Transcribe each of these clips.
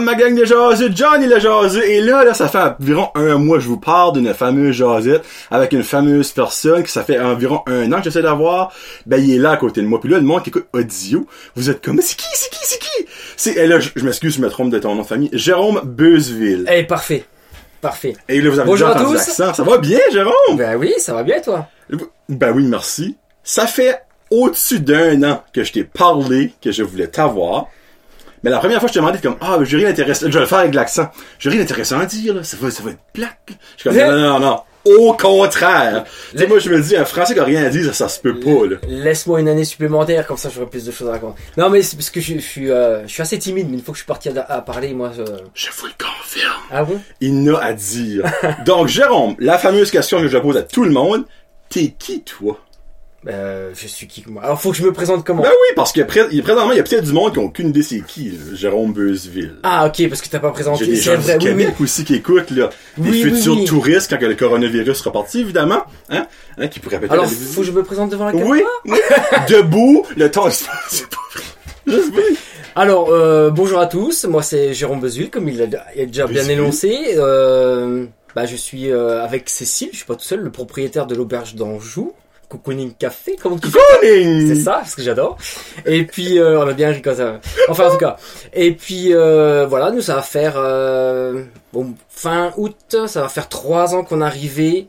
ma gang de jaseux? Johnny le jaseux. Et là, là, ça fait environ un mois, je vous parle d'une fameuse jasette avec une fameuse personne que ça fait environ un an que j'essaie d'avoir. Ben, il est là à côté de moi. Puis là, le monde qui écoute audio, vous êtes comme, c'est qui, c'est qui, c'est qui? C'est, et là, je, je m'excuse, je me trompe de ton nom de famille. Jérôme Beuzeville. Eh, parfait. Parfait. Et là, vous avez Bonjour déjà à entendu tous. l'accent. Ça va bien, Jérôme? Ben oui, ça va bien, toi? Ben oui, merci. Ça fait au-dessus d'un an que je t'ai parlé que je voulais t'avoir. Mais la première fois, je te demandais comme, ah, j'ai rien d'intéressant. Je vais le faire avec l'accent. J'ai rien d'intéressant à dire, là? Ça va, ça va être plaque. Je suis comme, non, non, non, non. Au contraire. Tu sais, moi, je me dis, un Français qui a rien à dire, ça, ça se peut pas, là. Laisse-moi une année supplémentaire, comme ça j'aurai plus de choses à raconter. Non, mais c'est parce que je, je suis, euh, je suis assez timide, mais une fois que je suis parti à, à parler, moi, je... Je vous le confirme. Ah bon? Il n'a à dire. Donc, Jérôme, la fameuse question que je pose à tout le monde. T'es qui, toi? Euh, je suis qui, moi? Alors, faut que je me présente comment? Ben oui, parce que pré- présentement, il y a peut-être du monde qui ont aucune idée c'est qui, là, Jérôme Beuzeville. Ah, ok, parce que t'as pas J'ai présenté. des C'est gens vrai, du oui, oui. Québec aussi qui écoutent, là. Des Oui, futurs touristes quand le coronavirus sera parti, évidemment. Hein? Hein, qui pourraient peut-être Alors, visiter. faut que je me présente devant la caméra? Oui. Debout, le temps, c'est pas vrai. Alors, euh, bonjour à tous, moi c'est Jérôme Bezul, comme il a déjà bien énoncé. Euh, bah, je suis euh, avec Cécile, je suis pas tout seul, le propriétaire de l'auberge d'Anjou, Cocooning Café, comment tu fais! C'est ça, parce que j'adore. Et puis, euh, on a bien ri quand ça. Enfin, en tout cas. Et puis, euh, voilà, nous, ça va faire, euh, bon, fin août, ça va faire trois ans qu'on est arrivé.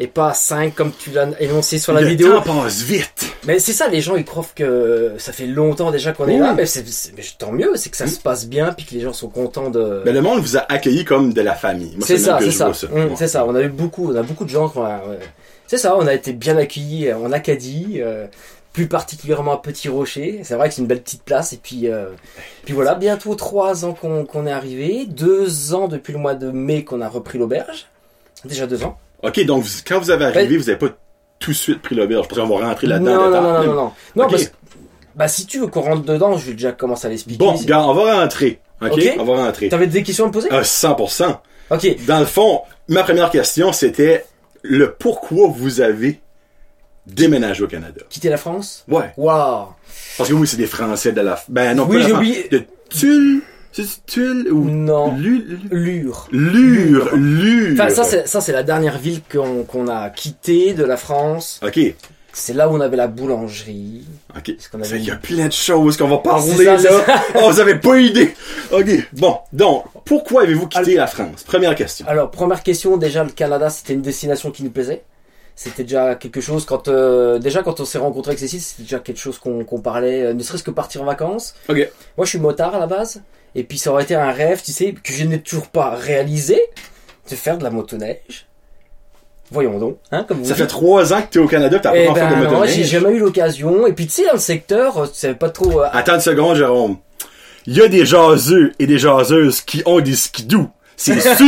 Et pas cinq comme tu l'as énoncé sur la le vidéo. temps passe vite. Mais c'est ça, les gens ils croient que ça fait longtemps déjà qu'on est là, mais, c'est, tant mieux, c'est que ça se passe bien, puis que les gens sont contents de. Mais le monde vous a accueilli comme de la famille. C'est ça, c'est ça, Ouais. c'est ça. On a eu beaucoup, on a beaucoup de gens qui ont. C'est ça, on a été bien accueillis en Acadie, euh, plus particulièrement à Petit Rocher. C'est vrai que c'est une belle petite place. Et puis, euh, puis voilà, bientôt trois ans qu'on, qu'on est arrivé, deux ans depuis le mois de mai qu'on a repris l'auberge. Déjà deux ans. Ok, donc vous- quand vous avez arrivé, vous avez pas tout de suite pris l'auberge. Parce qu'on va rentrer là-dedans. non, non, non, non, non, non. Ok. parce que, bah si tu veux qu'on rentre dedans, je vais déjà commencer à l'expliquer. Bon, gars, on va rentrer. Ok? Ok. On va rentrer. T'avais des questions à me poser? À 100%. Ok. Dans le fond, ma première question, c'était le pourquoi vous avez déménagé au Canada. Quitter la France? Ouais. Waouh Parce que oui, c'est des Français de la... Ben non, Oui, j'ai oublié. De Tulle? C'est Tulle ou... Non. Lu- Lure. Lure. Lure. Enfin, ça, c'est, ça, c'est la dernière ville qu'on, qu'on a quittée de la France. Ok. C'est là où on avait la boulangerie. Ok. qu'on avait Il y a plein de choses qu'on va parler, ça, là. Oh, vous avez pas idée. Ok. Bon. Donc, pourquoi avez-vous quitté la France? Première question. Alors, première question, déjà, le Canada, c'était une destination qui nous plaisait. C'était déjà quelque chose, quand, euh, déjà, quand on s'est rencontré avec Cécile, c'était déjà quelque chose qu'on, qu'on parlait, euh, ne serait-ce que partir en vacances. Ok. Moi, je suis motard à la base. Et puis, ça aurait été un rêve, tu sais, que je n'ai toujours pas réalisé, de faire de la motoneige. Voyons donc, hein, comme vous Ça dites. fait trois ans que t'es au Canada, t'as Eh pas encore fait de ben non, j'ai jamais eu l'occasion. Et puis tu sais, dans le secteur, euh, tu savais pas trop. euh, Attends une seconde, Jérôme. Il y a des jaseux et des jaseuses qui ont des skidoo. C'est sûr.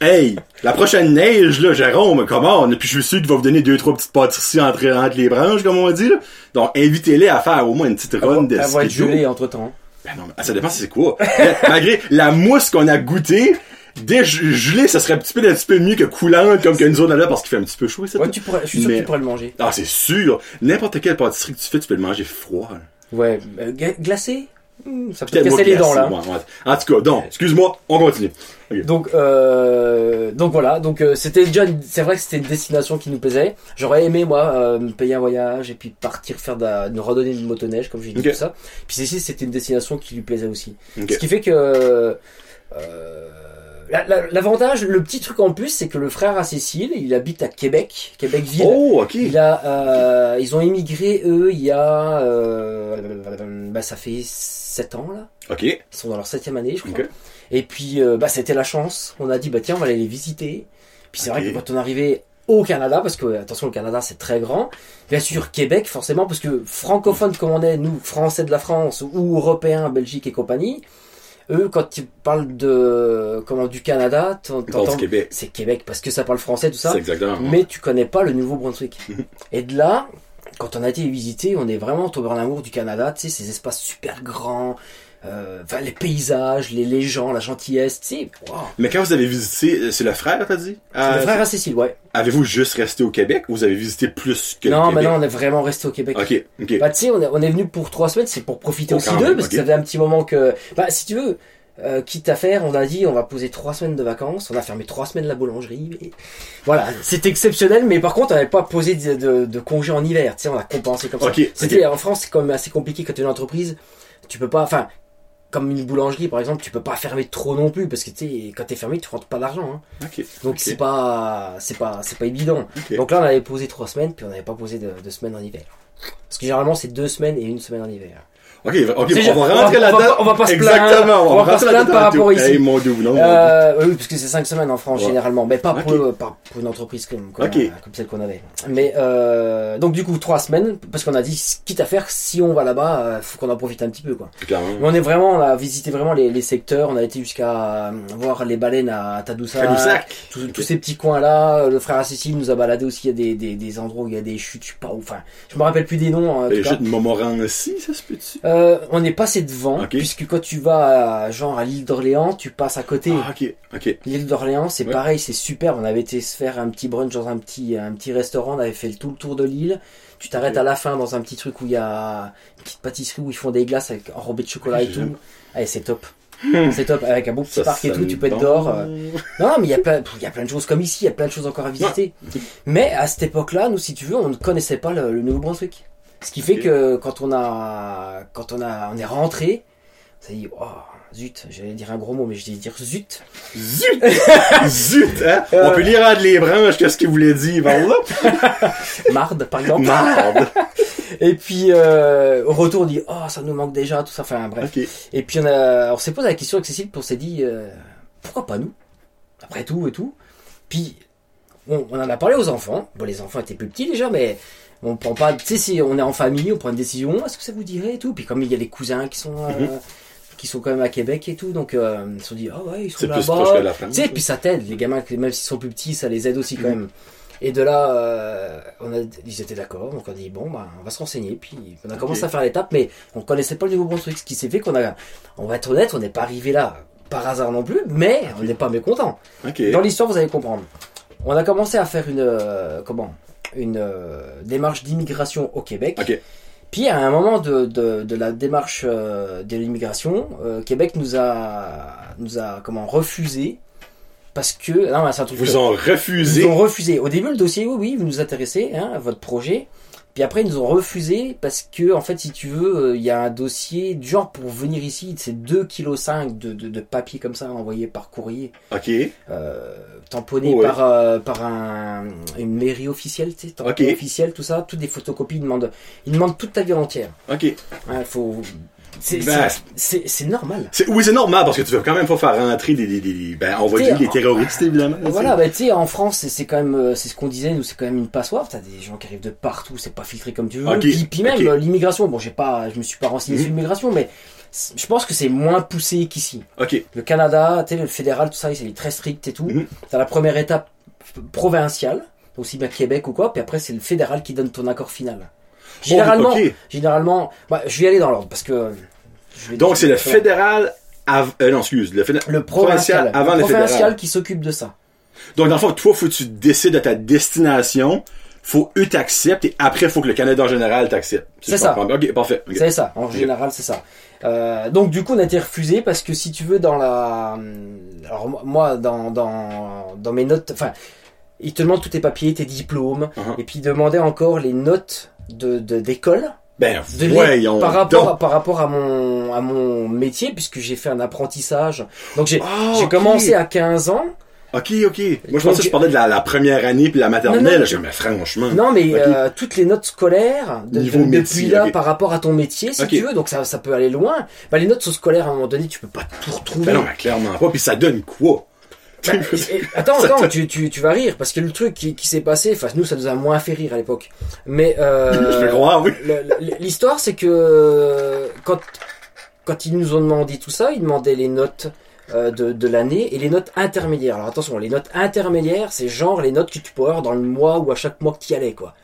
hey, la prochaine neige, là, Jérôme, comment? Puis je suis sûr qu'il va vous donner deux, trois petites pâtisseries entre, entre les branches, comme on dit, là. Donc, invitez-les à faire au moins une petite run de va- elle va être skidoo. gelée entre temps. Ben non, ça dépend c'est quoi. Malgré la mousse qu'on a goûtée, dégelée, ça serait un petit peu, un petit peu mieux que coulante, comme qu'une zone là, parce qu'il fait un petit peu chaud, ça. Ouais, tu pourrais, je suis sûr Mais- que tu pourrais le manger. Ah, c'est sûr. N'importe quelle pâtisserie que tu fais, tu peux le manger froid. là. Ouais, euh, gla- glacé? Hmm, Ça peut te casser les dents là. ouais, ouais. En tout cas, donc, excuse-moi, on continue. Donc, euh, donc voilà. Donc euh, c'était déjà, une- c'est vrai que c'était une destination qui nous plaisait. J'aurais aimé moi euh, me payer un voyage et puis partir faire de, la- de randonnée de motoneige comme j'ai dit Ok. tout ça. Puis Cécile, c'était une destination qui lui plaisait aussi. Ce qui fait que euh, l'avantage, le petit truc en plus, c'est que le frère à Cécile, il habite à Québec, Québec ville. Oh, ok. Il a, euh, ils ont émigré eux il y a, euh, bah ça fait 7 ans là. Ok. Ils sont dans leur septième année, je crois. Ok. Et puis, euh, bah c'était la chance. On a dit bah tiens, on va aller les visiter. Puis c'est vrai que quand on arrivé au Canada, parce que attention, le Canada c'est très grand. Bien sûr, Québec forcément, parce que francophone comme on est, nous Français de la France ou Européens, Belgique et compagnie. Eux, quand ils parlent de comment du Canada, t'entends Québec. c'est Québec parce que ça parle français tout ça C'est exactement. mais tu connais pas le Nouveau-Brunswick. et de là, quand on a été visiter, on est vraiment tombé en amour du Canada, tu sais, ces espaces super grands, euh, enfin, les paysages, les, les gens, la gentillesse, tu sais, wow. Mais quand vous avez visité, c'est le frère, t'as dit? C'est Euh, le frère à Cécile, ouais. Avez-vous juste resté au Québec ou vous avez visité plus que Non, le mais Québec? non, on est vraiment resté au Québec. Ok, ok. Bah, tu sais, on est, on est venu pour trois semaines, c'est pour profiter Oh, aussi d'eux, parce que ça faisait un petit moment que, bah, si tu veux, euh, quitte à faire, on a dit on va poser trois semaines de vacances, on a fermé trois semaines la boulangerie. Voilà, c'est exceptionnel, mais par contre on n'avait pas posé de, de, de congé en hiver, tu sais, on a compensé comme ça. C'était ok. en France, c'est quand même assez compliqué quand tu es une entreprise, tu peux pas, enfin, comme une boulangerie par exemple, tu peux pas fermer trop non plus parce que tu sais, quand t'es fermé, tu rentres pas d'argent. Hein. Ok. Donc ok, c'est pas, c'est pas, c'est pas évident. ok. Donc là on avait posé trois semaines, puis on n'avait pas posé de, de semaines en hiver. Parce que généralement c'est deux semaines et une semaine en hiver. Ok, on va rentrer là-dedans. on va pas se plaindre. Exactement, On va pas rentrer se plaindre par rapport tantôt. ici. Mon dieu, non. Euh, oui, parce que c'est cinq semaines en France généralement, mais pas pour, Ok. pas pour une entreprise comme, comme, celle qu'on avait. Mais euh, donc du coup trois semaines, parce qu'on a dit quitte à faire, si on va là-bas, euh, faut qu'on en profite un petit peu quoi. Mais on est vraiment, on a visité vraiment les, les secteurs, on a été jusqu'à euh, voir les baleines à Tadoussac, Tadoussac. tous, ces petits coins là. Le frère Cécile nous a baladé aussi, il y a des, des, des endroits où il y a des chutes, je sais pas où, enfin, je me rappelle plus des noms. Les jeux de Montmorency, ça se peut-tu? Euh, on est passé devant, puisque quand tu vas à, genre à l'île d'Orléans, tu passes à côté. Ah, ok, ok. L'île d'Orléans, c'est Ouais. pareil, c'est super. On avait été se faire un petit brunch dans un petit, un petit restaurant, on avait fait tout le tour de l'île. Tu t'arrêtes à la fin dans un petit truc où il y a une petite pâtisserie où ils font des glaces avec enrobées de chocolat et tout. Allez, c'est top. C'est top, avec un beau petit Ça parc et tout, tu peux être bon. dehors. euh. Non, mais il y a plein, il y a plein de choses comme ici, il y a plein de choses encore à visiter. Mais à cette époque-là, nous, si tu veux, on ne connaissait pas le, le Nouveau-Brunswick. Ce qui fait que quand on a, quand on a, on est rentré, on s'est dit, oh, zut, j'allais dire un gros mot, mais je vais dire zut. Zut! Zut, hein? Euh. On peut lire entre les branches qu'est-ce qu'il voulait dire? Marde, par exemple. Marde. Et puis, euh, au retour, on dit, oh, ça nous manque déjà, tout ça, enfin, bref. Et puis, on a, on s'est posé la question avec Cécile, puis on s'est dit, euh, pourquoi pas nous? Après tout et tout. Puis, on, on en a parlé aux enfants. Bon, les enfants étaient plus petits déjà, mais on prend pas, tu sais, si on est en famille, on prend une décision, est-ce que ça vous dirait et tout. Puis, comme il y a les cousins qui sont, euh, Mhm. qui sont quand même à Québec et tout, donc, euh, ils se sont dit, ah ouais, ils sont C'est plus là-bas. Tu sais, puis ça t'aide, les gamins, même s'ils sont plus petits, ça les aide aussi quand Mhm. même. Et de là, euh, on a, ils étaient d'accord, donc on a dit bon, bah, on va se renseigner, puis on a commencé à faire l'étape, mais on connaissait pas le Nouveau-Brunswick, ce qui s'est fait qu'on a, on va être honnête, on n'est pas arrivé là par hasard non plus, mais on n'est pas mécontent. Ok. Dans l'histoire, vous allez comprendre. On a commencé à faire une, euh, comment, une euh, démarche d'immigration au Québec. Puis à un moment de, de, de la démarche euh, de l'immigration, euh, Québec nous a, nous a comment refusé parce que non, c'est un truc Vous ont ils refusé. nous ont refusé. Au début, le dossier, oui, oui, vous nous intéressez, hein, à votre projet. Puis après, ils nous ont refusé parce que, en fait, si tu veux, euh, il y a un dossier du genre pour venir ici, c'est 2,5 kg de, de, de papier comme ça envoyé par courrier, Ok. euh, tamponné Ouais. par, euh, par un, une mairie officielle, tu sais, tampon Ok. officiel, tout ça, toutes des photocopies, ils demandent, ils demandent toute ta vie entière. Ok. Faut, c'est, Ben, normal. Oui, c'est normal parce que tu veux quand même pas faire rentrer des, des, des- ben, on va dire en- terroristes, évidemment. Voilà, bah, tu sais, en France, c'est- quand même, euh, c'est ce qu'on disait, nous, c'est quand même une passoire. T'as des gens qui arrivent de partout, c'est pas filtré comme tu veux. Ok, Puis, puis même euh, l'immigration. Bon, j'ai pas, je me suis pas renseigné Mhm. sur l'immigration, mais je pense que c'est moins poussé qu'ici. Ok. Le Canada, tu sais, le fédéral, tout ça, c'est très strict et tout. Mhm. T'as la première étape provinciale, aussi bien Québec ou quoi, puis après c'est le fédéral qui donne ton accord final. Généralement, Oh, ok. généralement, bah, je vais aller dans l'ordre parce que. Donc, c'est le fédéral. av- euh, non, excuse. Le, fédéral- Le provincial, avant le le provincial fédéral. qui s'occupe de ça. Donc, dans le fond, toi, faut que tu décides de ta destination. Faut eux t'acceptent et après, faut que le Canada en général t'accepte. Si C'est ça. Ok, parfait. C'est ça, en général, c'est ça. Euh, donc du coup, on a été refusé parce que si tu veux, dans la, alors moi- dans dans dans mes notes, enfin, ils te demandent tous tes papiers, tes diplômes, Uh-huh. et puis ils demandaient encore les notes de de- d'école. De l'é- voyons par rapport donc. à, par rapport à mon à mon métier puisque j'ai fait un apprentissage. Donc j'ai Ah, j'ai commencé à 15 ans. Ok, ok. Moi, je pensais que tu parlais de la, la première année puis la maternelle. Non, non. Je me mais franchement. Non, mais euh, toutes les notes scolaires de, Niveau de- métier, depuis là par rapport à ton métier, si tu veux, donc ça, ça peut aller loin. Bah, les notes scolaires à un moment donné, tu peux pas tout retrouver. Ben non, mais clairement pas. Puis ça donne quoi? Bah, attends, attends, tu, tu, tu vas rire parce que le truc qui, qui s'est passé, enfin nous ça nous a moins fait rire à l'époque. Mais euh, je le crois, oui. l'histoire c'est que quand quand ils nous ont demandé tout ça, ils demandaient les notes euh, de, de l'année et les notes intermédiaires. Alors attention, les notes intermédiaires, c'est genre les notes que tu peux avoir dans le mois ou à chaque mois que tu y allais quoi.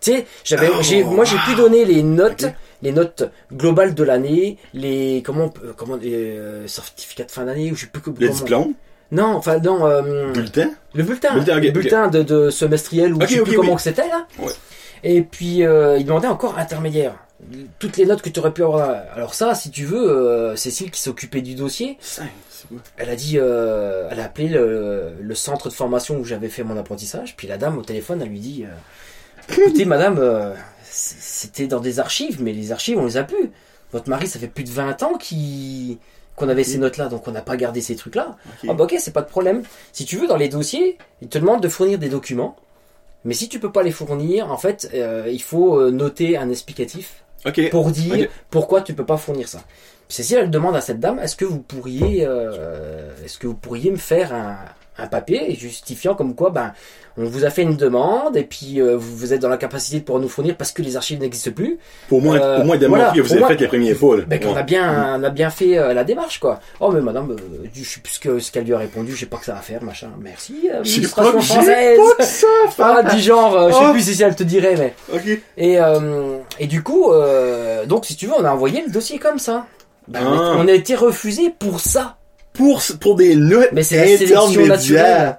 Tu sais, j'avais, Oh, j'ai, moi j'ai pu donner les notes, les notes globales de l'année, les comment, comment, euh, certificat de fin d'année ou je sais plus que- Le comment. Non, enfin non, euh, bulletin. le bulletin, Bulletin, le bulletin de, de semestriel ou Ok, je sais plus comment oui. que c'était là. Ouais. Et puis euh, il demandait encore intermédiaire. toutes les notes que tu aurais pu avoir. Alors ça, si tu veux, euh, Cécile qui s'occupait du dossier, elle a dit, euh, elle a appelé le, le centre de formation où j'avais fait mon apprentissage, puis la dame au téléphone, elle lui dit, euh, écoutez madame, euh, c'était dans des archives, mais les archives on les a plus. Votre mari, ça fait plus de 20 ans qu'il qu'on avait ces notes-là, donc on n'a pas gardé ces trucs-là. Ok. Ah bah ok, c'est pas de problème. Si tu veux, dans les dossiers, ils te demandent de fournir des documents, mais si tu peux pas les fournir, en fait, euh, il faut euh, noter un explicatif Ok. pour dire pourquoi tu peux pas fournir ça. Cécile, elle demande à cette dame, est-ce que vous pourriez, euh, est-ce que vous pourriez me faire un, un papier justifiant comme quoi, ben, on vous a fait une demande et puis euh, vous, êtes dans la capacité de pouvoir nous fournir parce que les archives n'existent plus. Pour moi, Euh, pour moi, voilà, que vous avez moi- fait les premiers pas. Ben, Ouais. a bien, on a bien fait euh, la démarche, quoi. Oh, mais madame, euh, je sais plus ce que- ce qu'elle lui a répondu, je sais pas que ça à faire, machin. Merci, euh, J'ai pas, que ça Ah, faire. du genre, euh, je sais Oh. plus si elle te dirait, mais. Ok. Et, euh, et du coup, euh, donc si tu veux, on a envoyé le dossier comme ça. Ben, on Ah. On a été refusé pour ça. Pour, pour des notes Mais c'est la sélection intermédiaires. naturelle.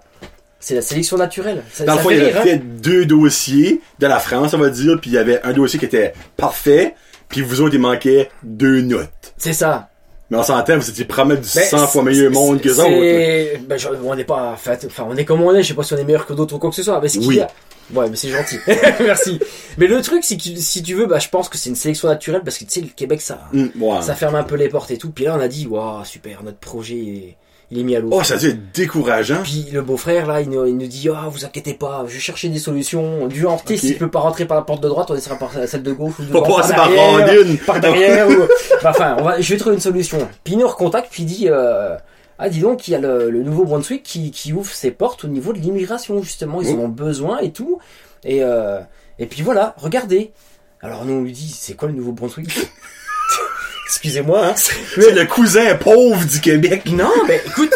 C'est la sélection naturelle. Ça, Dans le fond, il avait hein. fait deux dossiers de la France, on va dire, puis il y avait un dossier qui était parfait, puis vous autres, il manquait deux notes. C'est ça. Mais on s'entend, vous étiez promettre du Ben, 100 fois meilleur monde que autres, ben, on n'est pas, fait- enfin, on est comme on est. Je sais pas si on est meilleur que d'autres ou quoi que ce soit. Mais ce qu'il Oui. y a- Ouais, mais c'est gentil. Merci. Mais le truc, c'est que si tu veux, bah, je pense que c'est une sélection naturelle parce que tu sais, le Québec, ça, ouais. ça ferme un peu les portes et tout. Puis là, on a dit, waouh, super, notre projet, est- il est mis à l'eau. Oh, ça dû être décourageant. Puis le beau-frère là, il nous, il nous dit ah vous inquiétez pas, je vais chercher des solutions. Du Ok. s'il peut pas rentrer par la porte de droite, on essaiera par celle de gauche ou Pas devant, passer par derrière, Rondine. par derrière. ou... Bah, Enfin, on va, je vais trouver une solution. Puis il nous recontacte, puis il dit euh, ah dis donc il y a le, le nouveau Brunswick qui, qui ouvre ses portes au niveau de l'immigration justement, ils Oh. en ont besoin et tout. Et euh, et puis voilà, regardez. Alors nous on lui dit c'est quoi le nouveau Brunswick? Excusez-moi. Hein. C'est le cousin pauvre du Québec. Non, mais écoute,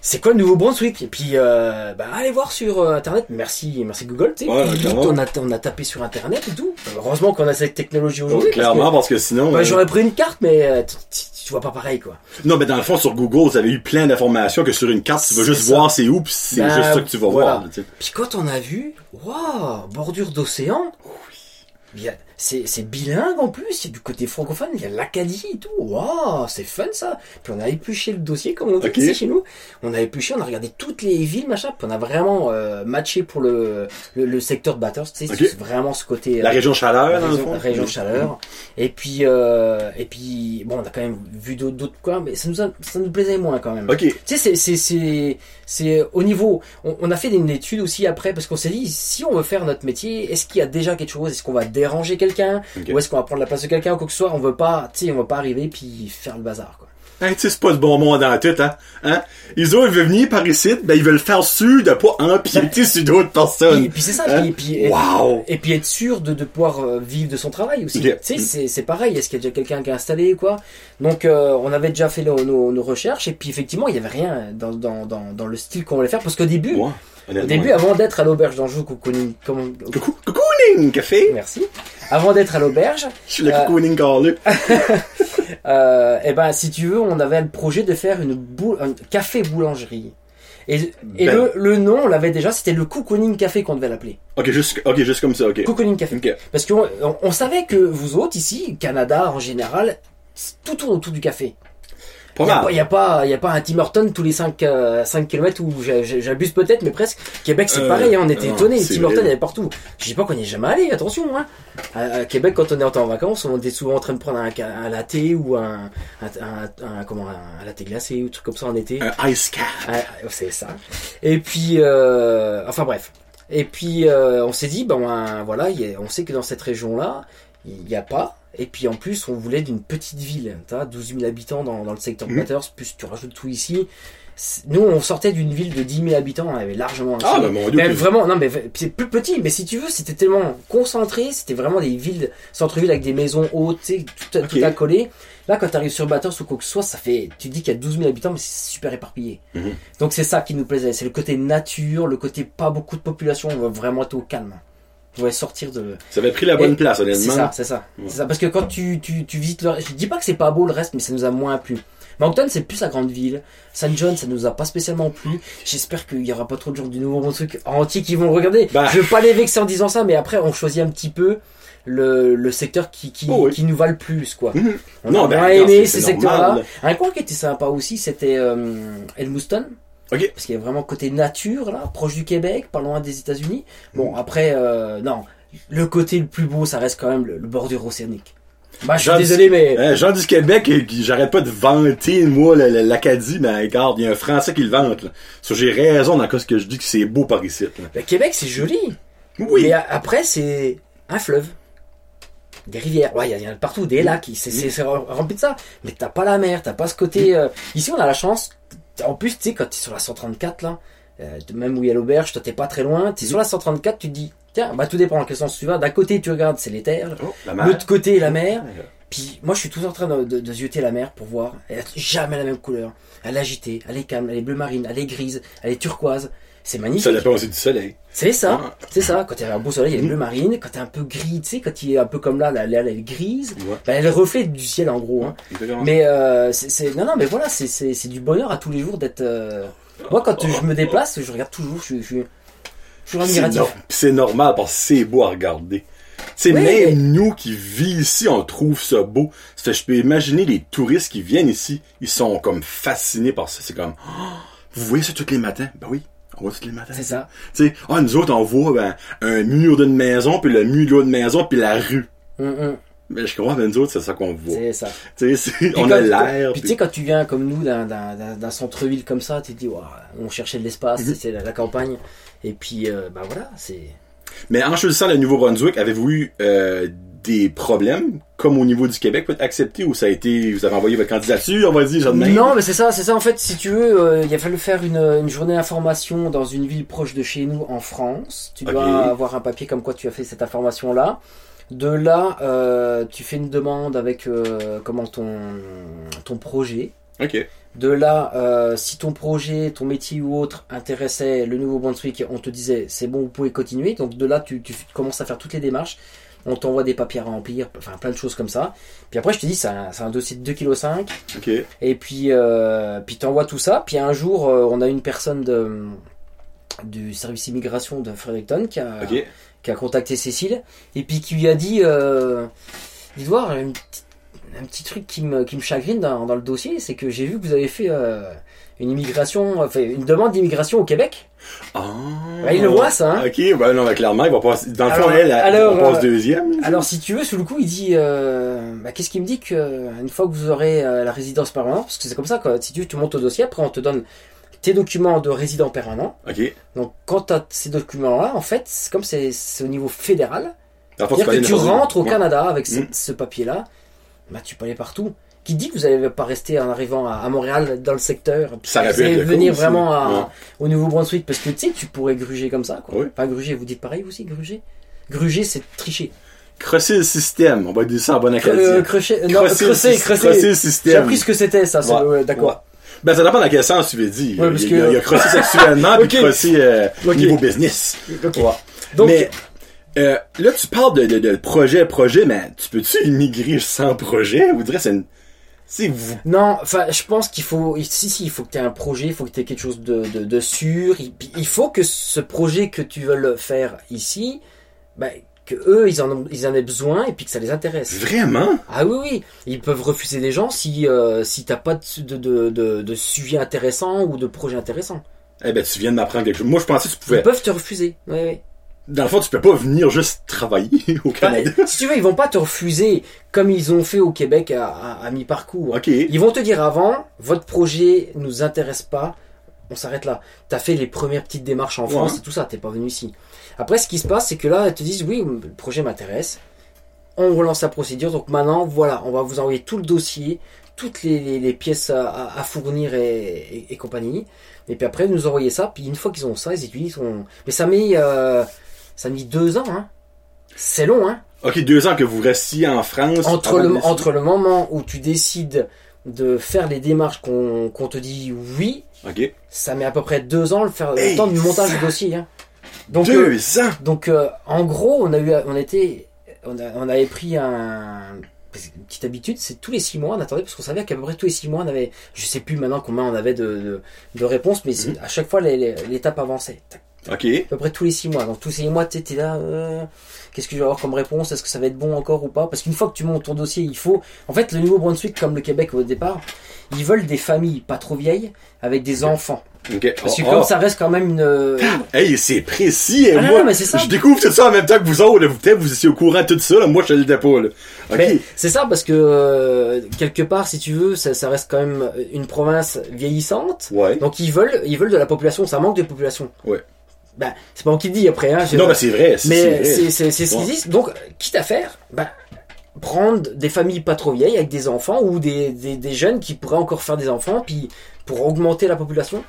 c'est quoi le Nouveau-Brunswick? Et puis, euh, bah, allez voir sur euh, Internet. Merci, merci Google. Tu sais. Ouais, Puis, clairement. on, a, on a tapé sur Internet et tout. Heureusement qu'on a cette technologie aujourd'hui. parce Clairement, que, parce que sinon... bah, euh, J'aurais pris une carte, mais tu, vois pas pareil, quoi. Non, mais dans le fond, sur Google, vous avez eu plein d'informations que sur une carte, tu vas juste ça. voir c'est où, puis c'est Ben, juste ça que tu vas voilà. voir. là, tu sais. Puis quand on a vu, waouh, bordure d'océan. y a- C'est c'est bilingue en plus, a du côté francophone, il y a l'Acadie et tout. Waouh, c'est fun ça. Puis on a épluché le dossier, comme on dit Ok. ici chez nous. On a épluché, on a regardé toutes les villes, machin. Puis on a vraiment euh, matché pour le, le, le secteur de Bathurst. Tu sais, c'est vraiment ce côté. La euh, région chaleur, la région, la région chaleur. Et puis, euh, et puis, bon, on a quand même vu d'autres coins, mais ça nous, a, ça nous plaisait moins quand même. Ok. Tu sais, c'est, c'est, c'est, c'est au niveau. On, on a fait une étude aussi après parce qu'on s'est dit, si on veut faire notre métier, est-ce qu'il y a déjà quelque chose? Est-ce qu'on va déranger quelqu'un. Ou est-ce qu'on va prendre la place de quelqu'un ou quoi que ce soit On veut pas, tu sais, on va pas arriver puis faire le bazar, quoi. Hey, tu sais, c'est pas le bon monde dans tout, hein. hein? Ils ont, ils veulent venir par ici, ben, ils veulent faire sûr de pas empiéter sur d'autres Et personnes. puis c'est ça. Hein? Puis, puis, et, Wow! et puis être sûr de, de pouvoir euh, vivre de son travail aussi. Tu sais, c'est, c'est pareil. Est-ce qu'il y a déjà quelqu'un qui est installé ou quoi? Donc, euh, on avait déjà fait nos, nos, nos recherches et puis effectivement, il y avait rien dans, dans, dans, dans le style qu'on voulait faire parce qu'au début, au début, avant d'être à l'auberge d'Anjou, cocooning, comment, Coucou, cocooning café! Merci. Avant d'être à l'auberge, Je suis le Euh, cocooning carleux. euh, eh ben, si tu veux, on avait le projet de faire une, bou- un café boulangerie. Et, et Ben. le, le nom, on l'avait déjà, c'était le Cocooning Café qu'on devait l'appeler. Ok, juste, ok, juste comme ça, ok. Cocooning Café. Parce qu'on on, on savait que vous autres, ici, Canada en général, tout tourne autour du café. Il n'y a, pas- a pas, y a pas un Tim Horton tous les 5, 5 km où j'a- j'a- j'abuse peut-être, mais presque. Québec, c'est Euh, pareil, hein, on était étonnés. Tim Horton, il y avait partout. Je dis pas qu'on n'y est jamais allé, attention. Hein. À, à Québec, quand on est en vacances, on était souvent en train de prendre un, un latte ou un, un, comment, un latte glacé ou un truc comme ça en été. Un ice cap. Ah, c'est ça. Et puis, euh, enfin bref. Et puis, euh, on s'est dit, ben voilà, on sait que dans cette région-là, il n'y a pas. Et puis en plus, on voulait d'une petite ville, t'as 12 000 habitants dans, dans le secteur de Mhm. Bathurst, plus tu rajoutes tout ici. Nous, on sortait d'une ville de 10 000 habitants, on avait largement Ah, mon dieu. Mais vraiment, non, mais c'est plus petit, mais si tu veux, c'était tellement concentré, c'était vraiment des villes, centre-ville avec des maisons hautes, tu sais, tout, Ok. tout accolé. Là, quand tu arrives sur Bathurst ou quoi que ce soit, ça fait, tu dis qu'il y a 12 000 habitants, mais c'est super éparpillé. Mhm. Donc c'est ça qui nous plaisait, c'est le côté nature, le côté pas beaucoup de population, on va vraiment être au calme. Va sortir de. Ça avait pris la bonne Et- place, C'est honnêtement. ça, c'est ça. Ouais. C'est ça, parce que quand tu, tu, tu visites le, je dis pas que c'est pas beau le reste, mais ça nous a moins plu. Moncton, c'est plus la grande ville. Saint John, ça nous a pas spécialement plu. J'espère qu'il y aura pas trop de gens du Nouveau-Brunswick entier qui vont regarder. Bah. Je veux pas les vexer en disant ça, mais après, on choisit un petit peu le, le secteur qui, qui, Oh oui. qui nous va le plus, quoi. Mhm. On Non, a ben, bien regarde, aimé c'est- ces c'est secteurs-là. Un coin qui était sympa aussi, c'était euh, Edmundston. Parce qu'il y a vraiment côté nature, là, proche du Québec, pas loin des États-Unis. Bon, après, euh, non. Le côté le plus beau, ça reste quand même le, le bordure océanique. Bah, je suis désolé, mais. Hein, Jean du Québec, j'arrête pas de vanter, moi, l'Acadie, mais regarde, il y a un Français qui le vante, là. J'ai raison dans ce que je dis que c'est beau par ici, là. Le Québec, c'est joli. Oui. Mais après, c'est un fleuve. Des rivières. Ouais, il y, en a partout, des lacs. C'est rempli de ça. Mais t'as pas la mer, t'as pas ce côté. euh, Ici, on a la chance. En plus, tu sais, quand t'es sur la 134, là, euh, même où il y a l'auberge, toi, t'es pas très loin. T'es sur la 134, tu te dis, tiens, bah, tout dépend dans quel sens tu vas. D'un côté, tu regardes, c'est les terres. Oh, l'autre côté, la mer. Puis moi, je suis toujours en train de, de, de zioter la mer pour voir. Elle a jamais la même couleur. Elle est agitée, elle est calme, elle est bleu marine, elle est grise, elle est turquoise. C'est magnifique. Ça dépend aussi du soleil. C'est ça, c'est ça. Quand il y a un beau soleil, il y a Mhm. bleu marine. Quand t'es un peu gris, tu sais, quand il est un peu comme là, elle est grise. Ouais. Bah, elle reflète du ciel en gros. Hein. Mais euh, c'est, c'est- non, non, mais voilà, c'est, c'est, c'est du bonheur à tous les jours d'être. euh, Moi, quand je me déplace, je regarde toujours. Je suis, je suis, je suis C'est no- c'est normal parce que c'est beau à regarder. Sais, Oui, même mais- nous qui vivons ici, on trouve ça beau. Que je peux imaginer les touristes qui viennent ici, ils sont comme fascinés par ça. C'est comme, Oh, vous voyez ça tous les matins? Ben oui, on voit tous les matins. C'est ça. Tu sais, ah, nous autres, on voit ben, un mur d'une maison, puis le mur de l'autre maison, puis la rue. Hum, hum, Mais je crois, ben nous autres, c'est ça qu'on voit. c'est ça. Tu sais, on a l'air. Puis tu puis- sais, quand tu viens comme nous d'un, d'un, d'un- centre-ville comme ça, tu te dis, Ouah, on cherchait de l'espace, Mhm. c'est la, la campagne. Et puis, euh, bah voilà, c'est. Mais en choisissant le Nouveau-Brunswick, avez-vous eu euh, des problèmes, comme au niveau du Québec, pour être accepté, ou ça a été, vous avez envoyé votre candidature, on va dire, genre de même? Non, mais c'est ça, c'est ça. En fait, si tu veux, euh, il a fallu faire une, une journée d'information dans une ville proche de chez nous en France. Tu dois Ok. avoir un papier comme quoi tu as fait cette information-là. De là, euh, tu fais une demande avec euh, comment ton ton projet. Ok. De là, euh, si ton projet, ton métier ou autre intéressait le Nouveau-Brunswick, on te disait c'est bon, vous pouvez continuer. Donc de là, tu, tu commences à faire toutes les démarches. On t'envoie des papiers à remplir, enfin plein de choses comme ça. Puis après, je te dis, c'est un, dossier de 2,5 kg. Et puis, euh, puis t'envoies tout ça. Puis un jour, euh, on a une personne de, du service immigration de Fredericton qui a, qui a contacté Cécile et puis qui lui a dit, euh, un petit, un petit truc qui me, qui me chagrine dans, dans le dossier, c'est que j'ai vu que vous avez fait euh, une immigration, enfin une demande d'immigration au Québec. Ah. Ouais, il le voit, ça, hein. Ok, ben non, mais clairement, il va passer, dans le Alors, fond, elle, alors, on passe euh, deuxième. Alors si tu veux, sous le coup, il dit, euh, bah, qu'est-ce qu'il me dit que euh, une fois que vous aurez euh, la résidence permanente, parce que c'est comme ça, quoi. Si tu veux, tu montes au dossier, après on te donne tes documents de résident permanent. Ok. Donc quand tu as ces documents-là, en fait, c'est comme c'est au niveau fédéral, peux que tu rentres au. Canada avec ce, Mm. ce papier-là, bah tu peux aller partout. Qui dit que vous n'allez pas rester en arrivant à, à Montréal dans le secteur, Ça vous allez venir vraiment à- Ouais. au Nouveau-Brunswick parce que tu sais, tu pourrais gruger comme ça, quoi. Enfin, gruger, vous dites pareil aussi, gruger. Gruger, c'est tricher. Crosser le système, on va dire ça en bon Euh, acadien. non, Crosser le crosser, syst- crosser. crosser le J'ai système. appris ce que c'était, ça, Ouais. d'accord. Ben, ça dépend dans quel sens tu veux dire. Ouais, parce il, y a, que- il y a crossé sexuellement, puis Ok. crossé euh, Ok. niveau business. Ok. Ouais. Donc, mais euh, là, tu parles de, de, de projet, projet, mais tu peux-tu immigrer sans projet? Vous direz, c'est une... C'est vous. non, enfin, je pense qu'il faut, si, si, il faut que tu aies un projet, il faut que tu aies quelque chose de, de, de sûr. Il, il faut que ce projet que tu veux faire ici, ben, que eux, ils en, ont, ils en aient besoin et puis que ça les intéresse. Vraiment? Ah oui, oui, ils peuvent refuser des gens si, euh, si t'as pas de, de, de, sujet intéressant ou de projet intéressant. Eh ben, tu viens de m'apprendre quelque chose. Moi, je pensais que tu Ils pouvais... peuvent te refuser. Oui, oui. Dans le fond, tu peux pas venir juste travailler au Enfin, Canada. si tu veux, ils vont pas te refuser comme ils ont fait au Québec à, à, à mi-parcours. OK. Ils vont te dire avant, votre projet nous intéresse pas, on s'arrête là. T'as fait les premières petites démarches en France et tout ça, t'es pas venu ici. Après, ce qui se passe, c'est que là, ils te disent oui, le projet m'intéresse. On relance la procédure, donc maintenant, voilà, on va vous envoyer tout le dossier, toutes les, les- les pièces à, fournir et, et- et compagnie. Et puis après, ils nous envoyer ça, puis une fois qu'ils ont ça, ils utilisent. on- Mais ça met, euh, ça met deux ans, hein. C'est long, hein. OK, deux ans que vous restiez en France. entre le, décider. entre le moment où tu décides de faire les démarches qu'on te dit oui, ça met à peu près deux ans le, faire, le temps du montage ça- du dossier. Hein. Donc, euh, deux ans! donc euh, en gros, on a eu, on était, on, a- on avait pris un, une petite habitude, c'est tous les six mois, on attendait, parce qu'on savait qu'à peu près tous les six mois, on avait, je sais plus maintenant combien on avait de, de, de réponses, mais Mhm. à chaque fois, l'étape avançait. Tac, OK. À peu près tous les six mois. Donc tous ces mois, tu étais là, euh, qu'est-ce que je vais avoir comme réponse? Est-ce que ça va être bon encore ou pas? Parce qu'une fois que tu montes ton dossier, il faut. En fait, le Nouveau-Brunswick, comme le Québec au départ, ils veulent des familles pas trop vieilles avec des enfants. OK. Parce que Oh, comme oh. ça reste quand même une. Hey, c'est précis, et Ah moi, non, mais ça. je découvre tout ça en même temps que vous autres. Vous, peut-être, vous étiez au courant de tout ça, là. Moi, je l'étais pas, là. OK. Mais c'est ça parce que euh, quelque part, si tu veux, ça, ça reste quand même une province vieillissante. Ouais. Donc ils veulent, ils veulent de la population. Ça manque de population. Ouais. Ben, c'est pas moi qui le dis après. Hein, Non, mais c'est vrai. Mais c'est ce qu'ils disent. Donc, quitte à faire, bah, prendre des familles pas trop vieilles avec des enfants ou des, des, des jeunes qui pourraient encore faire des enfants, puis pour augmenter la population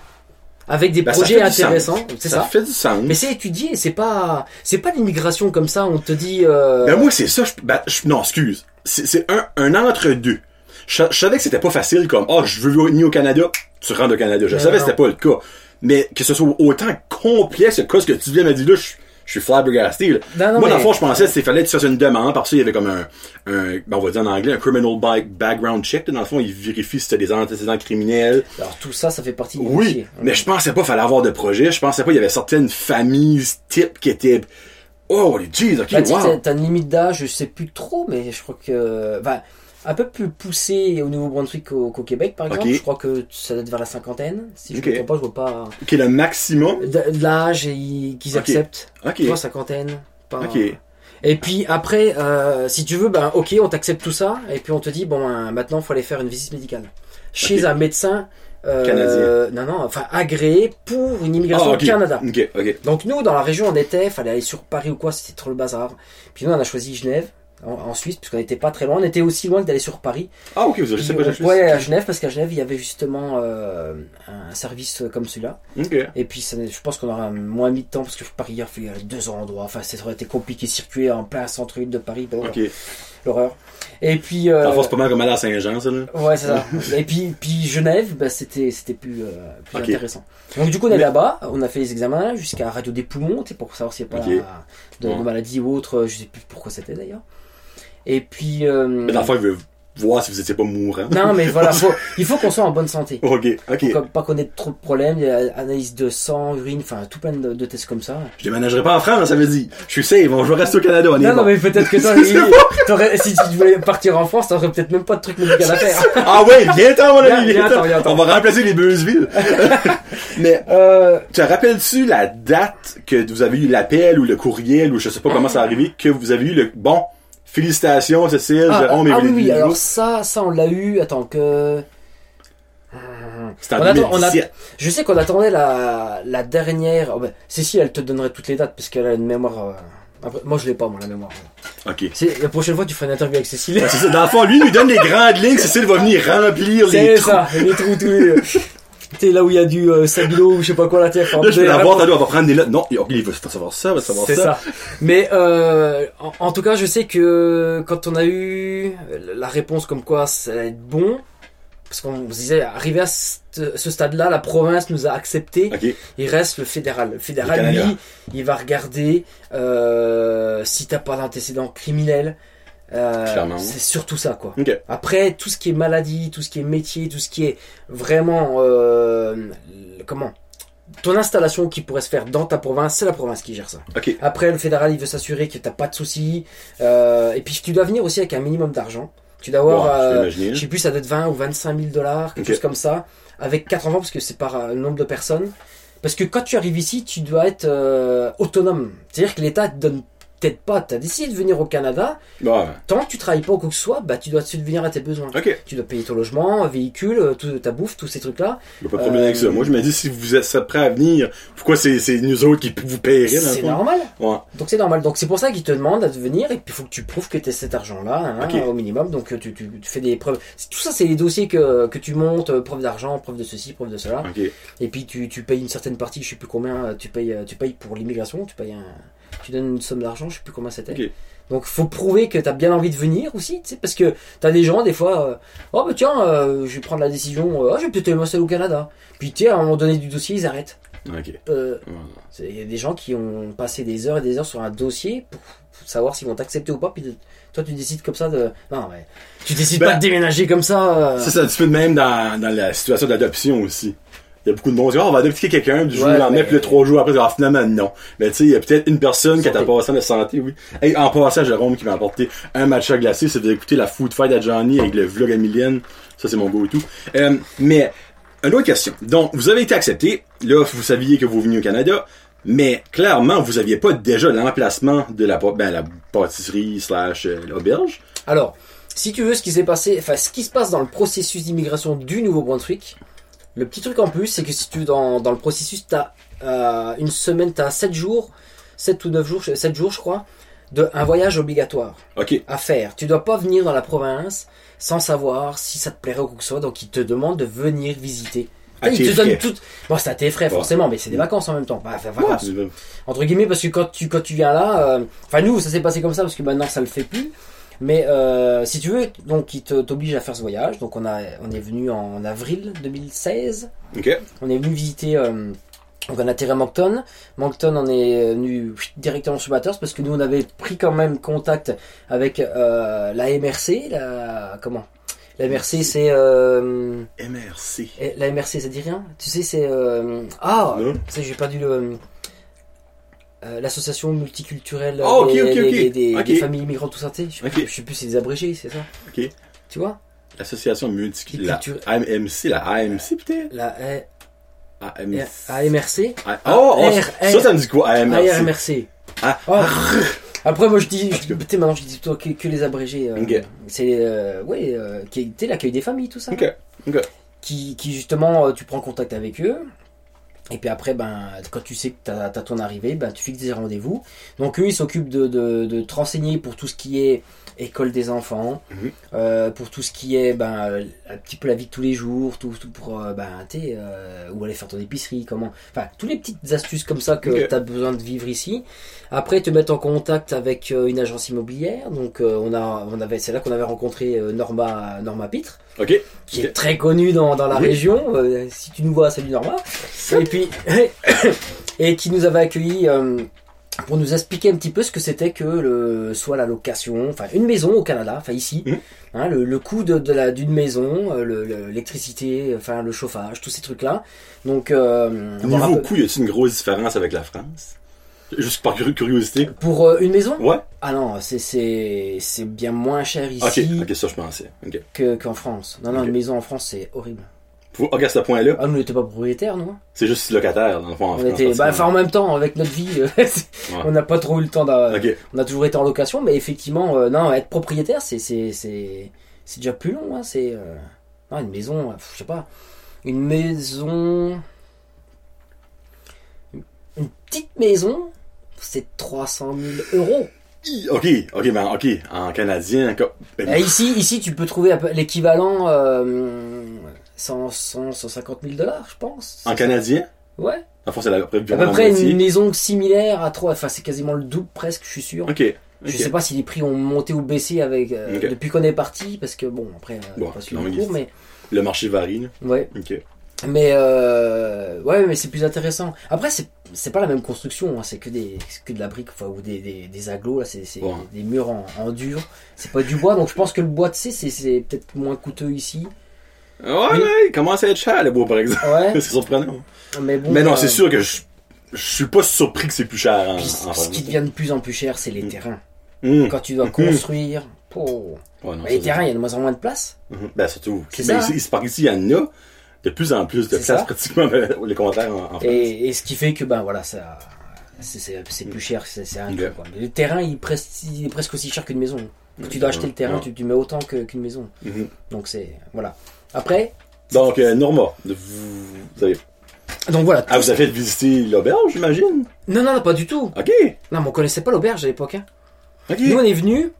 avec des Ben, ça projets intéressants. C'est Ça ça. fait du sens. Mais c'est étudié. C'est pas c'est pas l'immigration comme ça. On te dit. Euh... Ben moi, c'est ça. Je, ben, je- non, excuse. C'est un, un entre-deux. Je, je savais que c'était pas facile comme, ah, je veux venir au Canada, tu rentres au Canada. Je Non, savais que c'était pas le cas. Mais que ce soit autant complexe que ce que tu viens de me dire là, je, je suis flabbergasté. Là. Non, non, Moi, dans mais- le fond, je pensais qu'il fallait que tu fasses une demande, parce qu'il y avait comme un, un ben, on va dire en anglais, un criminal ba- background check. Dans le fond, ils vérifient si t'as des antécédents criminels. Alors tout ça, ça fait partie du Oui, mais je pensais pas qu'il fallait avoir de projet. Je pensais pas qu'il y avait certaines familles types qui étaient... Oh, les jeez, ok, tu sais, wow. t'as- une limite d'âge, je sais plus trop, mais je crois que. Enfin, un peu plus poussé au Nouveau-Brunswick qu'au Québec, par exemple. Je crois que ça doit être vers la cinquantaine. Si je ne me trompe pas, je vois pas. Ok, le maximum. De, de l'âge qu'ils acceptent. Ok. Tu vois, cinquantaine. Pas... Ok. Et puis après, euh, si tu veux, ben ok, on t'accepte tout ça, et puis on te dit, bon, ben, maintenant, il faut aller faire une visite médicale. Chez un médecin. euh, Canadien. Non, non, enfin agréé pour une immigration Ah, au Canada. Ok, ok. Donc nous, dans la région, on était, fallait aller sur Paris ou quoi, c'était trop le bazar. Puis nous, on a choisi Genève, en, en Suisse, puisqu'on n'était pas très loin. On était aussi loin que d'aller sur Paris. Ah, ok, sais pas, je sais ouais, à Genève, parce qu'à Genève, il y avait justement euh, un service comme celui-là. Ok. Et puis, ça, je pense qu'on aura moins mis de temps, parce que Paris, il y a fait deux endroits. Enfin, ça aurait été compliqué de circuler en plein centre-ville de Paris. Bon, Ok. L'horreur. Et puis... euh, c'est pas mal comme aller à Saint-Jean, ça, là. Ouais, c'est ça. Et puis, puis Genève, bah, c'était, c'était plus, euh, plus intéressant. Donc du coup, on est Mais- là-bas, on a fait les examens jusqu'à radio des poumons, pour savoir s'il n'y a pas de, de Ouais. maladie ou autre, je sais plus pourquoi c'était d'ailleurs. Et puis... euh, Mais dans le fond, il veut voir si vous étiez pas mourant. non, mais voilà, faut- il faut qu'on soit en bonne santé. Ok, ok. Comme pas qu'on ait trop de problèmes, il y a analyse de sang, urine, enfin tout plein de, de tests comme ça. Je déménagerai pas en France, ça veut dire. Je suis safe, on- je vais rester au Canada, on est Non, bon. non, mais peut-être que toi, il- si tu voulais partir en France, t'aurais peut-être même pas de truc médical à faire. Ah ouais, viens-t'en, mon ami, viens-t'en. On va remplacer les Beuzeville. mais, Euh, te rappelles-tu la date que vous avez eu l'appel ou le courriel ou je sais pas comment ça est arrivé, que vous avez eu le, bon, félicitations, Cécile, ah, Jérôme et ah oui, oui, alors ça, ça on l'a eu, attends que... C'était en On attend- on a- 2017. Je sais qu'on attendait la, la dernière. oh ben, Cécile, elle te donnerait toutes les dates parce qu'elle a une mémoire. euh, après- moi, je l'ai pas, moi, la mémoire. Ok. C'est la prochaine fois, tu feras une interview avec Cécile. C'est. Dans le fond, lui, il nous donne les grandes lignes, Cécile va venir remplir les C'est trous. ça, les trous tous les. Tu sais, là où il y a du euh, sabilo ou je sais pas quoi, la terre. Là, je vais t'as va prendre des notes. Non, il va savoir ça, il va savoir C'est ça. ça. Mais euh, en, en tout cas, je sais que quand on a eu la réponse comme quoi ça allait être bon, parce qu'on se disait, arrivé à ce, ce stade-là, la province nous a accepté. Il reste le fédéral. Le fédéral, Le lui, il va regarder euh, si t'as pas d'antécédent criminel. Euh, c'est surtout ça, quoi. Après, tout ce qui est maladie, tout ce qui est métier, tout ce qui est vraiment... euh, comment? Ton installation qui pourrait se faire dans ta province, c'est la province qui gère ça. Après, le fédéral, il veut s'assurer que t'as pas de soucis. Euh, et puis, tu dois venir aussi avec un minimum d'argent. Tu dois avoir... Je je sais plus, ça doit être 20 ou 25 000 dollars, quelque chose comme ça, avec quatre enfants, parce que c'est par nombre de personnes. Parce que quand tu arrives ici, tu dois être autonome. C'est-à-dire que l'État te donne peut-être pas, tu as décidé de venir au Canada, Ouais. tant que tu travailles pas ou quoi que ce soit, bah, tu dois subvenir à tes besoins. Ok. Tu dois payer ton logement, véhicule, euh, tout, ta bouffe, tous ces trucs-là. Pas de problème avec ça. Moi, je me dis, si vous êtes prêt à venir, pourquoi c'est, nous autres qui vous le C'est normal. Ouais. Donc c'est normal. Donc c'est pour ça qu'ils te demandent à venir et puis il faut que tu prouves que tu as cet argent-là hein, au minimum. Donc euh, tu, tu, tu fais des preuves. Tout ça c'est les dossiers que, que tu montes, euh, preuve d'argent, preuve de ceci, preuve de cela. Et puis tu, tu payes une certaine partie, je sais plus combien, tu payes, tu payes pour l'immigration, tu payes un, tu donnes une somme d'argent, je sais plus combien c'était. Ok. Donc faut prouver que tu as bien envie de venir aussi, tu sais, parce que tu as des gens des fois, euh, oh bah tiens, euh, je vais prendre la décision, euh, Ah, je vais peut-être m'installer au Canada. Puis tu sais, à un moment donné du dossier, ils arrêtent. Il y a des gens qui ont passé des heures et des heures sur un dossier pour savoir s'ils vont t'accepter ou pas. Puis toi, tu décides comme ça de. Non, mais tu décides Ben, pas de déménager comme ça. C'est ça, un petit peu de même dans, dans la situation d'adoption aussi. Il y a beaucoup de monde qui Ah, on va adopter quelqu'un du jour Ouais, au lendemain, puis le trois jours après, ah, finalement, non. Mais tu sais, il y a peut-être une personne qui a Santé. ta passant de santé, oui. Et en passant, Jérôme qui m'a apporté un matcha glacé, c'est d'écouter la food fight à Johnny avec le vlog à Mylène. Ça, c'est mon go-to. Euh, mais, une autre question. Donc, vous avez été accepté. Là, vous saviez que vous veniez au Canada. Mais, clairement, vous aviez pas déjà l'emplacement de la, ben, la pâtisserie slash euh, l'auberge. Alors, si tu veux, ce qui s'est passé, enfin, ce qui se passe dans le processus d'immigration du Nouveau-Brunswick, le petit truc en plus, c'est que si tu dans, dans le processus, t'as euh, une semaine, t'as 7 jours, 7 ou 9 jours, 7 jours, je crois, de un voyage obligatoire à faire. Tu dois pas venir dans la province sans savoir si ça te plairait ou quoi que ce soit, donc ils te demandent de venir visiter. À ils te donnent tout. Bon, c'est à tes frais, Bon. forcément, mais c'est des vacances en même temps. Bah, enfin, vacances Ouais. entre guillemets parce que quand tu quand tu viens là euh, enfin nous ça s'est passé comme ça parce que maintenant ça le fait plus mais euh, si tu veux donc ils te- t'obligent à faire ce voyage donc on a on est venu en avril 2016 OK. on est venu visiter euh, donc on a atterri à Moncton Moncton on est venu directement sur Bathurst parce que nous on avait pris quand même contact avec euh, la MRC la comment? La MRC c'est euh, MRC. la MRC ça dit rien? Tu sais c'est euh, ah Non. tu sais, j'ai perdu le. Euh, L'association multiculturelle Oh, des, familles immigrantes, tout ça, tu sais. Je, je sais plus, c'est des abrégés, c'est ça OK. Tu vois? L'association multiculturelle. Culture- La AMC, la AMC peut-être? La A- AMC. AMRC Ah, oh, oh, ça, ça me dit quoi? AMRC. ARMRC. Ah. Oh. Après, moi, je dis, je- maintenant, je dis plutôt que, que les abrégés. euh, Ok. C'est, euh, ouais, euh, l'accueil des familles, tout ça. Qui, justement, euh, tu prends contact avec eux. Et puis après, ben, quand tu sais que tu as, ton arrivée, ben, tu fixes des rendez-vous. Donc eux, ils s'occupent de, de, de te renseigner pour tout ce qui est école des enfants, Mhm. euh, pour tout ce qui est ben, euh, un petit peu la vie de tous les jours, tout, tout pour euh, ben, euh, où aller faire ton épicerie, comment, enfin, toutes les petites astuces comme ça que Ok. tu as besoin de vivre ici. Après, te mettre en contact avec une agence immobilière. Donc on a, on avait, c'est là qu'on avait rencontré Norma, Norma Pitre qui est très connu dans, dans la Oui. région. Si tu nous vois, salut Norma. Et puis, et qui nous avait accueillis pour nous expliquer un petit peu ce que c'était que le, soit la location, enfin une maison au Canada, enfin ici, Mhm. hein, le, le coût de, de la d'une maison, euh, le- le- l'électricité, enfin le chauffage, tous ces trucs là. Donc, euh, un Niveau peu- coût, y a-t-il une grosse différence avec la France? Juste par curi- curiosité. pour euh, une maison, Ouais. ah non, c'est bien moins cher ici Ok, ça, je pensais. Ok. que qu'en France. Non non, Ok. une maison en France c'est horrible. Ok, à ce point-là, Ah nous on n'était pas propriétaires nous. hein. c'est juste locataire, dans le fond, en On France. était, bah, enfin, en même temps, avec notre vie, euh, on n'a pas trop eu le temps d'a- Ok. On a toujours été en location, mais effectivement, euh, non, être propriétaire, c'est, c'est, déjà plus long, hein, c'est, euh, non, une maison, je sais pas, une maison, une petite maison, c'est 300 000 euros. Ok, ok, ben, ok, en canadien, ben, ici, ici, tu peux trouver l'équivalent, euh, 100, 100, 150 000 dollars, je pense. en canadien, Ouais. en fond, c'est la, à peu À peu près une maison similaire à trois, enfin, c'est quasiment le double presque, je suis sûr. Ok. Je ok. sais pas si les prix ont monté ou baissé avec euh, depuis qu'on est parti, parce que bon après euh, Bon, pas le mais cours, mais Le marché varie, ouais, Ok. mais euh, ouais, mais c'est plus intéressant. Après c'est c'est pas la même construction, hein, c'est que des que de la brique, enfin ou des des, là, c'est des murs en, en dur. C'est pas du bois, donc je pense que le bois tu sais c'est c'est peut-être moins coûteux ici. Ouais, ouais, il commence à être cher, le bois, par exemple. Ouais, c'est surprenant. mais bon. Mais non, euh, c'est sûr que je, je suis pas surpris que c'est plus cher en, puis en ce qui devient de plus en plus cher, c'est les Mm. terrains. Hum. Quand tu dois Mhm. construire, oh. Ouais, non, Bah, ça, les terrains, il y a de moins en moins de place. Mhm. Ben, surtout. C'est Ben, ça, ici, ici, par ici, il y en a de plus en plus de place, ça. pratiquement, ben, le contraire en, en France. Et, et ce qui fait que ben voilà ça c'est- plus cher c'est c'est un quoi. Mais le terrain il, est presque- il est presque aussi cher qu'une maison quand tu dois acheter le terrain tu, tu mets autant que- qu'une maison Mhm. donc c'est voilà après Donc, euh, Norma, vous, vous avez, donc voilà ah, vous avez visiter l'auberge, j'imagine? non non non pas du tout Ok. non mais on connaissait pas l'auberge à l'époque hein. Nous on est venu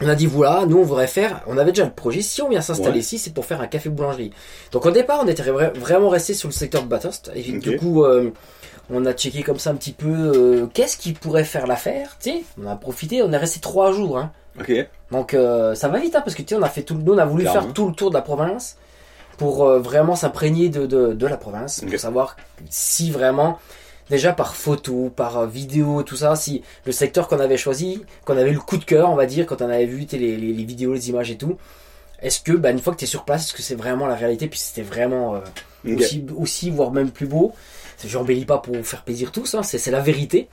on a dit voilà, nous on voudrait faire, on avait déjà le projet, si on vient s'installer Ouais. ici, c'est pour faire un café boulangerie. Donc au départ, on était vra- vraiment resté sur le secteur de Bathurst. Et du coup, euh, on a checké comme ça un petit peu euh, qu'est-ce qui pourrait faire l'affaire. Tu sais, on a profité, on est resté trois jours. Hein. Ok. Donc euh, ça va vite, hein, parce que tu sais, on a fait tout, le- nous on a voulu Clairement. faire tout le tour de la province. pour euh, vraiment s'imprégner de, de, de la province, pour savoir si vraiment, déjà par photo, par euh, vidéo, tout ça, si le secteur qu'on avait choisi, qu'on avait eu le coup de cœur, on va dire, quand on avait vu les, les, les vidéos, les images et tout, est-ce que, bah, une fois que tu es sur place, est-ce que c'est vraiment la réalité, puis c'était vraiment euh, aussi, aussi, voire même plus beau. Je embellis pas pour vous faire plaisir tous, hein, c'est la vérité.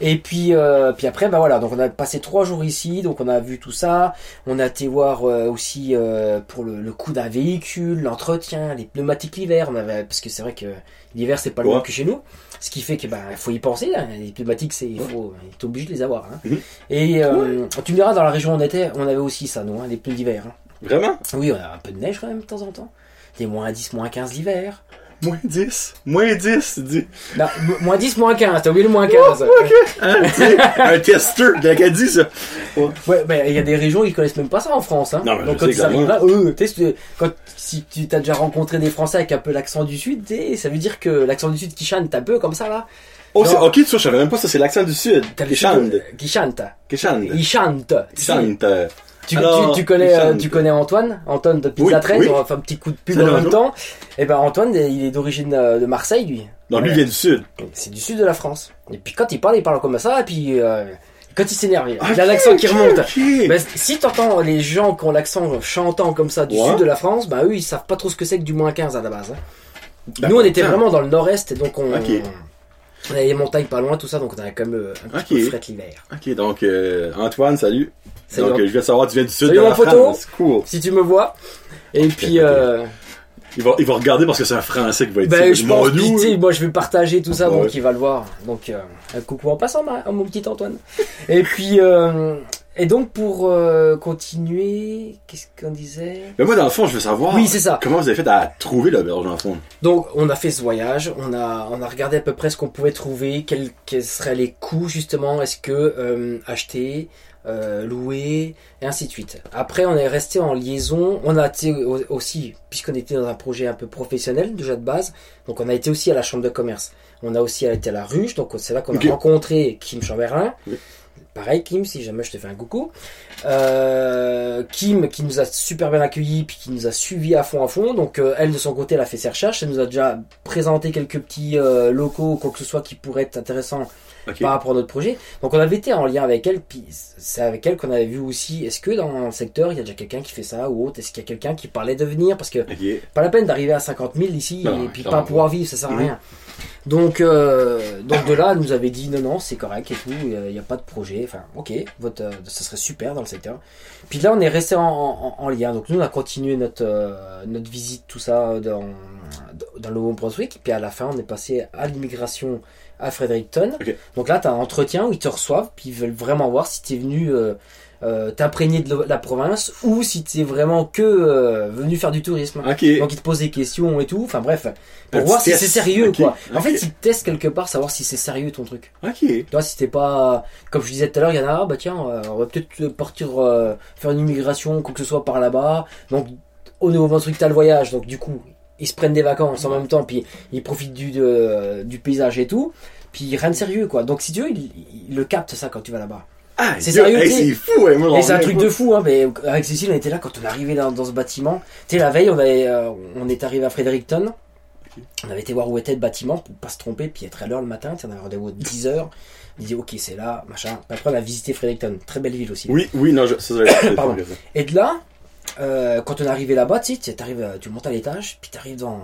Et puis, euh, puis après, bah voilà, donc on a passé trois jours ici, donc on a vu tout ça. On a été voir euh, aussi euh, pour le, le coût d'un véhicule, l'entretien, les pneumatiques l'hiver. On avait, parce que c'est vrai que l'hiver c'est pas le Ouais. même que chez nous, ce qui fait que bah faut y penser. hein. Les pneumatiques, c'est il faut, t'es obligé de les avoir. Hein. Mhm. Et euh, tu me diras, dans la région où on était, on avait aussi ça, nous, hein, les pneus d'hiver. hein. Vraiment? Oui, on a un peu de neige quand même de temps en temps. Des moins 10, moins 15 l'hiver. Moins 10. Moins 10, tu dis. Non, mo- moins 10, moins 15, t'as oublié le moins 15. Hein, tu sais, un testeur, a dit ça. Ouais, ben il y a des régions ils connaissent même pas ça en France. Hein. Non, mais Donc quand arrivent clairement. là, eux, tu quand si tu t'as déjà rencontré des Français avec un peu l'accent du Sud, tu ça veut dire que l'accent du Sud qui chante un peu comme ça là. Oh, c'est, ok, tu vois, je savais même pas ça, c'est l'accent du Sud. Qui chante. euh, Qui chante. Qui chante. Il chante. Qui chante. Tu, Alors, tu, tu connais, euh, tu connais Antoine, Antoine de Pizza Oui, Trade, oui. on va faire un petit coup de pub en même Antoine. temps. Et ben Antoine, il est d'origine euh, de Marseille lui. Non, lui, il vient du Sud. C'est du sud de la France. Et puis quand il parle, il parle comme ça, et puis euh, quand il s'énerve, il a l'accent qui remonte. ok. Ben, si t'entends les gens qui ont l'accent chantant comme ça du Ouais. sud de la France, bah eux ils savent pas trop ce que c'est que du moins 15 à la base. hein. Ben, Nous on était vraiment dans le nord-est et donc on, on avait les montagnes pas loin, tout ça, donc on avait quand même un petit peu fret l'hiver. Ok, donc, euh, Antoine, salut. Donc, euh, je viens savoir, tu viens du Sud de la. France. Cool. Si tu me vois. Et puis, euh, Il va, il va regarder parce que c'est un Français qui va être ben, je pense, moi je vais partager tout ça, Ouais. donc il va le voir. Donc, euh, un coucou en passant, ma- mon petit Antoine. Et puis, euh, et donc pour euh, continuer, qu'est-ce qu'on disait? Mais moi, dans le fond, je veux savoir. Oui, c'est ça. Comment vous avez fait à trouver l'auberge, dans le fond? Donc on a fait ce voyage, on a on a regardé à peu près ce qu'on pouvait trouver, quels, quels seraient les coûts justement, est-ce que acheter, euh, louer et ainsi de suite. Après on est resté en liaison, on a été au- aussi puisqu'on était dans un projet un peu professionnel déjà de base, donc on a été aussi à la chambre de commerce. On a aussi été à la ruche, donc c'est là qu'on a rencontré Kim Chamberlain. Oui. Pareil Kim, si jamais je te fais un coucou. Euh, Kim qui nous a super bien accueillis puis qui nous a suivis à fond à fond. Donc euh, elle de son côté elle a fait ses recherches, elle nous a déjà présenté quelques petits euh, locaux quoi que ce soit qui pourrait être intéressant Ok. par rapport à notre projet. Donc on avait été en lien avec elle, puis c'est avec elle qu'on avait vu aussi, est-ce que dans le secteur il y a déjà quelqu'un qui fait ça ou autre, est-ce qu'il y a quelqu'un qui parlait de venir? Parce que Ok. pas la peine d'arriver à 50 000 ici Non, et puis pas pouvoir vivre, ça sert à Mhm. rien. Donc, euh, donc de là, elle nous avait dit non, non, c'est correct et tout, il n'y a pas de projet. Enfin, ok, votre, euh, ça serait super dans le secteur. Puis là, on est resté en, en- en lien. Donc nous, on a continué notre, euh, notre visite, tout ça, dans, dans le Nouveau-Brunswick. Puis à la fin, on est passé à l'immigration à Fredericton. Donc là, tu as un entretien où ils te reçoivent, puis ils veulent vraiment voir si tu es venu euh, euh, t'imprégner de la province ou si tu es vraiment que euh, venu faire du tourisme. Donc ils te posent des questions et tout. Enfin bref, pour Un voir si c'est sérieux Ok. quoi. En fait, ils te testent quelque part, savoir si c'est sérieux ton truc. Tu vois, si t'es pas, comme je disais tout à l'heure, il y en a, ah, bah tiens, on va peut-être partir euh, faire une immigration, quoi que ce soit par là-bas. Donc au Nouveau-Brunswick, t'as le voyage, donc du coup, ils se prennent des vacances en même temps, puis ils profitent du de- du paysage et tout. Puis rien de sérieux quoi. Donc si tu veux, ils, ils le captent ça quand tu vas là-bas. Ah, C'est sérieux, hey, sais. c'est fou, moi, j'en Et c'est un truc de fou, hein, mais avec Cécile, on était là quand on est arrivé dans, dans ce bâtiment. Tu sais, la veille, on, avait, euh, on est arrivé à Fredericton. On avait été voir où était le bâtiment pour pas se tromper, puis être à l'heure le matin. Tu sais, on avait rendez-vous à 10h. On disait, ok, c'est là, machin. Après, on a visité Fredericton. Très belle ville aussi. Oui, oui, non, je, ça, ça, Pardon. ça. Et de là, euh, quand on est arrivé là-bas, tu sais, tu euh, tu montes à l'étage, puis tu arrives dans,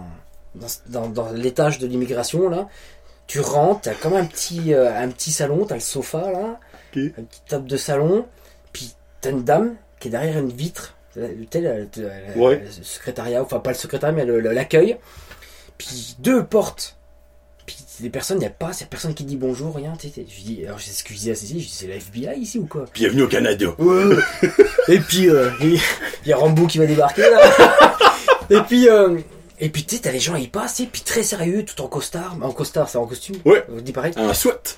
dans, dans, dans l'étage de l'immigration, là. Tu rentres, t'as comme un petit, euh, un petit salon, t'as le sofa, là. Ok. Un petit table de salon, puis t'as une dame qui est derrière une vitre. Tu sais, le, le- le- Ouais. le secrétariat, enfin pas le secrétariat, mais l'accueil. Puis deux portes. Des personnes, il n'y a pas, c'est personne qui dit bonjour, rien. Tu sais, je dis, alors c'est ce que je disais à Cécile, je dis, c'est la FBI ici ou quoi? Bienvenue au Canada. Ouais. Et puis, euh, il y a Rambo qui va débarquer là. et puis, euh, et puis tu sais, t'as les gens, ils passent, et puis très sérieux, tout en costard. En costard, c'est en costume Ouais. On dit pareil. En soute.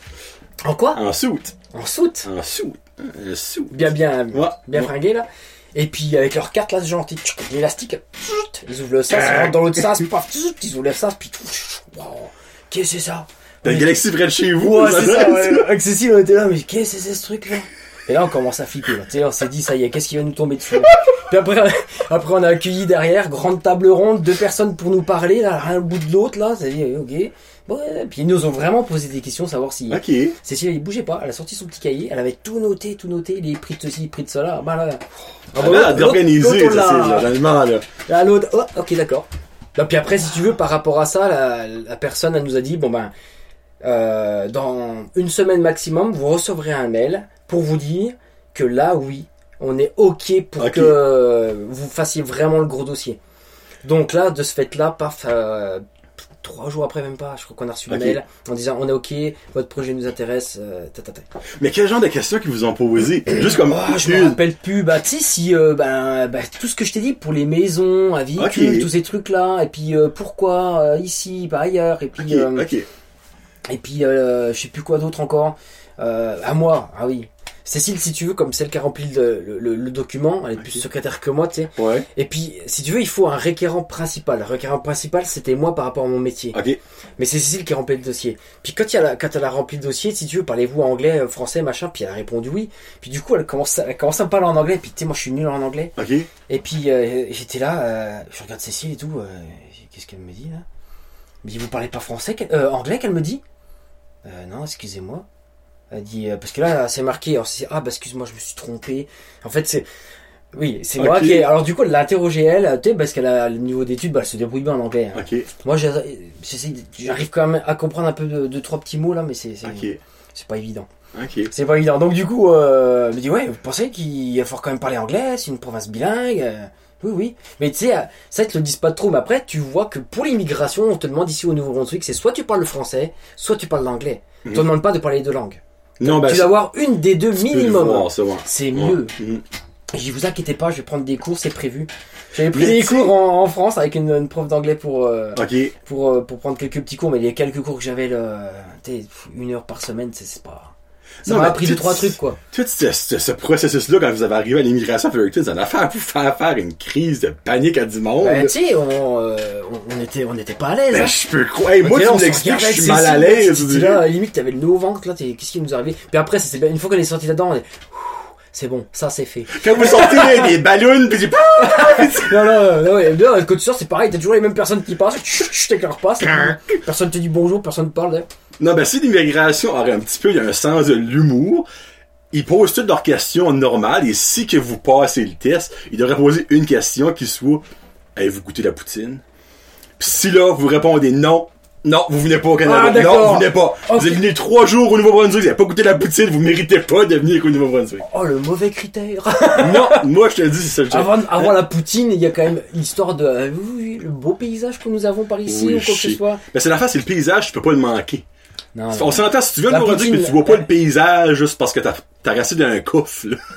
En quoi? En soute. En soute. En soute. En soute. Bien, bien, Ouais. bien fringué là. Et puis avec leur carte là, ce genre, l'élastique, ils ouvrent le sas, ils rentrent dans l'autre sas, paf, ils ouvrent le sas, puis wow, qu'est-ce que c'est ça T'as une galaxie près de chez vous. Ouais, c'est ça, ouais. Avec Cécile, on était là, mais qu'est-ce que c'est ce truc là Et là, on commence à flipper. Là. On s'est dit, ça y est, qu'est-ce qui va nous tomber dessus Puis après, après on a accueilli derrière, grande table ronde, deux personnes pour nous parler, là, au bout de l'autre, là, c'est dit, ok. Bon, ouais, puis ils nous ont vraiment posé des questions, savoir si Ok. Cécile, elle bougeait pas, elle a sorti son petit cahier, elle avait tout noté, tout noté, les prix de ceci, les prix de cela, bah là. Ah, Ah, bah, là, l'autre- d'organiser, ça, c'est là, là. Là, l'autre, oh, ok, d'accord. Là, puis après, si tu veux, par rapport à ça, la, la personne, elle nous a dit, bon ben, euh, dans une semaine maximum, vous recevrez un mail pour vous dire que là, oui, on est ok pour que vous fassiez vraiment le gros dossier. Donc là, de ce fait-là, paf, euh, trois jours après, même pas, je crois qu'on a reçu le mail en disant, on est ok, votre projet nous intéresse, euh, ta, ta, ta. Mais quel genre de questions qu'ils vous ont posées? Juste comme, Ah, je me rappelle plus. Bah, tu sais, si, euh, ben, bah, tout ce que je t'ai dit pour les maisons, un véhicule, Ok. tous ces trucs-là, et puis euh, pourquoi euh, ici, pas ailleurs, et puis, Ok, euh, et puis, je sais plus quoi d'autre encore. À moi, ah oui. Cécile, si tu veux, comme celle qui a rempli le, le- le- le document, elle est plus secrétaire que moi, tu sais. Ouais. Et puis, si tu veux, il faut un requérant principal. Le requérant principal, c'était moi par rapport à mon métier. Ok. Mais c'est Cécile qui a rempli le dossier. Puis quand, il y a la- quand elle a rempli le dossier, si tu veux, parlez-vous anglais, euh, français, machin, puis elle a répondu oui. Puis du coup, elle commence à, elle commence à me parler en anglais, puis tu sais, moi je suis nul en anglais. Ok. Et puis euh, j'étais là, euh, je regarde Cécile et tout, euh, qu'est-ce qu'elle me dit là? Elle me dit, vous parlez pas français euh, Anglais qu'elle me dit? Euh, Non, excusez-moi. Elle dit, euh, parce que là, c'est marqué, alors c'est, ah bah excuse-moi, je me suis trompé. En fait, c'est... Oui, c'est moi qui... Alors du coup, elle l'a interrogé elle, tu sais, parce qu'elle a le niveau d'études, bah, elle se débrouille bien en anglais. hein. Ok. Moi, j'arrive quand même à comprendre un peu de, de trois petits mots là, mais c'est c'est Ok. c'est pas évident. C'est pas évident. Donc du coup, euh, elle me dit ouais, vous pensez qu'il va falloir quand même parler anglais, c'est une province bilingue. euh, oui, oui. Mais tu sais, ça ils te le disent pas trop. Mais après, tu vois que pour l'immigration, on te demande ici au Nouveau-Brunswick, c'est soit tu parles le français, soit tu parles l'anglais. On te Mhm. demande pas de parler les deux langues. Non, ben, tu dois avoir une des deux minimum. C'est mieux. Ouais. Mhm. Je dis vous inquiétez pas, je vais prendre des cours, c'est prévu. J'avais pris Mais des cours en, en France avec une, une prof d'anglais pour. euh, pour, euh, pour prendre quelques petits cours, mais les quelques cours que j'avais, une heure par semaine, c'est c'est pas. Ça Non, m'a appris deux, trois trucs, quoi. Tout ce, ce- ce processus-là, quand vous avez arrivé à l'immigration à Fredericton, ça a fait vous faire faire une crise de panique à du monde. Ben, tu sais, on, euh, on, était, on était pas à l'aise. Ben, hein. je peux croire. Hey, moi, là, on tu regardait je suis mal à l'aise. Là, limite, t'avais le nez au ventre, là, qu'est-ce qui nous arrivé Puis après, bien- une fois qu'on est sorti là-dedans, on est, c'est bon, ça c'est fait. Quand vous sortez des ballons, pis j'ai non, non, non, là, quand tu sors, c'est pareil, t'as toujours les mêmes personnes qui passent, pas, c'est tout. personne te dit bonjour, personne te parle. hein. Non, ben, si l'immigration aurait un petit peu, il y a un sens de l'humour, ils posent toutes leurs questions normales, et si que vous passez le test, ils devraient poser une question qui soit, avez-vous goûté la poutine? Pis si là, vous répondez non, non, vous venez pas au Canada. Ah, non, vous venez pas. Vous êtes venu trois jours au Nouveau-Brunswick, vous avez pas goûté la poutine, vous méritez pas de venir au Nouveau-Brunswick. Oh, le mauvais critère. non, moi, je te le dis, c'est ça j'ai. Avant, avant la poutine, il y a quand même l'histoire de euh, le beau paysage que nous avons par ici Oui, ou quoi que ce soit. Ben, c'est l'affaire, c'est le paysage, tu peux pas le manquer. Non, On s'entend, si tu viens de Nouveau-Brunswick, poutine, mais tu vois pas le paysage juste parce que t'as, t'as resté dans un.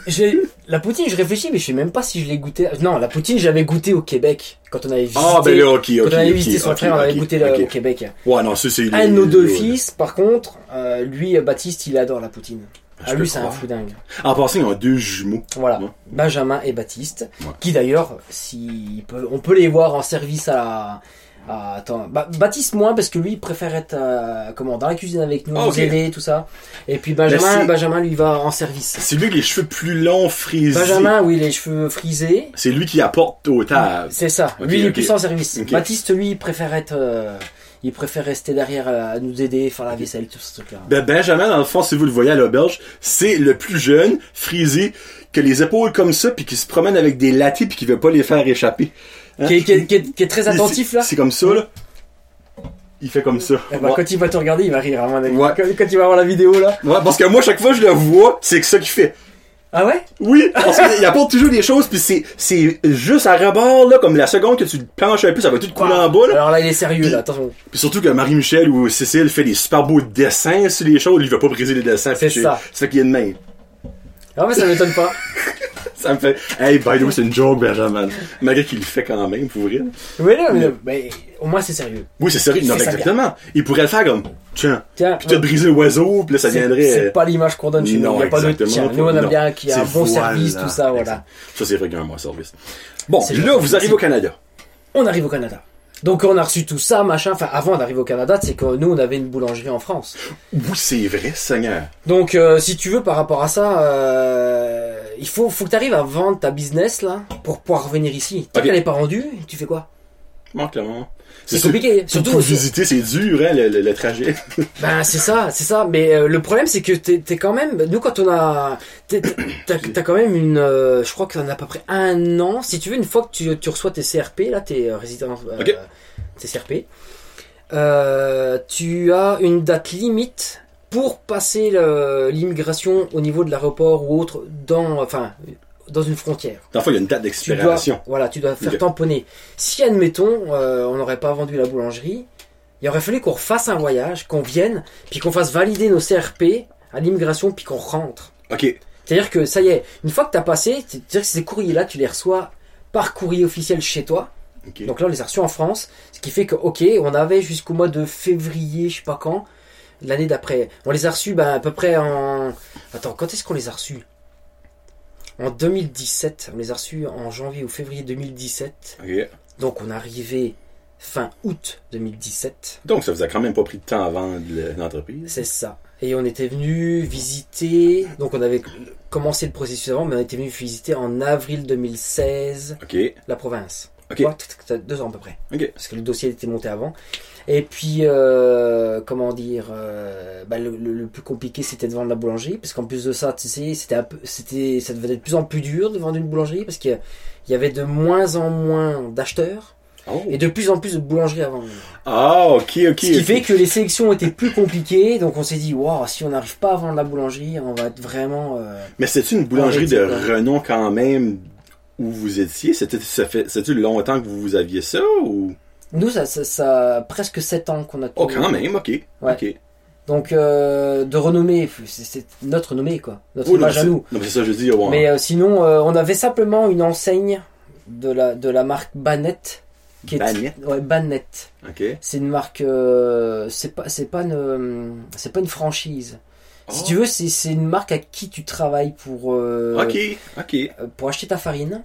J'ai- La poutine, je réfléchis, mais je sais même pas si je l'ai goûté. Non, la poutine, j'avais goûté au Québec quand on avait visité. Ah, ben là, ok, ok. quand on avait visité son frère, on avait goûté là, ok. au Québec. Ouais, non, ça, c'est Un de nos deux fils, par contre, euh, lui, euh, Baptiste, il adore la poutine. Je Ah, peux lui, c'est un fou dingue. En passant, ils ont deux jumeaux. Voilà. Ouais. Benjamin et Baptiste, Ouais. qui d'ailleurs, si peut, on peut les voir en service à la. À- attends, Ba- Baptiste moins parce que lui il préfère être euh, comment dans la cuisine avec nous, Ah, nous ok. aider tout ça. Et puis Benjamin, Benjamin lui va en service. C'est lui avec les cheveux plus longs, frisés. Benjamin, oui, les cheveux frisés. C'est lui qui apporte aux tables. C'est ça. Lui, il est plus en service. Baptiste, lui, il préfère être, euh, il préfère rester derrière euh, à nous aider, faire la vaisselle, tout ce truc-là. Ben, Benjamin, dans le fond, si vous le voyez à l'auberge, c'est le plus jeune, frisé, que les épaules comme ça, puis qui se promène avec des latis, puis qui veut pas les faire échapper. Hein? Qui, est, qui est- qui est- qui est très attentif C'est- là. C'est comme ça, là. Il fait comme ça. Eh ben, Ouais. Quand il va te regarder, il va rire. Hein, mec. Ouais. quand, quand il va voir la vidéo là. Ouais, parce que moi, chaque fois que je le vois, c'est que ça qu'il fait. Ah ouais? Oui, parce qu'il apporte toujours des choses, puis c'est, c'est juste à rebord, là, comme la seconde que tu planches un peu, ça va tout couler en bas, là. Alors là, il est sérieux là. Attention. Puis surtout que Marie-Michel ou Cécile fait des super beaux dessins sur les choses, il va pas briser les dessins. C'est ça. Ça fait qu'il y a une main. Ah mais ça m'étonne pas. Ça me fait, hey, by the way, c'est une joke, Benjamin. Malgré qu'il le fait quand même, pour vrai. Oui, non, mais, mais au moins c'est sérieux. Oui, c'est sérieux. Non, mais exactement. Il pourrait le faire comme, tiens, Tiens, puis te briser l'oiseau, puis là, ça viendrait. euh, C'est pas l'image qu'on donne chez nous. non, Il n'y a pas de tiens. Nous on aime bien qu'il y ait un bon voilà. service, tout ça, voilà. Ça, c'est vrai qu'il y a un bon service. Bon, là, vous arrivez au Canada. On arrive au Canada. Donc on a reçu tout ça, machin. Enfin, avant d'arriver au Canada, c'est que nous on avait une boulangerie en France. Oui, c'est vrai, Seigneur. Donc, euh, si tu veux, par rapport à ça, euh, il faut, faut que tu arrives à vendre ta business là pour pouvoir revenir ici. Tant Ok. qu'elle n'est pas rendue, tu fais quoi? Non, clairement. C'est compliqué. Surtout pour visiter, c'est dur, hein, le, le- le trajet. Ben c'est ça, c'est ça. Mais euh, le problème c'est que t'es t'es quand même. Nous quand on a, t'as quand même une. euh, je crois que t'en as à peu près un an. Si tu veux, une fois que tu, tu reçois tes CRP, là, tes euh, résidents, euh, tes CRP, tu as une date limite pour passer l'immigration au niveau de l'aéroport ou autre dans, enfin, dans une frontière. Fond, il y a une date d'expiration. voilà, tu dois faire tamponner. Si, admettons, euh, on n'aurait pas vendu la boulangerie, il aurait fallu qu'on refasse un voyage, qu'on vienne, puis qu'on fasse valider nos CRP à l'immigration, puis qu'on rentre. Ok. C'est-à-dire que ça y est, une fois que tu as passé, c'est-à-dire que ces courriers-là, tu les reçois par courrier officiel chez toi. ok. Donc là, on les a reçus en France, ce qui fait que, ok, on avait jusqu'au mois de février, je sais pas quand, l'année d'après. On les a reçus ben, à peu près en... Attends, quand est-ce qu'on les a reçus? En 2017. On les a reçus en janvier ou février 2017. Ok. Donc on est arrivé fin août 2017. Donc, ça vous a quand même pas pris de temps avant le- l'entreprise. C'est ça. Et on était venu visiter. Donc on avait commencé le processus avant, mais on était venu visiter en avril 2016 Ok. la province. Ok. Tu vois, t- t- deux ans à peu près. Parce que le dossier était monté avant. Et puis, euh, comment dire, euh, bah, le, le- le plus compliqué c'était de vendre la boulangerie, parce qu'en plus de ça, tu sais, c'était c'était, ça devenait de plus en plus dur de vendre une boulangerie, parce qu'il y avait de moins en moins d'acheteurs Oh. et de plus en plus de boulangeries à vendre. Ah, ok, ok. Ce qui fait que les sélections étaient plus compliquées, donc on s'est dit, waouh, si on n'arrive pas à vendre la boulangerie, on va être vraiment. euh, Mais c'était une boulangerie de renom quand même où vous étiez? C'était, ça fait, longtemps que vous aviez ça ou? Nous, ça, ça, presque 7 ans qu'on a. Oh, tout- quand même, ok. Ouais. Ok. Donc, euh, de renommée, c'est notre renommée, quoi. Notre non, image à nous. Non, mais c'est ça, je dire, ouais. Mais euh, sinon, euh, on avait simplement une enseigne de la, de la marque Banette. Qui est- Banette? Ouais, Banette. Ok. C'est une marque. c'est pas, c'est pas une, c'est pas une franchise. Si Oh. tu veux, c'est une marque à qui tu travailles pour, euh, euh, pour acheter ta farine.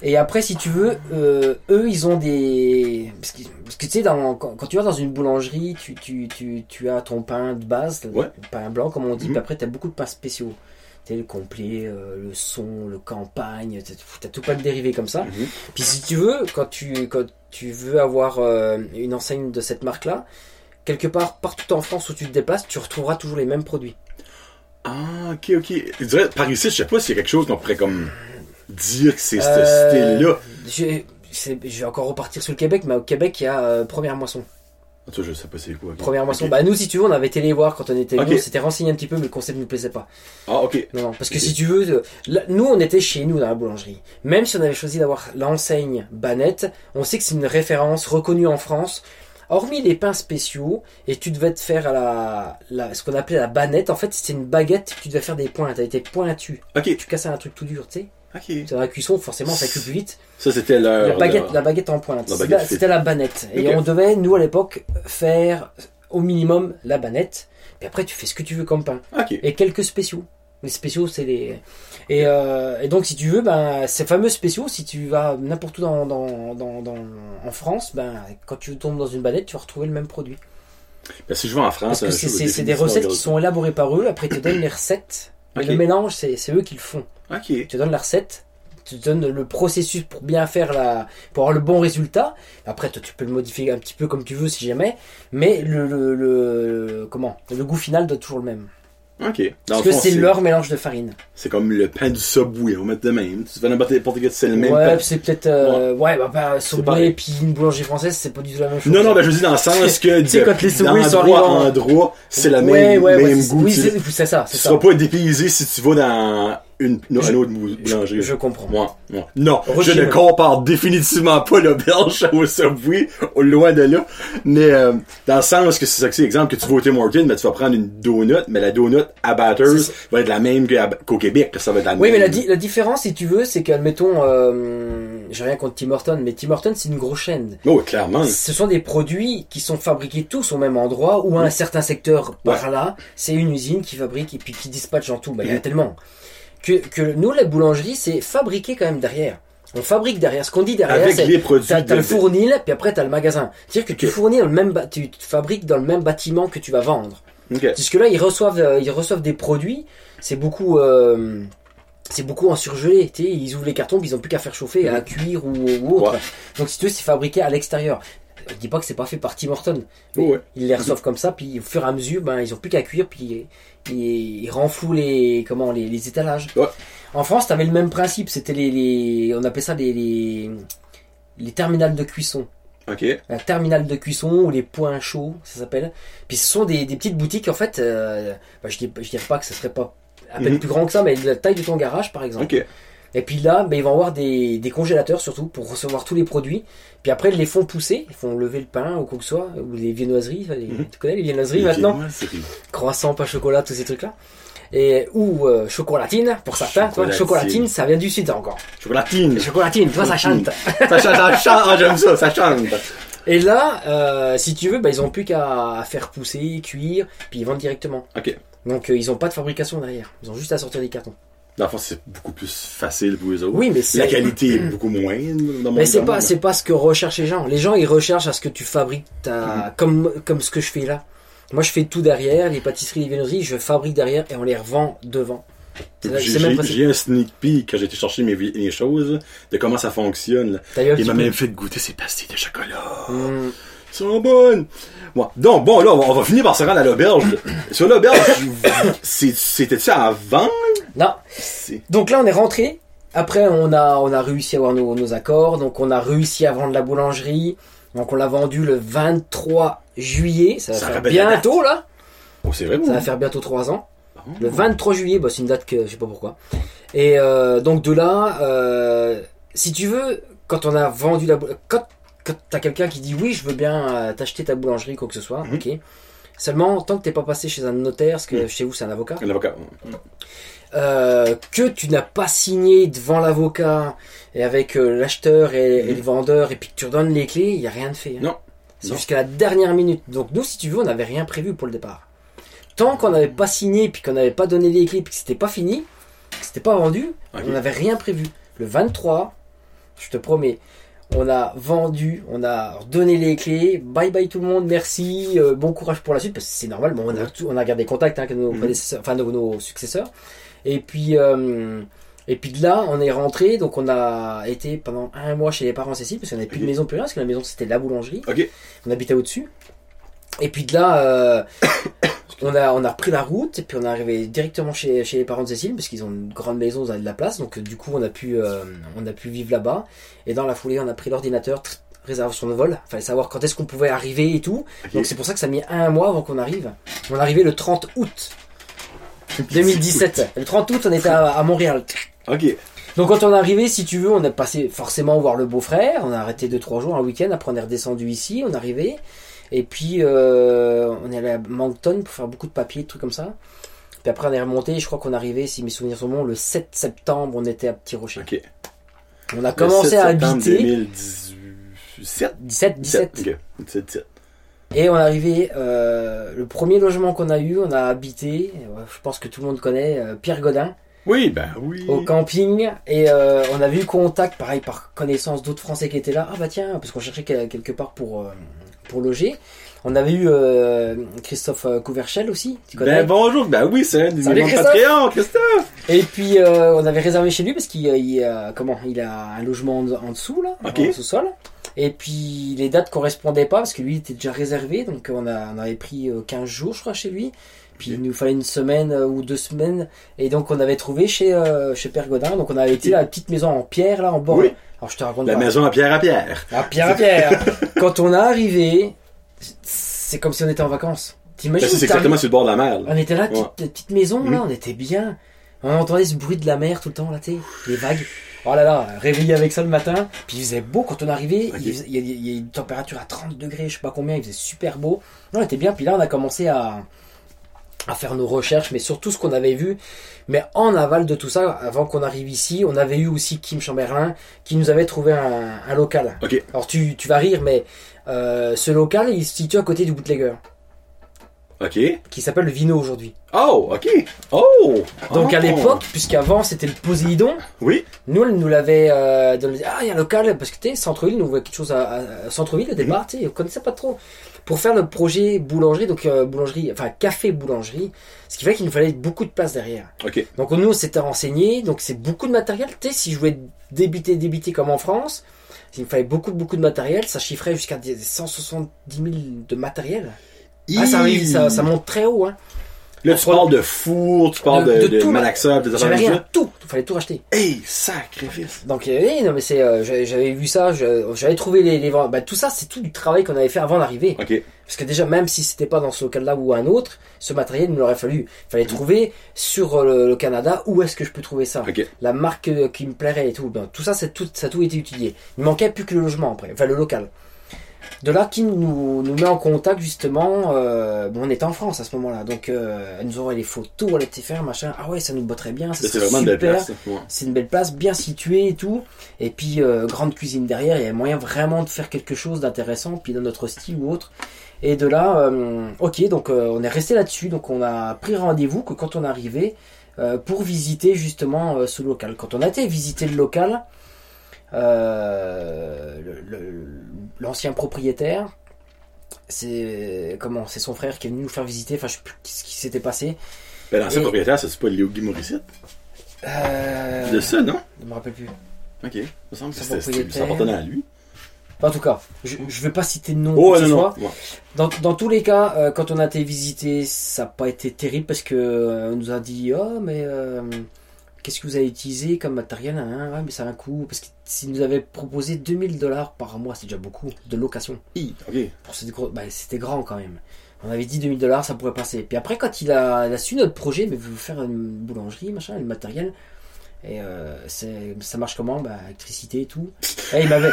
Et après, si tu veux, euh, eux, ils ont des... Parce que, parce que tu sais, dans- quand, quand tu vas dans une boulangerie, tu, tu, tu, tu as ton pain de base, le pain blanc, comme on dit, Mhm. puis après, tu as beaucoup de pains spéciaux. Tu le complet, euh, le son, le campagne, tu as tout pas de dérivé comme ça. Mhm. Puis si tu veux, quand tu, quand tu veux avoir euh, une enseigne de cette marque-là, quelque part, partout en France où tu te déplaces, tu retrouveras toujours les mêmes produits. Ah, ok, ok. Je dirais, par ici, je sais pas s'il y a quelque chose qu'on pourrait comme dire que c'est ce Euh, style-là. Je, vais encore repartir sur le Québec, mais au Québec, il y a euh, Première Moisson. Toi, je sais pas c'est quoi. Première moisson. Bah nous, si tu veux, on avait été les voir quand on était Ok. venus. On s'était renseigné un petit peu, mais le concept nous plaisait pas. Ah, ok. Non, non, parce que si tu veux, euh, là, nous, on était chez nous dans la boulangerie. Même si on avait choisi d'avoir l'enseigne Banette, on sait que c'est une référence reconnue en France. Hormis les pains spéciaux, et tu devais te faire à la, la ce qu'on appelait la banette. En fait, c'était une baguette. Tu devais faire des pointes. Elle était pointue. Ok, Tu cassais un truc tout dur, tu sais. ok. C'est dans la cuisson, forcément, ça cuit plus vite. Ça, c'était. La baguette, la baguette en pointe. C'était la- banette. Et on devait, nous à l'époque, faire au minimum la banette. Puis après, tu fais ce que tu veux comme pain. Et quelques spéciaux. Les spéciaux, c'est les. Et, euh, et donc, si tu veux, ben, ces fameux spéciaux, si tu vas n'importe où dans, dans, dans, dans- en France, ben, quand tu tombes dans une banette, tu vas retrouver le même produit. Ben, si je vais en France, Parce que un c'est c'est- c'est des recettes qui sont élaborées par eux. Après, ils te donnent les recettes. Et le mélange, c'est c'est eux qui le font. Ok. Tu te donnes la recette, tu te donnes le processus pour bien faire la, pour avoir le bon résultat. Après, toi, tu peux le modifier un petit peu comme tu veux si jamais, mais le, le, le- comment, le goût final doit être toujours le même. Ok. Dans Parce que c'est leur mélange de farine. C'est comme le pain du Subway, on va mettre de même. Tu fais n'importe quel, c'est le même ouais, pain. c'est peut-être, euh, ouais, bah, bah, Subway puis une boulangerie française, c'est pas du tout la même chose. Non, non, ben je dis dans le sens que Tu sais, quand les Subway sont arrivés en- endroit, c'est la ouais, même, ouais, ouais, même goût. Oui, tu c'est c'est ça, tu c'est ça. seras pas dépaysé si tu vas dans une, une, Je- boulangerie. Je comprends. Moi, moi. Non, je ne compare définitivement pas le belge au Subway, au loin de là. Mais euh, dans le sens que c'est ça que c'est, exemple, que tu vas au Tim Hortons, mais tu vas prendre une donut, mais la donut à Batters C'est va être la même qu'au Québec, que ça va être la Oui, même. mais la, di- la différence, si tu veux, c'est qu'admettons, euh, j'ai rien contre Tim Hortons, mais Tim Hortons, c'est une grosse chaîne. Oh, clairement. Ce sont des produits qui sont fabriqués tous au même endroit ou à un certain secteur par là. C'est une usine qui fabrique et puis qui dispatche en tout. Bah, il y en a tellement. Que, que nous, la boulangerie, c'est fabriquer quand même derrière. On fabrique derrière. Ce qu'on dit derrière, Avec c'est les produits. t'as, de- le fournil, puis après t'as le magasin. C'est-à-dire que tu fournis dans le même, tu fabriques dans le même bâtiment que tu vas vendre. Puisque là, ils reçoivent, euh, ils reçoivent des produits. C'est beaucoup, euh, c'est beaucoup en surgelé. Tu sais, ils ouvrent les cartons, puis ils ont plus qu'à faire chauffer, à cuire ou, ou autre. Ouais. Donc si tu veux, c'est fabriqué à l'extérieur. Je dis pas que c'est pas fait par Tim Horton. mais Ouais. Ils les reçoivent comme ça, puis au fur et à mesure, ben ils ont plus qu'à cuire, puis ils, ils renflouent les comment les, les étalages. Ouais. En France, t'avais le même principe. C'était les, les on appelait ça les les, les terminales de cuisson. Ok. La terminale de cuisson ou les points chauds, ça s'appelle. Puis ce sont des, des petites boutiques en fait. Euh, ben, je, dis, je dirais pas que ce serait pas à peine Mhm. plus grand que ça, mais de la taille de ton garage par exemple. Et puis là, ben, ils vont avoir des, des congélateurs surtout pour recevoir tous les produits. Puis après, ils les font pousser, ils font lever le pain ou quoi que ce soit, ou les viennoiseries. les- Mhm. Tu connais les viennoiseries maintenant ouais, c'est rigolo. Croissant, pain chocolat, tous ces trucs-là. Et, ou euh, chocolatine pour certains. Toi, Chocolatine. ça vient du sud encore. Chocolatine. Chocolatine, toi, ça chante. ça chante, ça chante. Ah, j'aime ça, ça chante. Et là, euh, si tu veux, ben, ils ont plus qu'à faire pousser, cuire, puis ils vendent directement. Ok. Donc euh, ils ont pas de fabrication derrière. Ils ont juste à sortir des cartons. Dans le fond, c'est beaucoup plus facile pour eux autres. Oui, mais c'est La qualité est beaucoup dans mon Mais c'est pas, c'est pas ce que recherchent les gens. Les gens, ils recherchent à ce que tu fabriques ta, comme, comme ce que je fais là. Moi, je fais tout derrière, les pâtisseries, les viennoiseries, je fabrique derrière et on les revend devant. J'ai un sneak peek quand j'ai été chercher mes, mes choses, de comment ça fonctionne. Il m'a même fait goûter ses pastilles de chocolat. Hum, Ils sont bonnes. Ouais. Donc, bon, là, on va, on va finir par se rendre à l'auberge. Sur l'auberge, c'est- c'était-tu à Donc là, on est rentré. Après, on a, on a réussi à avoir nos, nos accords. Donc, on a réussi à vendre la boulangerie. Donc, on l'a vendu le 23 juillet. Ça va Ça faire rappelle la date. bientôt, là. Oh, c'est vrai, Ça va faire bientôt 3 ans. Bon. Le 23 juillet, bah, c'est une date que je sais pas pourquoi. Et euh, donc de là, euh, si tu veux, quand on a vendu la bou- quand quand t'as quelqu'un qui dit oui, je veux bien euh, t'acheter ta boulangerie, quoi que ce soit, Mhm. ok. Seulement, tant que t'es pas passé chez un notaire, parce que Mhm. chez vous c'est un avocat, Un avocat. Euh, que tu n'as pas signé devant l'avocat et avec euh, l'acheteur et, et le vendeur, et puis que tu redonnes les clés, il y a rien de fait. hein. Non. C'est jusqu'à la dernière minute. Donc nous, si tu veux, on n'avait rien prévu pour le départ. Tant qu'on n'avait pas signé, puis qu'on n'avait pas donné les clés, puis que c'était pas fini, que c'était pas vendu, on n'avait rien prévu. Le 23, je te promets, on a vendu, on a donné les clés, bye bye tout le monde, merci, euh, bon courage pour la suite, parce que c'est normal, bon, on, a tout- on a gardé contact avec nos Mhm. enfin nos, nos successeurs. Et puis, euh, et puis de là, on est rentré, donc on a été pendant un mois chez les parents Cécile, parce qu'on n'avait plus de maison plus rien, parce que la maison c'était la boulangerie. Ok. On habitait au-dessus. Et puis de là, euh, on, a, on a repris la route, et puis on est arrivé directement chez, chez les parents de Cécile, parce qu'ils ont une grande maison, ils avaient de la place, donc euh, du coup on a pu, euh, on a pu vivre là-bas. Et dans la foulée, on a pris l'ordinateur, réservation de vol, fallait savoir quand est-ce qu'on pouvait arriver et tout. Donc c'est pour ça que ça a mis un mois avant qu'on arrive. On est arrivé le 30 août 2017. Le 30 août, on était à, à Montréal. Ok. Donc quand on est arrivé, si tu veux, on est passé forcément voir le beau-frère, on a arrêté 2-3 jours, un week-end, après on est redescendu ici, on est arrivé, et puis euh, on est allé à Moncton pour faire beaucoup de papiers, de trucs comme ça. Puis après on est remonté, je crois qu'on est arrivé, si mes souvenirs sont bons, le 7 septembre, on était à Petit Rocher. Ok. On a commencé à habiter 2017. 17, 17. Ok. 17, 17. Et on est arrivé, euh, le premier logement qu'on a eu, on a habité, euh, je pense que tout le monde connaît, euh, Pierre Godin. Oui, ben oui. au camping et euh, on avait eu contact pareil par connaissance d'autres français qui étaient là ah bah tiens parce qu'on cherchait quel- quelque part pour euh, pour loger on avait eu euh, Christophe Couverchel aussi tu connais Ben bonjour, ben oui, c'est un des membres Christophe. Christophe. et puis euh, on avait réservé chez lui parce qu'il il, comment il a un logement en, dessous là Ok. en sous-sol et puis les dates correspondaient pas parce que lui il était déjà réservé donc on a on avait pris euh, 15 jours je crois chez lui puis il nous fallait une semaine euh, ou deux semaines et donc on avait trouvé chez euh, chez Père Godin donc on avait été à la petite maison en pierre là en bord Oui. alors je te raconte La pas. maison à pierre à pierre. à pierre à pierre quand on est arrivé c'est comme si on était en vacances t'imagines Ben, c'est exactement sur le bord de la mer. là. on était là, Ouais. petite, maison, là, Mhm. on était bien. On entendait ce bruit de la mer tout le temps, là, tu les vagues. Oh là là, réveillé avec ça le matin. Puis il faisait beau quand on arrivait. Il, faisait- il y a, il y a une température à 30 degrés, je sais pas combien, il faisait super beau. Non, on était bien. Puis là, on a commencé à, à faire nos recherches, mais sur tout ce qu'on avait vu. Mais en aval de tout ça, avant qu'on arrive ici, on avait eu aussi Kim Chamberlain qui nous avait trouvé un, un local. Ok. Alors tu, tu vas rire, mais euh, ce local, il se situe à côté du bootlegger. OK. qui s'appelle le Vino aujourd'hui. Oh, OK. Oh! Donc Oh. à l'époque, puisqu'avant c'était le Poséidon, Oui. nous elle nous l'avait euh, donné. Ah, il y a un local, parce que tu sais, centre-ville, nous voulait quelque chose à, à- centre-ville au départ, tu sais, on connaissait pas trop. Pour faire notre projet boulangerie, donc euh, boulangerie, enfin café boulangerie, ce qui fait qu'il nous fallait beaucoup de place derrière. OK. Donc nous on s'était renseigné, donc c'est beaucoup de matériel. Tu sais, si je voulais débiter, débiter comme en France, il me fallait beaucoup, beaucoup de matériel, ça chiffrait jusqu'à des 170 000 de matériel. Ah, ça, arrive, ça, ça monte très haut, hein. Là, tu parles de four, tu parles De- de, de de, malaxeur, des affaires rien, tout, il fallait tout racheter. Hey, sacrifice. Donc euh, non mais c'est, euh, j'avais vu ça, j'avais trouvé les, les ventes. Bah, tout ça, c'est tout du travail qu'on avait fait avant d'arriver. OK. Parce que déjà, même si c'était pas dans ce local-là ou un autre, ce matériel, il nous aurait fallu. Il fallait trouver sur euh, le, le Canada où est-ce que je peux trouver ça. OK. La marque qui me plairait et tout. Ben, tout ça, c'est tout, ça a tout été étudié. Il manquait plus que le logement après, enfin le local. De là, qui nous, nous met en contact justement. Euh, bon, on était en France à ce moment-là, donc euh, elle nous envoie les photos, elle était faire machin. Ah ouais, ça nous botterait bien, C'est vraiment une belle place. Ouais. C'est une belle place, bien située et tout. Et puis, euh, grande cuisine derrière, il y a moyen vraiment de faire quelque chose d'intéressant, puis dans notre style ou autre. Et de là, euh, ok, donc euh, on est resté là-dessus. Donc on a pris rendez-vous que quand on arrivait euh, pour visiter justement euh, ce local. Quand on a été visiter le local, l'ancien propriétaire, c'est comment C'est son frère qui est venu nous faire visiter. Enfin, je sais plus ce qui s'était passé. Ben, l'ancien Et- propriétaire, c'est pas Léo Guy Morissette? Euh, De ça, non? je me rappelle plus. OK. Il me semble que ça appartenait à lui. En tout cas, je ne vais pas citer de nom Oh, que ce non, soit. Dans tous les cas, euh, quand on a été visité, ça n'a pas été terrible parce que euh, on nous a dit oh mais euh, qu'est-ce que vous avez utilisé comme matériel hein, ouais, mais ça a un coût parce que s'ils nous avaient proposé 2000 dollars par mois, c'est déjà beaucoup de location. OK. Pour cette gros- bah, c'était grand quand même. On avait dit 2000 dollars, ça pourrait passer. Puis après, quand il a, il a su notre projet, mais vous faire une boulangerie, machin, le matériel. Et euh, ça marche comment? Bah, électricité et tout. Et il m'avait,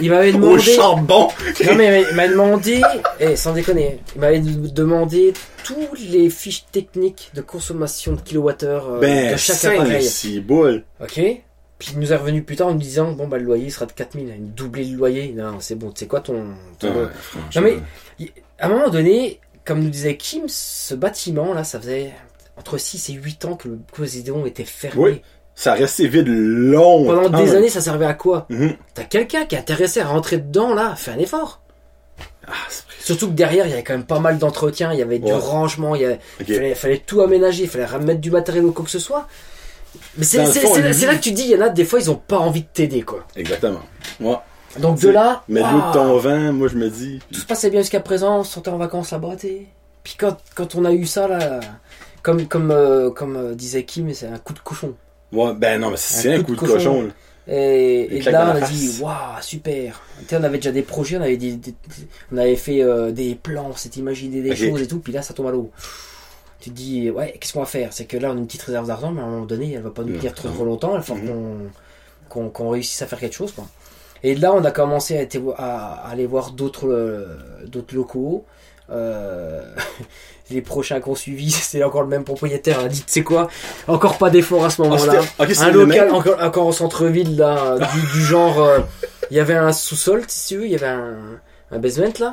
il m'avait Au demandé. charbon! Non mais il m'a demandé, eh, sans déconner, il m'avait demandé tous les fiches techniques de consommation de kilowattheures euh, Ben, de chaque appareil. si boule. Ok Puis il nous est revenu plus tard en nous disant, bon bah le loyer sera de 4000, il doublé le loyer. Non, c'est bon, tu sais quoi ton... ton- Ouais, Non mais, à un moment donné, comme nous disait Kim, ce bâtiment là, ça faisait entre 6 et 8 ans que le Poséidon était fermé. Oui. Ça restait vide longtemps. Pendant des années, ça servait à quoi? Mhm. T'as quelqu'un qui est intéressé à rentrer dedans là, fais un effort. Ah. Surtout que derrière, il y avait quand même pas mal d'entretien, il y avait du rangement, il y avait, Ok. fallait, fallait tout aménager, il fallait remettre du matériel ou quoi que ce soit. Mais c'est là que tu dis, il y en a des fois, ils ont pas envie de t'aider, quoi. Exactement. Ouais. Donc de là, Mais waouh, l'eau de ton vent, moi, je me dis. tout se passait bien jusqu'à présent, on sortait en vacances là-bas. Puis quand, quand on a eu ça, là, comme, comme, euh, comme euh, disait Kim, c'est un coup de cochon. Ouais, ben non, mais c'est Un un coup coup de cochon. Et, et là, on a dit, waouh, super. Tu sais, on avait déjà des projets, on avait, des, des- on avait fait euh, des plans, on s'était imaginé des choses et tout, puis là, ça tombe à l'eau. Tu te dis, ouais, qu'est-ce qu'on va faire? C'est que là, on a une petite réserve d'argent, mais à un moment donné, elle va pas nous Ouais. tenir trop, trop longtemps, il faut Mhm. qu'on réussisse à faire quelque chose, quoi. Et là, on a commencé à, aller voir d'autres d'autres locaux. Euh, les prochains qu'on suivi, c'est encore le même propriétaire. A dit, tu sais quoi? Encore pas d'effort à ce Ah, moment-là. un local encore, encore en centre-ville là du, du genre euh, il y avait un sous-sol si tu veux il y avait un, un basement là.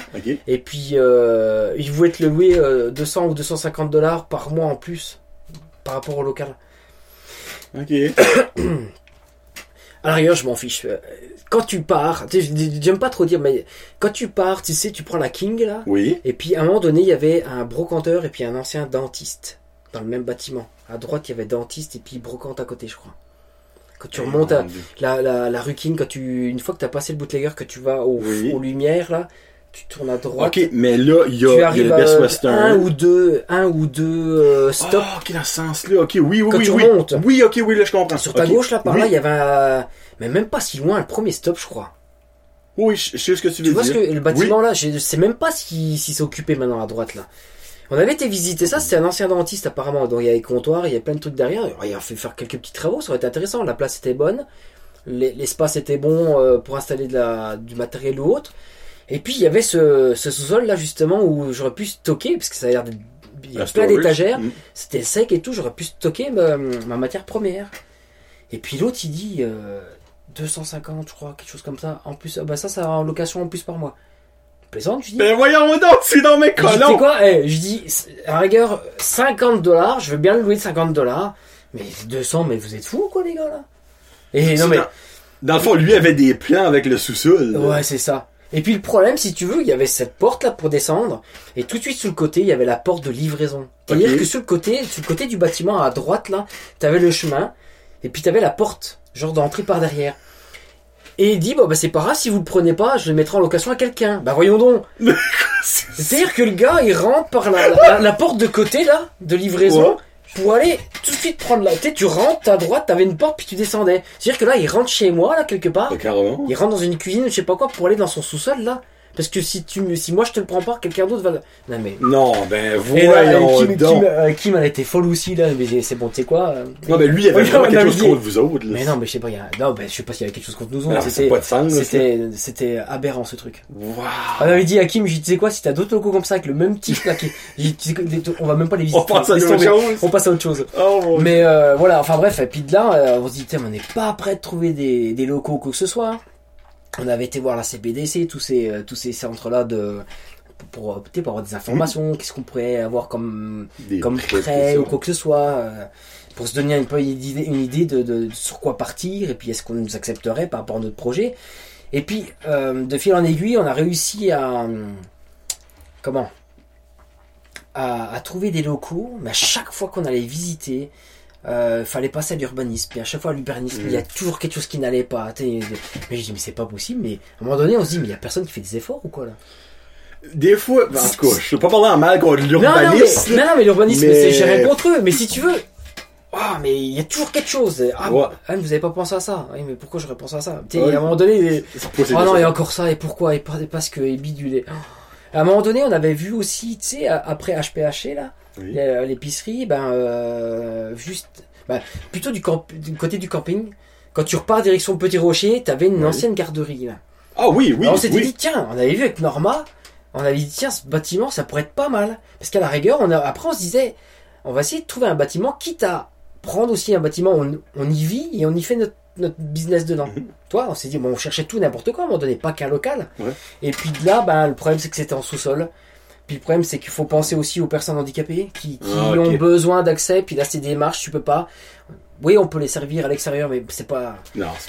Et puis euh, il voulait te le louer euh, 200 ou 250 dollars par mois en plus par rapport au local. Ok. à la rigueur je m'en fiche. Euh, quand tu pars tu sais, j'aime pas trop dire mais quand tu pars tu sais tu prends la King là Oui. et puis à un moment donné il y avait un brocanteur et puis un ancien dentiste dans le même bâtiment à droite il y avait dentiste et puis brocante à côté je crois quand tu remontes à, la, la, la rue King, quand tu, une fois que tu as passé le bootlegger, que tu vas au, Oui. aux lumières, là, tu tournes à droite. Ok, mais là, il y a, tu il y a le Best un Western. ou deux, un ou deux euh, stops. Ah, ok, dans ce sens-là. Ok, oui, oui, Quand oui. tu oui. remontes. Oui, ok, oui, là, je comprends. Sur ta gauche, là, par Oui. là, il y avait un... Mais même pas si loin, le premier stop, je crois. Oui, je, sais ce que tu veux Tu vois ce dire. que le bâtiment, là, je sais même pas si, si c'est occupé maintenant à droite, là. On avait été visiter ça, c'était un ancien dentiste apparemment, donc il y avait des comptoirs, il y avait plein de trucs derrière, il a fait faire quelques petits travaux, ça aurait été intéressant, la place était bonne, l'e- l'espace était bon euh, pour installer de la, du matériel ou autre, et puis il y avait ce, ce sous-sol là justement où j'aurais pu stocker, parce que ça a l'air de... Il y a Un plein d'étagères, Mm. c'était sec et tout, j'aurais pu stocker ma, ma matière première. Et puis l'autre il dit euh, 250 je crois, quelque chose comme ça, en plus, ah bah ça ça en location en plus par mois. plaisante, je dis. Ben voyons donc, c'est dans mes tu sais colons! quoi, eh, je dis, à rigueur, 50 dollars, je veux bien le louer de 50 dollars, mais 200, mais vous êtes fous, quoi, les gars, là? Et non, mais, Dans, dans le fond, lui avait des plans avec le sous-sol. ouais, c'est ça. Et puis le problème, si tu veux, il y avait cette porte là pour descendre, et tout de suite sur le côté, il y avait la porte de livraison. C'est-à-dire que sur le côté, sur le côté du bâtiment à droite là, t'avais le chemin, et puis t'avais la porte, genre d'entrée par derrière. Et il dit, bon bah c'est pas grave, si vous le prenez pas, je le mettrai en location à quelqu'un. Bah voyons donc. C'est-à-dire que le gars, il rentre par la, la, la porte de côté là, de livraison, Ouais. Pour aller tout de suite prendre la tête. Tu rentres à droite, t'avais une porte, puis tu descendais. C'est-à-dire que là, il rentre chez moi là quelque part. Carrément. Il rentre dans une cuisine, je sais pas quoi, pour aller dans son sous-sol là. Parce que si tu, me- si moi je te le prends pas, quelqu'un d'autre va. le- Non mais. Non, ben Et là, voyons Kim, euh, Kim, elle était folle aussi là. Mais c'est bon, tu sais quoi. euh, Non, mais lui, il avait Oui, vraiment on quelque avait chose dit- contre vous autres. Là. Mais non, mais je sais pas. il Y a... Non, ben je sais pas s'il y avait quelque chose contre nous autres. ça C'était, pas de sens. là, ça. c'était, c'était aberrant ce truc. Wow. On avait dit à Kim, j'ai dit, tu sais quoi, si t'as d'autres locaux comme ça avec le même type là, qui... j'ai dit, tu sais quoi, on va même pas les visiter. On passe à Laisse autre tomber. chose. On passe à autre chose. Oh mon Dieu. Mais euh, voilà, enfin bref, et puis de là, euh, on se dit, tiens, mais on n'est pas prêt de trouver des, des locaux ou quoi que ce soit. On avait été voir la CPDC, tous ces, euh, tous ces centres-là de pour, pour, peut-être pour avoir des informations, qu'est-ce qu'on pourrait avoir comme, Des comme prêt ou quoi que ce soit, euh, pour se donner un peu une idée, une idée de, de sur quoi partir, et puis est-ce qu'on nous accepterait par rapport à notre projet. Et puis, euh, de fil en aiguille, on a réussi à... euh, Comment à, à trouver des locaux, mais à chaque fois qu'on allait visiter, euh, fallait passer à l'urbanisme. Et à chaque fois, à l'urbanisme, il y a toujours quelque chose qui n'allait pas. t'sais, Mais je dis, mais c'est pas possible. Mais à un moment donné, on se dit, mais il y a personne qui fait des efforts ou quoi là? Des fois, ben, en tout cas, je veux pas parler en mal contre l'urbanisme. non, non, mais l'urbanisme, Mais- c'est- j'ai rien contre eux. Mais si tu veux, ah, mais il y a toujours quelque chose. Ah, Ouais. ah, vous avez pas pensé à ça Oui, mais pourquoi j'aurais pensé à ça? Tu sais, Ouais. À un moment donné, c'est oh non, choses. il y a encore ça, et pourquoi? Et par- parce que et et- À un moment donné, on avait vu aussi, tu sais, après HPH, là, Oui. euh, l'épicerie, ben, euh, juste, ben, plutôt du, camp, du côté du camping. Quand tu repars direction Petit Rocher, t'avais une Oui. ancienne garderie, là. Ah oui, oui, Alors on s'était oui. dit, tiens, on avait vu avec Norma, on avait dit, tiens, ce bâtiment, ça pourrait être pas mal. Parce qu'à la rigueur, on a, après, on se disait, on va essayer de trouver un bâtiment, quitte à prendre aussi un bâtiment, on, on y vit et on y fait notre, notre business dedans. Mhm. Toi, on s'est dit, bon, on cherchait tout n'importe quoi, un moment donné, pas qu'un local. Ouais. Et puis de là, ben, le problème, c'est que c'était en sous-sol. Puis le problème, c'est qu'il faut penser aussi aux personnes handicapées qui, qui Ah, ont besoin d'accès. Puis là, c'est des démarches, tu peux pas. Oui, on peut les servir à l'extérieur, mais c'est pas,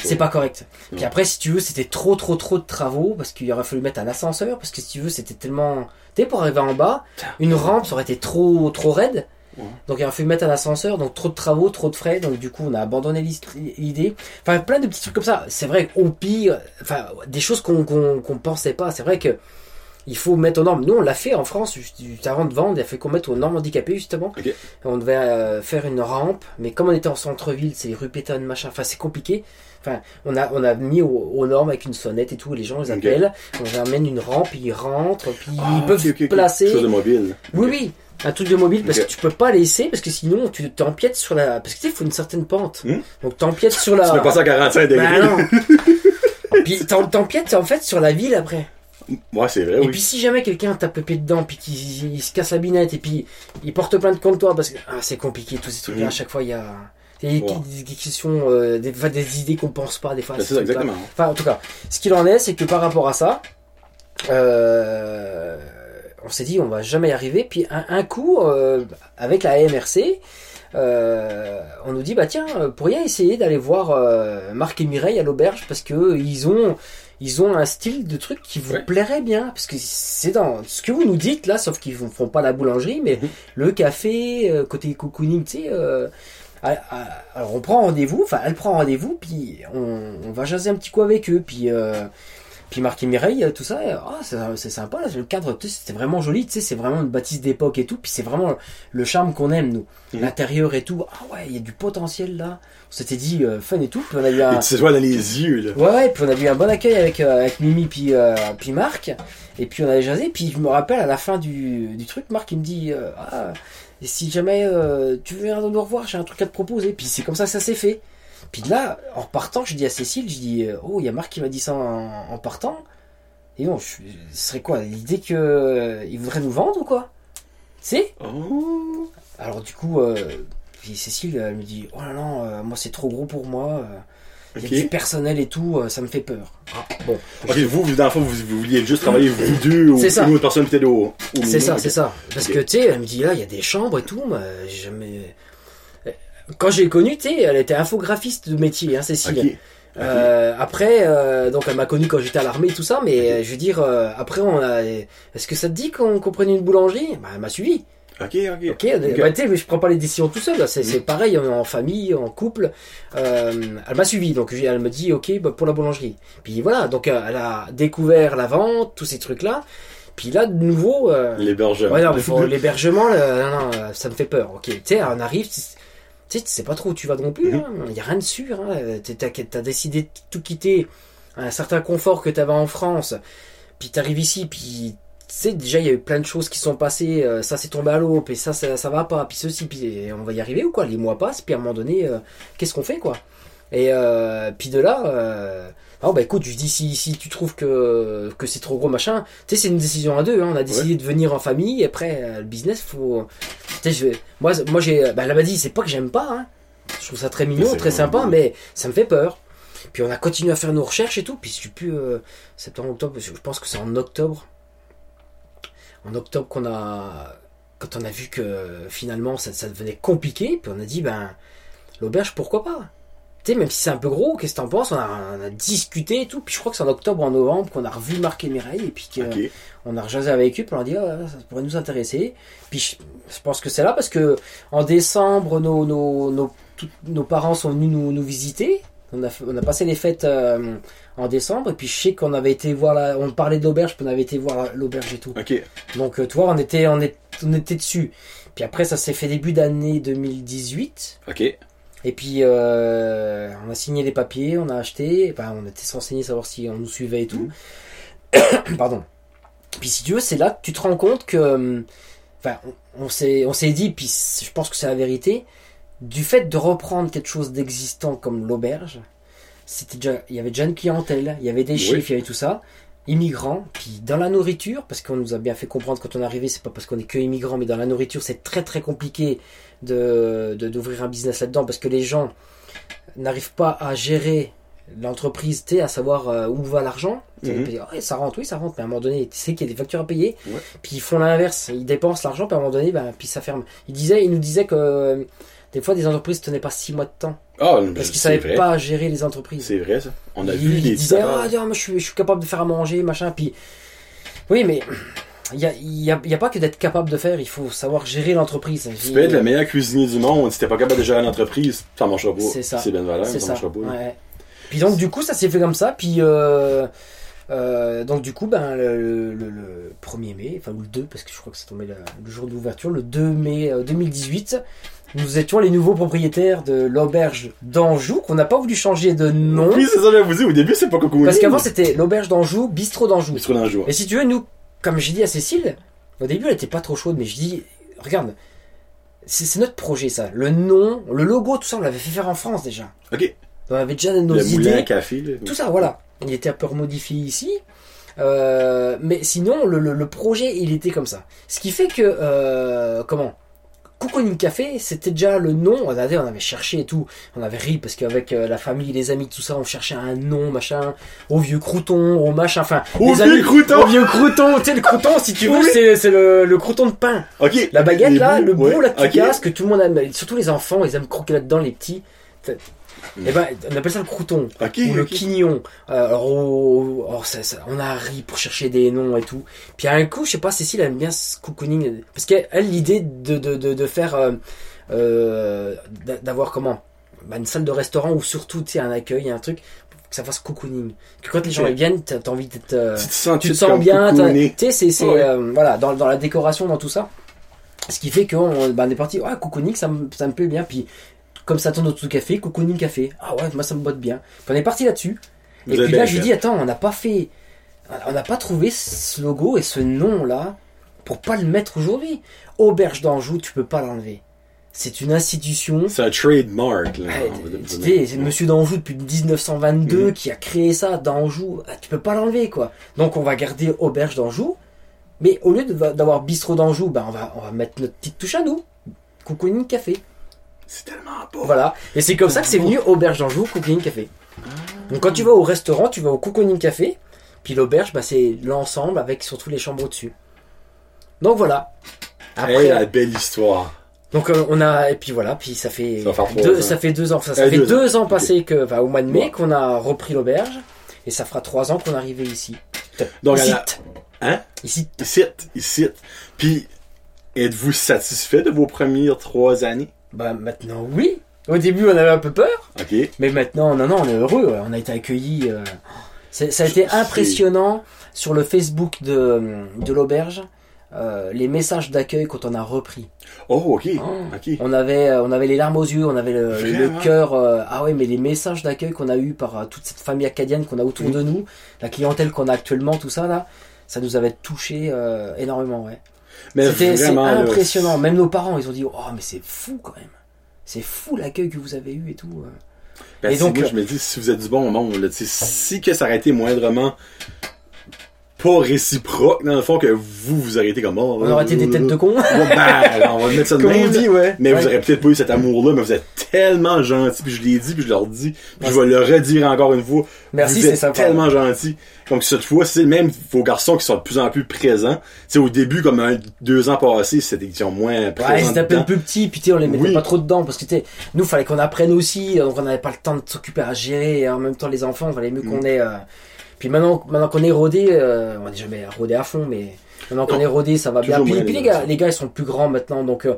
c'est pas correct. Non. Puis après, si tu veux, c'était trop, trop, trop de travaux parce qu'il aurait fallu mettre un ascenseur parce que si tu veux, c'était tellement. Tu pour arriver en bas, une rampe, ça aurait été trop, trop raide. Ouais. Donc il aurait fallu mettre un ascenseur, donc trop de travaux, trop de frais. Donc du coup, on a abandonné l'idée. Enfin, plein de petits trucs comme ça. C'est vrai qu'au pire, enfin, des choses qu'on qu'on qu'on pensait pas. C'est vrai que. Il faut mettre aux normes. Nous, on l'a fait en France, avant de vendre, il a fait qu'on mette aux normes handicapées, justement. On devait euh, faire une rampe, mais comme on était en centre-ville, c'est les rues pétonnes, machin, enfin, c'est compliqué. Enfin, on a, on a mis aux, aux normes avec une sonnette et tout, les gens les Ok. appellent. On leur amène une rampe, ils rentrent, puis Ah, ils peuvent ok, ok, ok. placer. Chose de mobile. Oui, oui, un truc de mobile, parce que tu peux pas laisser, parce que sinon tu t'empiètes sur la. Parce que tu sais, il faut une certaine pente. Hmm? Donc t'empiètes sur la. Tu mets pas ça à 45 degrés. Bah non. Puis t'empiètes en fait sur la ville après. Ouais, c'est vrai, Et oui. puis si jamais quelqu'un tape le pied dedans, puis qu'il il se casse la binette, et puis il porte plainte contre toi, parce que ah, c'est compliqué, tous ces trucs-là, Mhm. à chaque fois il y a. Il y a Ouais. des, des questions, euh, des, idées qu'on pense pas des fois. Ces c'est exactement. Enfin, en tout cas, ce qu'il en est, c'est que par rapport à ça, euh, on s'est dit on va jamais y arriver. Puis un, un coup, euh, avec la MRC, euh, on nous dit bah tiens, euh, pourriez essayer d'aller voir euh, Marc et Mireille à l'auberge parce que eux, ils ont ils ont un style de truc qui vous Ouais. plairait bien parce que c'est dans ce que vous nous dites là, sauf qu'ils ne font pas la boulangerie, mais Mhm. le café euh, côté cocooning, tu sais. euh, alors on prend rendez-vous, enfin elle prend rendez-vous, puis on, on va jaser un petit coup avec eux, puis euh, puis Marc et Mireille, euh, tout ça, euh, ah, c'est c'est sympa là, le cadre, c'était vraiment joli, tu sais, c'est vraiment une bâtisse d'époque et tout, puis c'est vraiment le charme qu'on aime nous, Mhm. l'intérieur et tout, ah ouais, il y a du potentiel là, on s'était dit euh, fun et tout, puis on a eu un, vois dans les yeux, là. Ouais, ouais, puis on a eu un bon accueil avec, euh, avec Mimi puis, euh, puis Marc. Et puis on avait jasé. Puis je me rappelle à la fin du, du truc, Marc il me dit euh, Ah, si jamais euh, tu veux nous revoir, j'ai un truc à te proposer. Puis c'est comme ça que ça s'est fait. Puis là, en repartant, je dis à Cécile Je dis euh, Oh, il y a Marc qui m'a dit ça en, en partant. Et non, je, ce serait quoi L'idée que euh, il voudrait nous vendre ou quoi? Tu sais? Oh. alors du coup, euh, puis Cécile, elle me dit, oh là là, euh, moi c'est trop gros pour moi. y a du personnel et tout, ça me fait peur. Ah, bon, Ok, vous, vous, dans le fond, vous, vous vouliez juste travailler vous deux ou une autre personne peut-être au, au c'est ça, c'est ça. Parce que tu sais, elle me dit là, il y a des chambres et tout, mais j'ai jamais. Quand j'ai connu, tu sais, elle était infographiste de métier, hein, Cécile. Euh, après, euh, donc elle m'a connu quand j'étais à l'armée et tout ça, mais euh, je veux dire, après on a, est-ce que ça te dit qu'on qu'on prenne une boulangerie? Bah elle m'a suivi. Ok, ok. Ok, bah, tu sais, mais je prends pas les décisions tout seul. C'est Mm. pareil en famille, en couple. Elle m'a suivi, donc elle me dit ok bah, pour la boulangerie. Puis voilà, donc elle a découvert la vente, tous ces trucs là. Puis là de nouveau, L'hébergement. ouais non mais faut- l'hébergement, ça me fait peur. Ok, tu sais, on arrive. Tu sais, tu sais pas trop où tu vas non plus. Mhm. hein. Il y a rien de sûr. Hein. T'es- T'as t'as décidé de tout quitter, un certain confort que t'avais en France. Puis t'arrives ici, puis tu sais déjà il y a eu plein de choses qui sont passées. euh, ça c'est tombé à l'eau, puis ça, ça ça va pas, puis ceci, puis on va y arriver ou quoi? Les mois passent, puis à un moment donné, euh, qu'est-ce qu'on fait quoi? Et euh, puis de là. Ah bah écoute, je dis si, si tu trouves que, que c'est trop gros machin, tu sais c'est une décision à deux, hein. on a décidé de venir en famille, et après euh, le business faut... Tu sais, je vais- moi, moi j'ai, bah, elle m'a dit c'est pas que j'aime pas, hein. je trouve ça très mignon, très sympa, mais ça me fait peur. Puis on a continué à faire nos recherches et tout, puis je sais plus, euh, septembre, octobre, je pense que c'est en octobre, en octobre qu'on a, quand on a vu que finalement ça, ça devenait compliqué, puis on a dit ben l'auberge pourquoi pas? Sais, même si c'est un peu gros, qu'est-ce que t'en penses? On a, on a discuté et tout. Puis je crois que c'est en octobre en novembre qu'on a revu Marc et Mireille et puis qu'on a rejasé avec eux. Puis on a dit, ah, ça pourrait nous intéresser. Puis je, je pense que c'est là parce que en décembre, nos, nos, nos, parents sont venus nous, nous visiter. On a, on a passé les fêtes euh, en décembre. Et puis je sais qu'on avait été voir la, on parlait de l'auberge, puis on avait été voir la- l'auberge et tout. Donc, euh, tu vois, on était, on, est, on était dessus. Puis après, ça s'est fait début d'année 2018. Ok. Et puis, euh, on a signé les papiers, on a acheté. Enfin, on était renseigné savoir si on nous suivait et tout. Pardon. Puis, si tu veux, c'est là que tu te rends compte que. hum, Enfin, on, on s'est dit, puis je pense que c'est la vérité, du fait de reprendre quelque chose d'existant comme l'auberge, c'était déjà, il y avait déjà une clientèle, il y avait des Oui. chiffres, il y avait tout ça, immigrants, puis dans la nourriture, parce qu'on nous a bien fait comprendre quand on est arrivé, c'est pas parce qu'on est que immigrants, mais dans la nourriture, c'est très très compliqué de de- d'ouvrir un business là-dedans, parce que les gens n'arrivent pas à gérer l'entreprise, tu sais, à savoir euh, où va l'argent. Mhm. ça rentre, oui, ça rentre, mais à un moment donné, tu sais qu'il y a des factures à payer, Ouais. puis ils font l'inverse, ils dépensent l'argent, puis à un moment donné, ben, puis ça ferme. Il disait, il nous disait que euh, des fois, des entreprises tenaient pas six mois de temps, Ah, parce qu'ils c'est savaient vrai. pas gérer les entreprises. C'est vrai, ça. On a il, vu il des ah, non, moi, je suis, je suis capable de faire à manger, machin, puis oui, mais il y a, y a, y a pas que d'être capable de faire, il faut savoir gérer l'entreprise. Tu peux être le meilleur cuisinier du monde, si t'es pas capable de gérer l'entreprise, ça marchera pas. C'est ça. C'est bien valeur, C'est ça ça. marchera pas. Ouais. Puis donc du coup ça s'est fait comme ça. Puis euh, euh, donc du coup ben le, le, le 1er mai, enfin ou le 2 parce que je crois que ça tombait le, le jour d'ouverture, le 2 mai euh, 2018, nous étions les nouveaux propriétaires de l'auberge d'Anjou qu'on n'a pas voulu changer de nom Oui, c'est ça, je vous dis. Au début, c'est pas Coco parce qu'avant c'était l'auberge d'Anjou, bistrot d'Anjou. C'est le jour. Et si tu veux nous, comme j'ai dit à Cécile, au début elle était pas trop chaude, mais je dis regarde. C'est c'est notre projet ça. Le nom, le logo, tout ça, on l'avait fait faire en France déjà. Ok. On avait déjà nos Le moulin idées. café, là. Tout ça, voilà. Il était un peu remodifié ici. Euh, mais sinon, le, le- le projet, il était comme ça. Ce qui fait que, euh, comment? Cocooning Café, c'était déjà le nom. On avait, on avait cherché et tout. On avait ri parce qu'avec euh, la famille, les amis, tout ça, on cherchait un nom, machin, au vieux crouton, au machin, enfin. Au les vieux amis- crouton! Au vieux crouton, tu sais, le crouton, si tu veux, Oui. c'est, c'est le, le crouton de pain. La baguette Les là, le bout ouais. là que tu Ok. casses, que tout le monde aime, surtout les enfants, ils aiment croquer là-dedans, les petits. Mm. Eh ben, on appelle ça le crouton ou le quignon. Euh, alors, oh, oh, ça- ça- on a ri pour chercher des noms et tout. Puis à un coup, je sais pas, Cécile aime bien ce cocooning parce qu'elle, elle, l'idée de, de, de, de faire, euh, euh, d'a- d'avoir comment? Bah, une salle de restaurant ou surtout tu un accueil, un truc que ça fasse cocooning. Que quand les gens viennent, t'as envie d'être euh, Tu te sens, tu te sens bien, tu sais, c'est, c'est, Ouais. euh, voilà, dans, dans la décoration, dans tout ça. Ce qui fait qu'on bah, on est parti, ah, cocooning, ça me, ça me plaît bien. Puis, comme autour du café, cocooning café. Ah ouais, moi ça me botte bien. Puis on est parti là-dessus. Et puis là, je lui dis, attends, on n'a pas fait, on n'a pas trouvé ce logo et ce nom-là pour pas le mettre aujourd'hui. Auberge d'Anjou, tu peux pas l'enlever. C'est une institution. C'est un trademark, là. C'est Monsieur d'Anjou depuis 1922 Mhm. qui a créé ça d'Anjou. Ah, Tu peux pas l'enlever quoi. Donc on va garder auberge d'Anjou, mais au lieu d'avoir bistrot d'Anjou, ben on va on va mettre notre petite touche à nous. Cocooning café. C'est tellement beau. Voilà. Et c'est comme ça que c'est venu auberge d'Anjou, Cocooning café. Ah, Donc quand tu vas au restaurant, tu vas au Cocooning Café, puis l'auberge, bah, c'est l'ensemble avec surtout les chambres au-dessus. Donc voilà. Après, la belle histoire. Donc euh, on a et puis voilà, puis ça fait Ça trois deux, ans. ça fait deux ans, ça, ça Euh, fait deux deux, ans. ans, passés que, enfin, au mois de mai Ouais. qu'on a repris l'auberge et ça fera trois ans qu'on est arrivé ici. Donc, ici, elle a- Hein? ici. Ici, ici. Puis, êtes-vous satisfait de vos premières trois années? Bah maintenant oui. Au début on avait un peu peur, mais maintenant non non on est heureux. ouais. On a été accueillis. euh, Ça a été impressionnant sur le Facebook de de l'auberge. euh, les messages d'accueil quand on a repris. Oh, OK. Oh. OK. On avait, euh, on avait les larmes aux yeux, on avait le, le Vraiment? cœur. euh, ah ouais, mais les messages d'accueil qu'on a eu par euh, toute cette famille acadienne qu'on a autour de nous, la clientèle qu'on a actuellement, tout ça là, ça nous avait touché énormément. Ouais. Mais C'était c'est impressionnant. Même nos parents, ils ont dit, oh mais c'est fou quand même. C'est fou l'accueil que vous avez eu et tout. euh. Ben, Et donc, moi, euh, je me dis, si vous êtes du bon monde, là, si que ça aurait été moindrement pas réciproque, dans le fond, que vous, vous été comme, oh, On aurait été des têtes de con. Ouais, ben, on va mettre ça de Comme on même. dit, ouais. Mais Ouais. vous aurez peut-être pas eu cet amour-là, mais vous êtes tellement gentil, puis je l'ai dit, puis je leur dis, puis je vais le redire encore une fois. Merci, c'est sympa. tellement gentil. Donc cette fois, c'est même vos garçons qui sont de plus en plus présents. C'est au début, comme un, deux ans passés, c'était qu'ils sont moins présents. Ouais, ils étaient un peu plus petits, puis tu sais, on les mettait Oui. pas trop dedans, parce que tu sais, nous, fallait qu'on apprenne aussi, donc on n'avait pas le temps de s'occuper à gérer, et en même temps, les enfants, fallait mieux qu'on Mm. ait. euh, Puis maintenant, maintenant qu'on est rodé, euh, on n'est jamais rodé à fond, mais maintenant qu'on est rodé, ça va bien. Puis, puis les gars, les gars, ils sont plus grands maintenant, donc euh,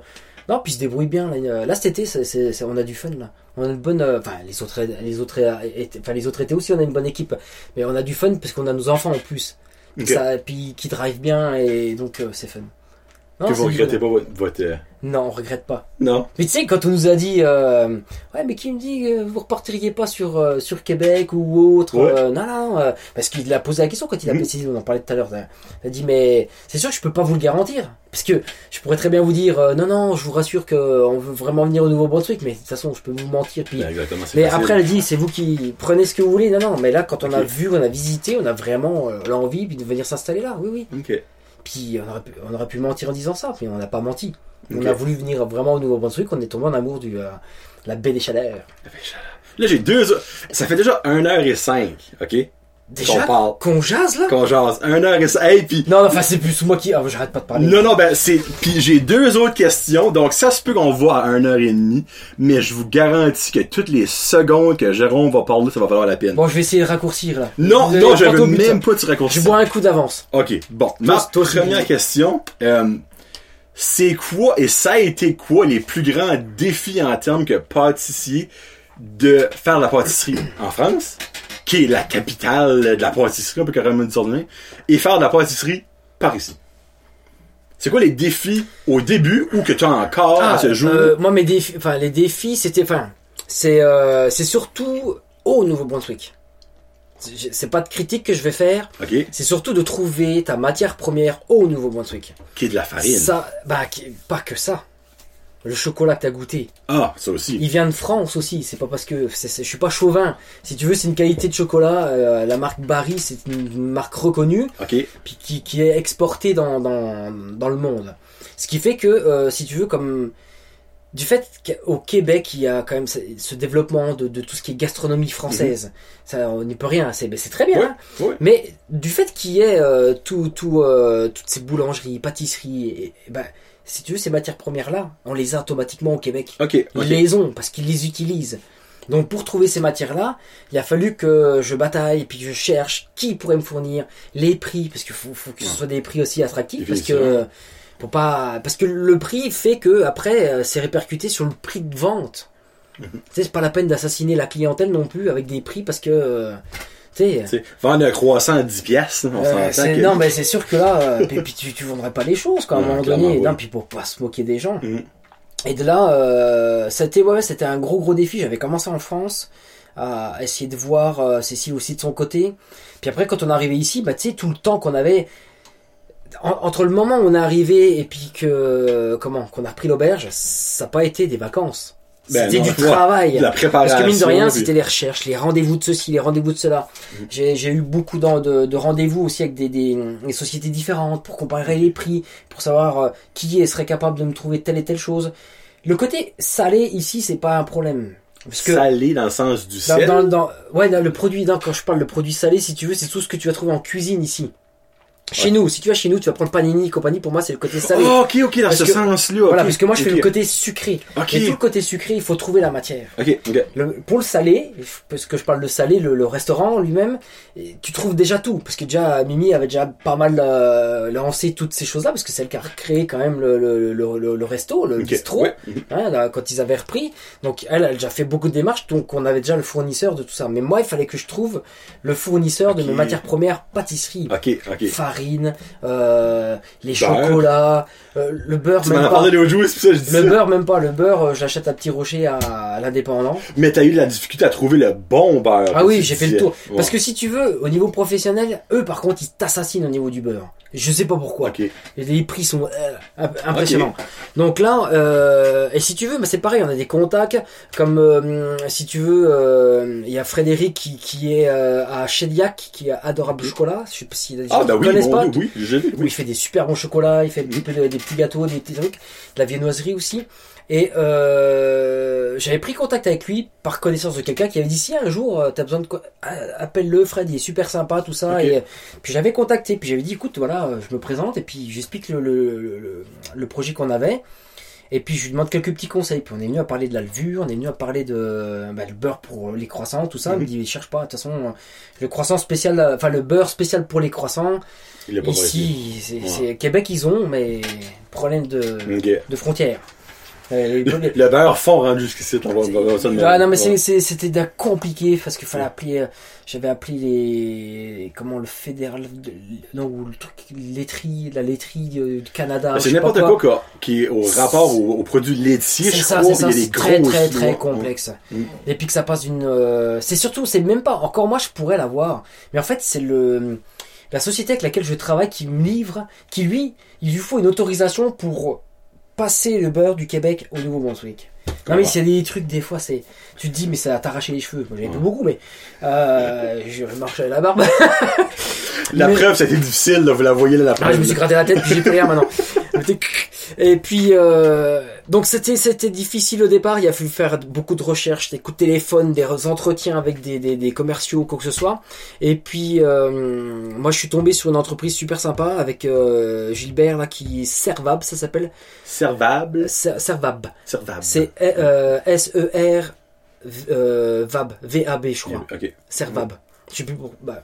non, puis ils se débrouillent bien. Là, Euh, là, cet été, c'est- on a du fun là. On a une bonne, euh, enfin les autres, les autres, enfin les autres étaient aussi, on a une bonne équipe, mais on a du fun parce qu'on a nos enfants en plus. Ok. Ça, puis qui drive bien et donc c'est fun. Non, Que vous regrettez pas votre... votre, euh, Non, on regrette pas. Non? Mais tu sais, quand on nous a dit, euh, ouais, mais qui me dit que vous repartiriez pas sur euh, sur Québec ou autre Ouais. euh, Non, non, euh, parce qu'il a posé la question quand il a Mhm. précisé, on en parlait tout à l'heure. Il a dit, mais c'est sûr que je peux pas vous le garantir, parce que je pourrais très bien vous dire, euh, non, non, je vous rassure que on veut vraiment venir au Nouveau-Brunswick, mais de toute façon, je peux vous mentir. Puis, mais facile. après, elle a dit, c'est vous qui prenez ce que vous voulez. Non, non, mais là, quand on a vu, on a visité, on a vraiment euh, l'envie de venir s'installer là. Oui, oui. Ok. Puis on aurait pu, on aurait pu mentir en disant ça, mais on n'a pas menti. On a voulu venir vraiment au Nouveau-Brunswick, on est tombé en amour du euh, la baie des Chaleurs. Là, j'ai deux... Ça fait déjà 1h05, ok? Qu'on Déjà qu'on jase là? Qu'on jase. 1h05. Hey, puis Non, non, enfin c'est plus moi qui. Ah, j'arrête pas de parler. Non, non, ben, c'est, puis j'ai deux autres questions, donc ça se peut qu'on voit à 1h30, mais je vous garantis que toutes les secondes que Jérôme va parler, ça va valoir la peine. Bon, je vais essayer de raccourcir là. non, non, je veux même pas te raccourcir. Je bois un coup d'avance. Ok, bon, ma première question, euh, c'est quoi, et ça a été quoi les plus grands défis en termes que pâtissier de faire la pâtisserie en France, qui est la capitale de la pâtisserie, peut carrément de même, et faire de la pâtisserie par ici? C'est quoi les défis au début ou que tu as encore à ce jour? euh, moi mes défis, enfin les défis, c'était, enfin, c'est euh, c'est surtout au Nouveau-Brunswick. C'est pas de critique que je vais faire, c'est surtout de trouver ta matière première au Nouveau-Brunswick. qui est de la farine. Ça, bah qui- pas que ça. Le chocolat que t'as goûté, Ah, ça aussi. il vient de France aussi. C'est pas parce que c'est- c'est- je suis pas chauvin. Si tu veux, c'est une qualité de chocolat. euh, la marque Barry, c'est une, une marque reconnue, Ok, puis qui, qui est exportée dans, dans, dans le monde. Ce qui fait que, euh, si tu veux, comme du fait qu'au Québec, il y a quand même ce, développement de, de tout ce qui est gastronomie française. Ça, on n'y peut rien. C'est c'est très bien. Ouais, hein. ouais. Mais du fait qu'il y ait euh, tout, tout, euh, toutes ces boulangeries, pâtisseries, et, et ben, si tu veux, ces matières premières-là, on les a automatiquement au Québec. Ils les ont parce qu'ils les utilisent. Donc pour trouver ces matières-là, il a fallu que je bataille et puis que je cherche qui pourrait me fournir les prix parce qu'il faut, faut que ce soit des prix aussi attractifs parce que pour pas parce que le prix fait que après euh, c'est répercuté sur le prix de vente. Mhm. Tu sais, c'est pas la peine d'assassiner la clientèle non plus avec des prix parce que euh, tu sais Tu sais, vendre un croissant à 10 piastres, on euh, que... non mais c'est sûr que là euh, puis, puis tu, tu vendrais pas les choses quoi à un Ouais, moment donné. oui. non puis pour pas se moquer des gens. Mhm. et de là euh, c'était ouais c'était un gros gros défi. J'avais commencé en France à essayer de voir Cécile aussi de son côté. Puis après quand on est arrivé ici bah tu sais tout le temps qu'on avait en- entre le moment où on est arrivé et puis que comment qu'on a repris l'auberge ça n'a pas été des vacances c'était non, du travail De la préparation. parce que mine de rien, puis- c'était les recherches, les rendez-vous de ceci, les rendez-vous de cela. J'ai j'ai eu beaucoup d'en- de, de rendez-vous aussi avec des, des, des sociétés différentes pour comparer les prix, pour savoir euh, qui serait capable de me trouver telle et telle chose. Le côté salé ici, c'est pas un problème. Parce que Salé dans le sens du dans, sel? dans, dans- ouais, dans le produit, quand je parle de produit salé, si tu veux, c'est tout ce que tu vas trouver en cuisine ici. Chez Ouais. nous, si tu vas chez nous, tu vas prendre panini et compagnie. Pour moi, c'est le côté salé. Oh, ok, ok, dans Parce ce que- sens-là. voilà, parce que moi, je fais le côté sucré. Ok, Et tout le côté sucré, il faut trouver la matière. ok, ok. Le- pour le salé, parce que je parle de salé, le, le restaurant lui-même, tu trouves déjà tout. Parce que déjà, Mimi avait déjà pas mal euh, lancé toutes ces choses-là, parce que c'est elle qui a recréé quand même le, le, le, le- le resto, le bistrot, ouais, hein, là, quand ils avaient repris. Donc elle, elle a déjà fait beaucoup de démarches, donc on avait déjà le fournisseur de tout ça. Mais moi, il fallait que je trouve le fournisseur de mes matières premières pâtisserie. Ok, ok. Farine, euh, les Beurre. chocolats, euh, le beurre Tu même as pas. parlé ça je dis Le ça. beurre même pas, le beurre, euh, je l'achète à Petit Rocher à, à l'indépendant. Mais t'as eu de la difficulté à trouver le bon beurre. Ah oui, j'ai fait le tour. Ouais. Parce que si tu veux, au niveau professionnel, eux par contre, ils t'assassinent au niveau du beurre. Je sais pas pourquoi. Les prix sont euh, imp- impressionnants. Donc là, euh, et si tu veux, bah, c'est pareil, on a des contacts. Comme euh, si tu veux, il y a Frédéric qui, qui est à Chediac, qui a adorable chocolat. Je sais pas si Ah, bah oui, connaissent mon pas. Oui, j'ai vu. où il fait des super bons chocolats, il fait des petits gâteaux, des petits trucs, de la viennoiserie aussi. Et euh, j'avais pris contact avec lui par connaissance de quelqu'un qui avait dit si un jour euh, t'as besoin de appelle-le Fred, il est super sympa tout ça. Et euh, puis j'avais contacté, puis j'avais dit écoute voilà, je me présente et puis j'explique le, le, le, le- le projet qu'on avait. Et puis je lui demande quelques petits conseils. Puis on est venu à parler de la levure, on est venu à parler de bah, le beurre pour les croissants, tout ça. Il me Mhm. dit cherche pas, de toute façon le croissant spécial, enfin le beurre spécial pour les croissants. Il. Ici, c'est, Ouais. Québec, ils ont, mais problème de, de frontières. Les- les- Le beurre fond rendu jusqu'ici, Ah, non, mais Ouais. c'est, c'est- c'était compliqué parce qu'il fallait appeler. euh, J'avais appelé les. Comment le fédéral. Non, ou le truc. Laiterie, la laiterie euh, du Canada. C'est n'importe quoi, qui, qui est au rapport aux, aux produits laitiers, C'est je ça, crois. c'est ça, très très très ouais. complexe. Mm. Et puis que ça passe d'une... euh, C'est surtout, c'est même pas... Encore moi, je pourrais l'avoir. Mais en fait, c'est le... La société avec laquelle je travaille qui me livre, qui lui, il lui faut une autorisation pour passer le beurre du Québec au Nouveau-Brunswick. Non mais c'est des trucs des fois c'est tu te dis mais ça va t'arracher les cheveux moi j'avais pas Ouais. beaucoup mais euh, je marche à la barbe La Mais- preuve, été difficile, là, vous la voyez là, la ah, preuve. je me suis gratté la tête puis j'ai plus rien maintenant. Et puis euh, donc c'était c'était difficile au départ. Il a fallu faire beaucoup de recherches, des coups de téléphone, des entretiens avec des, des, des commerciaux, quoi que ce soit. Et puis euh, moi je suis tombé sur une entreprise super sympa avec euh, Gilbert là qui est Servab, ça s'appelle Servable. Ser- Servab. Servable. C'est euh, S E R euh, Vab V A B je crois. Ok. Servab. Je sais plus. Bah.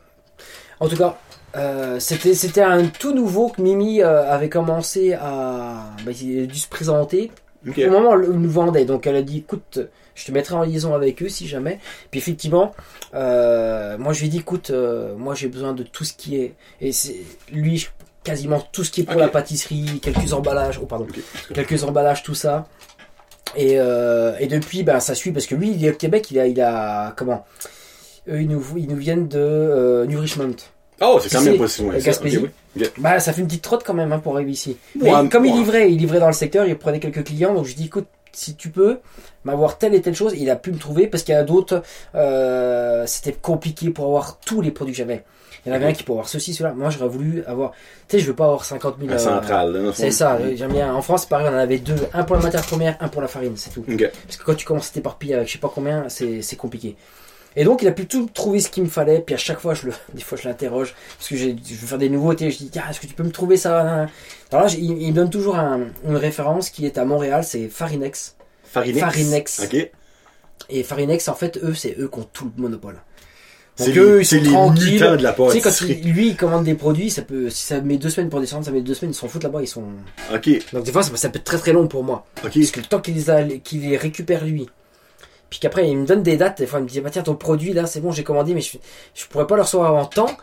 En tout cas, euh, c'était c'était un tout nouveau que Mimi euh, avait commencé à. Bah, il a dû se présenter. Au moment où elle nous vendait. Donc elle a dit écoute, je te mettrai en liaison avec eux si jamais. Puis effectivement, euh, moi je lui ai dit écoute, moi j'ai besoin de tout ce qui est. Et c'est lui, quasiment tout ce qui est pour la pâtisserie, quelques emballages. Oh, pardon. Quelques emballages, tout ça. Et, et depuis, ben, ça suit parce que lui, il est au Québec, il a, il a comment? Ils nous, ils nous viennent de euh, New Richmond. Oh, c'est quand même. La ça. Gaspésie. Ok, oui. Bah, ça fait une petite trotte quand même hein, pour arriver ici. Mais Ouais, comme il ouais. livrait, il livrait dans le secteur, il prenait quelques clients, donc je dis écoute, si tu peux m'avoir telle et telle chose, il a pu me trouver parce qu'il y en a d'autres, euh, c'était compliqué pour avoir tous les produits que j'avais. Il y en avait un qui pour avoir ceci, cela. Moi, j'aurais voulu avoir. Tu sais, je veux pas avoir 50 000. La euh, centrale, là, dans le c'est ça, j'aime bien. En France, pareil, on en avait deux. Un pour la matière première, un pour la farine, c'est tout. Parce que quand tu commences à t'éparpiller avec je sais pas combien, c'est compliqué. Et donc, il a pu tout trouver ce qu'il me fallait. Puis à chaque fois, je le, des fois, je l'interroge. Parce que je veux faire des nouveautés. Je dis, tiens, est-ce que tu peux me trouver ça. Alors là, il, il me donne toujours un- une référence qui est à Montréal, c'est Farinex. Farinex. Farinex. Ok. Et Farinex, en fait, eux, c'est eux qui ont tout le monopole. C'est eux, ils c'est sont les tranquilles. de la Tu sais, quand pâtisserie. il- lui, il commande des produits, ça peut, si ça met deux semaines pour descendre, ça met deux semaines, ils s'en foutent là-bas, ils sont. Ok. Donc des fois, ça, ça peut être très très long pour moi. Ok. Parce que le temps qu'il les, a, qu'il les récupère lui, puis qu'après il me donne des dates, des fois il me dit bah tiens ton produit là c'est bon j'ai commandé mais je, je pourrais pas le recevoir avant temps.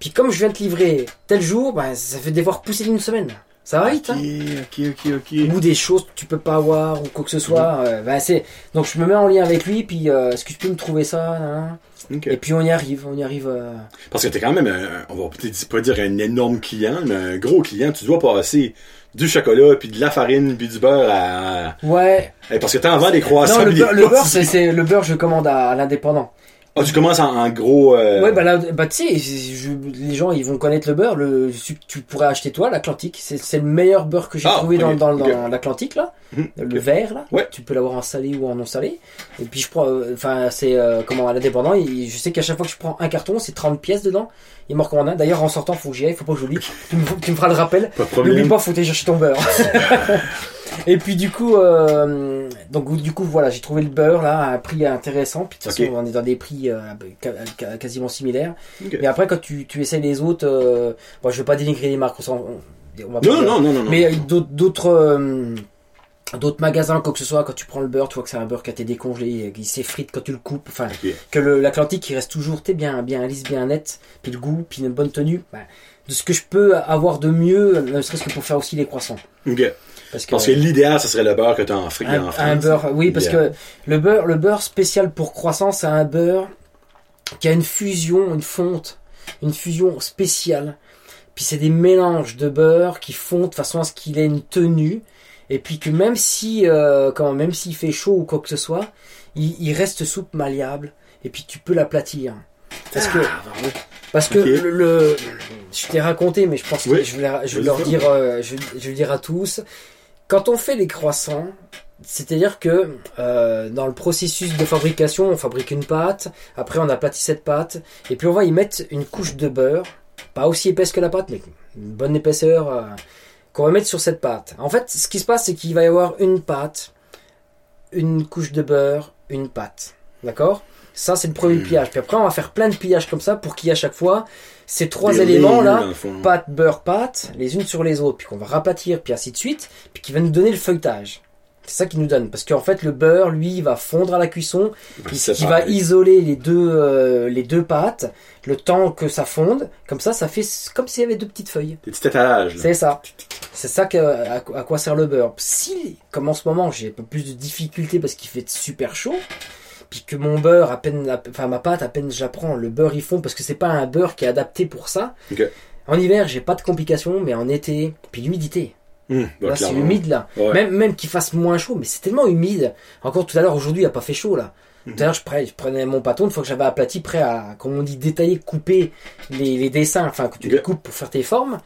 Puis comme je viens de te livrer tel jour, bah, ça fait des fois repousser d'une semaine. Ça va vite Ok, hein ok, ok, ok. Ou des choses que tu peux pas avoir ou quoi que ce soit. euh, bah, c'est donc je me mets en lien avec lui puis euh, est-ce que tu peux me trouver ça hein Ok. Et puis on y arrive, on y arrive. euh, Parce que t'es quand même, un- on va peut-être pas dire un énorme client, mais un gros client. Tu dois passer du chocolat, puis de la farine, puis du beurre à... Ouais. Eh, Parce que t'en vends des croissants. non le beurre, le beurre c'est, le beurre je commande à, à l'indépendant. Ah, tu commences en, en gros. euh, Ouais, bah là, bah tu sais, les gens ils vont connaître le beurre. Le, tu, pourrais acheter toi l'Atlantique. C'est c'est le meilleur beurre que j'ai Ah, trouvé dans, l'Atlantique là, Mhm, le vert là. Ouais. Tu peux l'avoir en salé ou en non salé. Et puis je prends, euh, enfin c'est euh, comment à l'indépendant. Je sais qu'à chaque fois que je prends un carton, c'est 30 pièces dedans. Il me recommande un. D'ailleurs en sortant, faut que j'y aille, faut pas que j'oublie. tu, me, tu me feras le rappel. Pas de N'oublie pas, faut aller chercher ton beurre. Et puis du coup, euh, donc du coup voilà, j'ai trouvé le beurre là à un prix intéressant. Puis de toute façon, on est dans des prix euh, quasiment similaires. Ok. Mais après, quand tu, tu essayes les autres, euh, bon, je veux pas dénigrer les marques, on, va Non, dire. non, non, non, non. Mais euh, d'autres, d'autres, magasins, quoi que ce soit, quand tu prends le beurre, tu vois que c'est un beurre qui a été décongelé, qui s'effrite quand tu le coupes. Enfin, que l'Atlantique, il reste toujours, t'es bien, bien lisse, bien net, puis le goût, puis une bonne tenue. bah, de ce que je peux avoir de mieux, ne serait-ce que pour faire aussi les croissants. Ok. Parce que, l'idéal, ce serait le beurre que tu as en, Fri- un, en un beurre, oui, parce que le beurre, le beurre spécial pour croissant, c'est un beurre qui a une fusion, une fonte, une fusion spéciale. Puis c'est des mélanges de beurre qui fondent de façon à ce qu'il ait une tenue. Et puis que même si, euh, comment, même s'il fait chaud ou quoi que ce soit, il, il reste souple, malléable. Et puis tu peux l'aplatir. Parce que, parce que Ah, Ok. le, le- je t'ai raconté, mais je pense que Oui. je vais, je vais leur dire, euh, je, je vais le dire à tous. Quand on fait les croissants, c'est-à-dire que euh, dans le processus de fabrication, on fabrique une pâte, après on aplatit cette pâte, et puis on va y mettre une couche de beurre, pas aussi épaisse que la pâte, mais une bonne épaisseur euh, qu'on va mettre sur cette pâte. En fait, ce qui se passe, c'est qu'il va y avoir une pâte, une couche de beurre, une pâte. D'accord? Ça, c'est le premier Hmm. pliage. Puis après, on va faire plein de pliages comme ça pour qu'il y ait à chaque fois ces trois Des éléments lignes, là dans le fond. pâte, beurre, pâte, les unes sur les autres, puis qu'on va raplatir, puis ainsi de suite, puis qui va nous donner le feuilletage. C'est ça qui nous donne, parce qu'en fait le beurre, lui, il va fondre à la cuisson, qui va isoler les deux, euh, les deux pâtes, le temps que ça fonde, comme ça, ça fait comme s'il y avait deux petites feuilles. Des petits étalages. C'est ça. C'est ça que, à, à quoi sert le beurre. Si, comme en ce moment, j'ai un peu plus de difficultés parce qu'il fait super chaud, puis que mon beurre, à peine, enfin ma pâte, à peine je la prends, le beurre il fond parce que c'est pas un beurre qui est adapté pour ça. En hiver, j'ai pas de complications, mais en été, puis l'humidité. Là, bah, c'est clairement. humide là. Ouais. Même, même qu'il fasse moins chaud, mais c'est tellement humide. Encore tout à l'heure, aujourd'hui, il a pas fait chaud là. Mhm. Tout à l'heure, je prenais, je prenais mon pâton, une fois que j'avais aplati, prêt à, comme on dit, détailler, couper les, les dessins, enfin, que tu les coupes pour faire tes formes.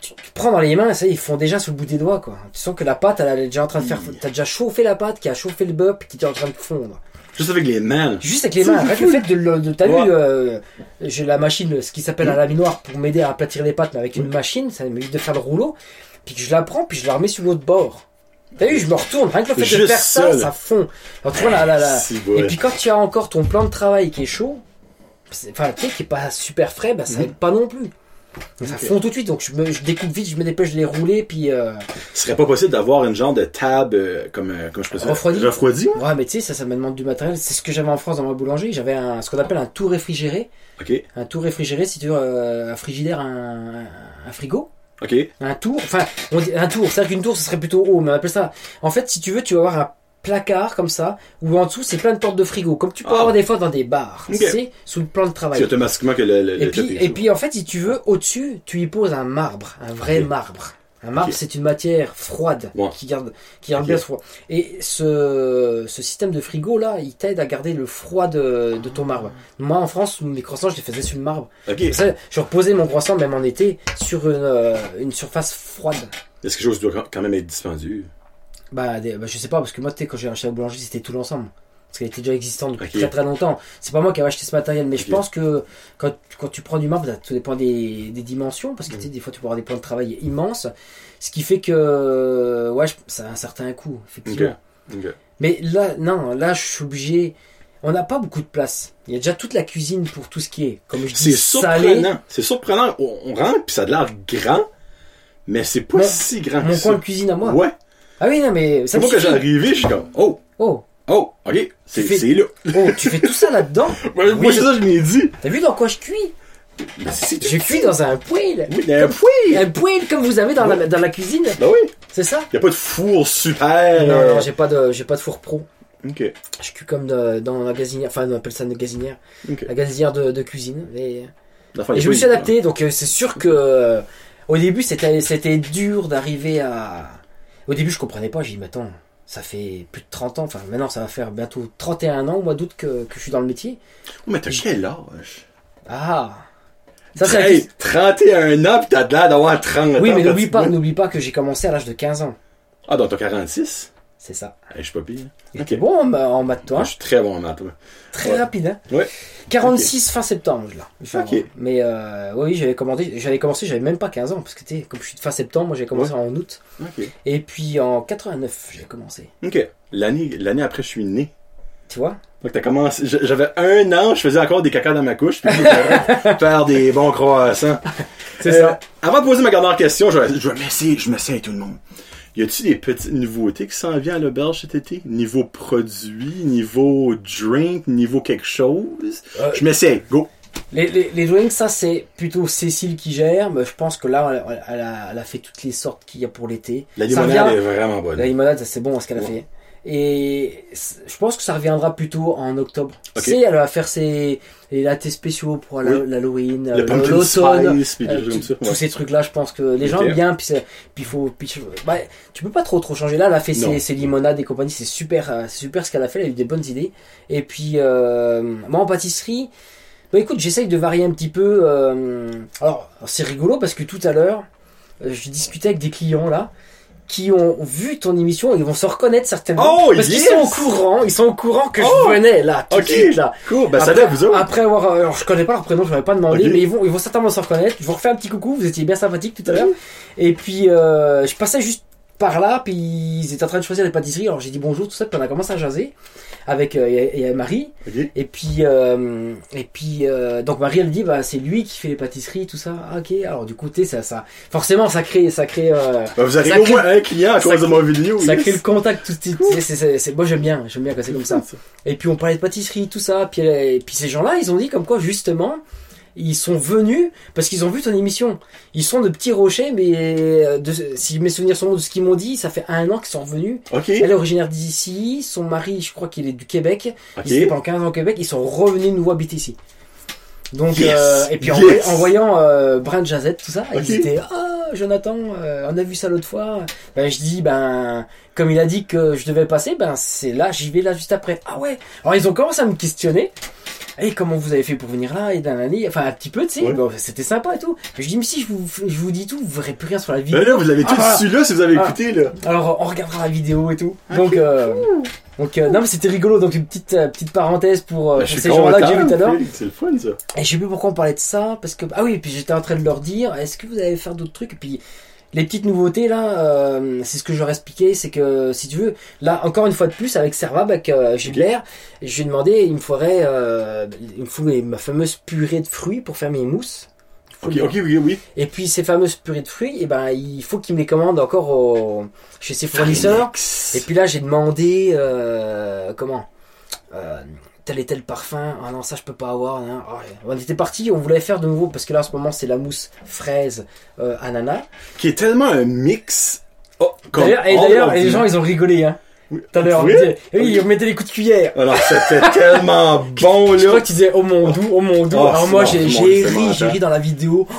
Tu, tu prends dans les mains, ça, ils font déjà sur le bout des doigts, quoi. Tu sens que la pâte, elle, elle est déjà en train de faire, t'as déjà chauffé la pâte, qui a chauffé le puis qui est en train de fondre. Juste avec les mains. Juste avec les mains. Rien que le fait de, de t'as Ouais. vu, euh, j'ai la machine, ce qui s'appelle un laminoir pour m'aider à aplatir les pâtes, mais avec une machine, ça m'évite de faire le rouleau. Puis que je la prends, puis je la remets sur l'autre bord. T'as vu, je me retourne. Rien que le fait de Juste faire ça, ça, fond. Alors tu vois là, là, Et puis quand tu as encore ton plan de travail qui est chaud, c'est- enfin tu sais qui est pas super frais, bah ça Mhm. aide pas non plus. Ça Ok. fond tout de suite, donc je, me, je découpe vite, je me dépêche de les rouler, puis euh, Ce serait pas possible d'avoir une genre de table euh, comme, euh, comme je peux dire? Refroidi. Refroidi. ouais mais tu sais ça ça me demande du matériel. C'est ce que j'avais en France dans ma boulangerie. J'avais un, ce qu'on appelle un tout réfrigéré. Ok. Un tout réfrigéré, si tu veux, euh, un frigidaire, un, un frigo. Ok. Un tour, enfin, on dit un tour, c'est-à-dire qu'une tour, ce serait plutôt haut, mais on appelle ça. En fait, si tu veux, tu vas avoir un placard comme ça, où en dessous, c'est plein de portes de frigo, comme tu peux Ah. avoir des fois dans des bars, Ok. tu sais, sous le plan de C'est travail. automatiquement que le, le, Et le puis, et puis, en fait, si tu veux, au-dessus, tu y poses un marbre, un vrai marbre. Un marbre, c'est une matière froide Ouais. qui garde, qui garde bien ce froid. Et ce, ce système de frigo là, il t'aide à garder le froid de, de ton marbre. Moi, en France, mes croissants, je les faisais sur le marbre. Ok. Comme ça, je reposais mon croissant, même en été, sur une, euh, une surface froide. Est-ce que quelque chose doit quand même être dispendieux? Bah, des- bah, je sais pas, parce que moi, tu sais, quand j'ai acheté la boulangerie, c'était tout l'ensemble. Parce qu'elle était déjà existante depuis très très longtemps. C'est pas moi qui avais acheté ce matériel, mais je pense que quand, quand tu prends du marbre, tout dépend des, des dimensions, parce que Mm. tu sais, des fois, tu peux avoir des plans de travail immenses. Ce qui fait que, ouais, je- ça a un certain coût, effectivement. Mais là, non, là, je suis obligé. On n'a pas beaucoup de place. Il y a déjà toute la cuisine pour tout ce qui est, comme je dis, salé. surprenant. C'est surprenant. On, rentre puis ça a l'air grand, mais c'est pas si grand Mon coin de cuisine à moi. Ouais. Ah oui, non, mais ça moi suffit. arrivé, je suis comme, oh, Oh, oh, ok, c'est fais- là. oh, tu fais tout ça là-dedans? Moi, c'est ça, je m'ai dit. T'as vu dans quoi je cuis? Je cuis dans un poêle. Oui, mais oui. Un poêle comme vous avez dans, la, dans la cuisine, Ben oui. c'est ça? Y a pas de four super. Non, euh, non, j'ai pas de, j'ai pas de four pro. Ok. Je cuis comme de- dans la gazinière, enfin on appelle ça une gazinière, la gazinière de, de cuisine. Et, Enfin, y et je me suis de- adapté, donc euh, c'est sûr que euh, au début c'était, c'était dur d'arriver à. Au début je comprenais pas, j'ai dit mais attends, ça fait plus de 30 ans, enfin maintenant ça va faire bientôt 31 ans au mois d'août que, que je suis dans le métier. Oh, mais t'as quel âge? Ah Ça c'est Hey, question- 31 ans pis t'as de l'air d'avoir 30 ans. Oui, mais n'oublie pas, n'oublie pas que j'ai commencé à l'âge de 15 ans. Ah, donc t'as 46? C'est ça. Je suis pas pire. Ok. t'es bon en, en maths, toi Ah, je suis très bon en maths. ouais. Très ouais. rapide, hein Ouais. 46 fin septembre, là. Je vais Ok. avoir. Mais euh, oui, j'avais commandé, j'avais commencé, j'avais même pas 15 ans, parce que tu sais, comme je suis de fin septembre, moi j'ai commencé en août. Ok. Et puis en 89, j'ai commencé. Ok. L'année, l'année après, je suis né. Tu vois? Donc t'as commencé, j'avais un an, je faisais encore des caca dans ma couche, puis faire des bons croissants. C'est Euh, ça. Avant de poser ma dernière question, je vais, je vais m'essayer, je m'essaye tout le monde. Y a-t-il des petites nouveautés qui s'en viennent à l'auberge cet été? Niveau produit, niveau drink, niveau quelque chose? Euh, Je m'essaye, go! Les, les, les drinks, ça c'est plutôt Cécile qui gère, mais je pense que là, elle, elle a, elle a fait toutes les sortes qu'il y a pour l'été. La limonade revient- est vraiment bonne. La limonade, c'est bon ce qu'elle a Ouais. fait. Et je pense que ça reviendra plutôt en octobre. Tu sais, elle va faire ses les latés spéciaux pour Oui. l'Halloween, euh, l'automne. euh, tous ces trucs là je pense que les gens aiment bien puis puis faut puis bah, tu peux pas trop trop changer là elle a fait ses, ses limonades et compagnie c'est super euh, c'est super ce qu'elle a fait elle a eu des bonnes idées et puis euh, moi en pâtisserie bah écoute j'essaye de varier un petit peu euh, alors c'est rigolo parce que tout à l'heure je discutais avec des clients là qui ont vu ton émission et ils vont se reconnaître certainement Oh, parce qu'ils sont au courant ils sont au courant que Oh! je venais là tout de suite là Cool, ça après, va, vous autres. après avoir, euh, alors je connais pas leur prénom, je l'avais pas demandé, mais ils vont, ils vont certainement se reconnaître. Je vous refais un petit coucou, vous étiez bien sympathique tout à l'heure. Et puis, euh, je passais juste par là, puis ils étaient en train de choisir les pâtisseries. Alors j'ai dit bonjour, tout ça, puis on a commencé à jaser avec euh, et, et Marie. Et puis, euh, et puis, euh, donc Marie elle dit, bah c'est lui qui fait les pâtisseries, tout ça. Ah, ok. Alors du coup, tu ça, ça, forcément, ça crée, ça crée. Euh, Ben, vous arrivez Ça au crée- moins un client à cause de mon vidéo. ça yes. crée le contact tout de suite. C'est- moi j'aime bien, j'aime bien quand c'est comme ça. Et puis on parlait de pâtisserie, tout ça. Puis, elle- et puis ces gens-là, ils ont dit comme quoi justement, ils sont venus parce qu'ils ont vu ton émission. Ils sont de petits rochers, mais euh, de, si mes souvenirs sont bons de ce qu'ils m'ont dit, ça fait un an qu'ils sont revenus. Ok. Elle est originaire d'ici, son mari, je crois qu'il est du Québec. Ok. Ils étaient pendant 15 ans au Québec, ils sont revenus nous habiter ici. Donc, Yes, euh, et puis en, yes. voy- en voyant euh, Brand Jazette, tout ça, Ok. ils étaient Ah, Jonathan, euh, on a vu ça l'autre fois. Ben, je dis, ben, comme il a dit que je devais passer, ben, c'est là, j'y vais là juste après. Ah ouais Alors, ils ont commencé à me questionner. Et comment vous avez fait pour venir là et d'un année Enfin, un petit peu, tu sais, Ouais. bon, c'était sympa et tout. Je dis, mais si je vous, je vous dis tout, vous verrez plus rien sur la vidéo. Ben là, vous avez tout Ah, su là si vous avez Ah. écouté, là. Alors on regardera la vidéo et tout. Ok. Donc, euh, donc euh, non mais c'était rigolo. Donc une petite euh, petite parenthèse pour, euh, suis ces gens-là que j'ai vu tout à l'heure. C'est le fun, ça. Et je sais plus pourquoi on parlait de ça parce que ah oui et puis j'étais en train de leur dire est-ce que vous allez faire d'autres trucs? Et puis les petites nouveautés là euh, c'est ce que je leur expliquais c'est que si tu veux là encore une fois de plus avec Servab avec euh, Gilbert je lui ai demandé il me faudrait euh, il me faut les- ma fameuse purée de fruits pour faire mes mousses. Faut Ok, oui, oui. et puis ces fameuses purées de fruits, et ben il faut qu'ils me les commandent encore au, chez ses fournisseurs. Et puis là j'ai demandé euh, comment? Euh, tel et tel parfum. Ah non ça je peux pas avoir. hein. Ah, on était parti, on voulait faire de nouveau parce que là en ce moment c'est la mousse fraise euh, ananas. Qui est tellement un mix. Oh, D'ailleurs et d'ailleurs les gens ils ont rigolé hein. Oui. Tout à l'heure, Oui? ils mettaient les coups de cuillère. Alors, c'était tellement bon, Je crois là. que tu disais oh mon doux, oh mon doux. Oh, Alors moi j'ai ri, j'ai ri dans la vidéo.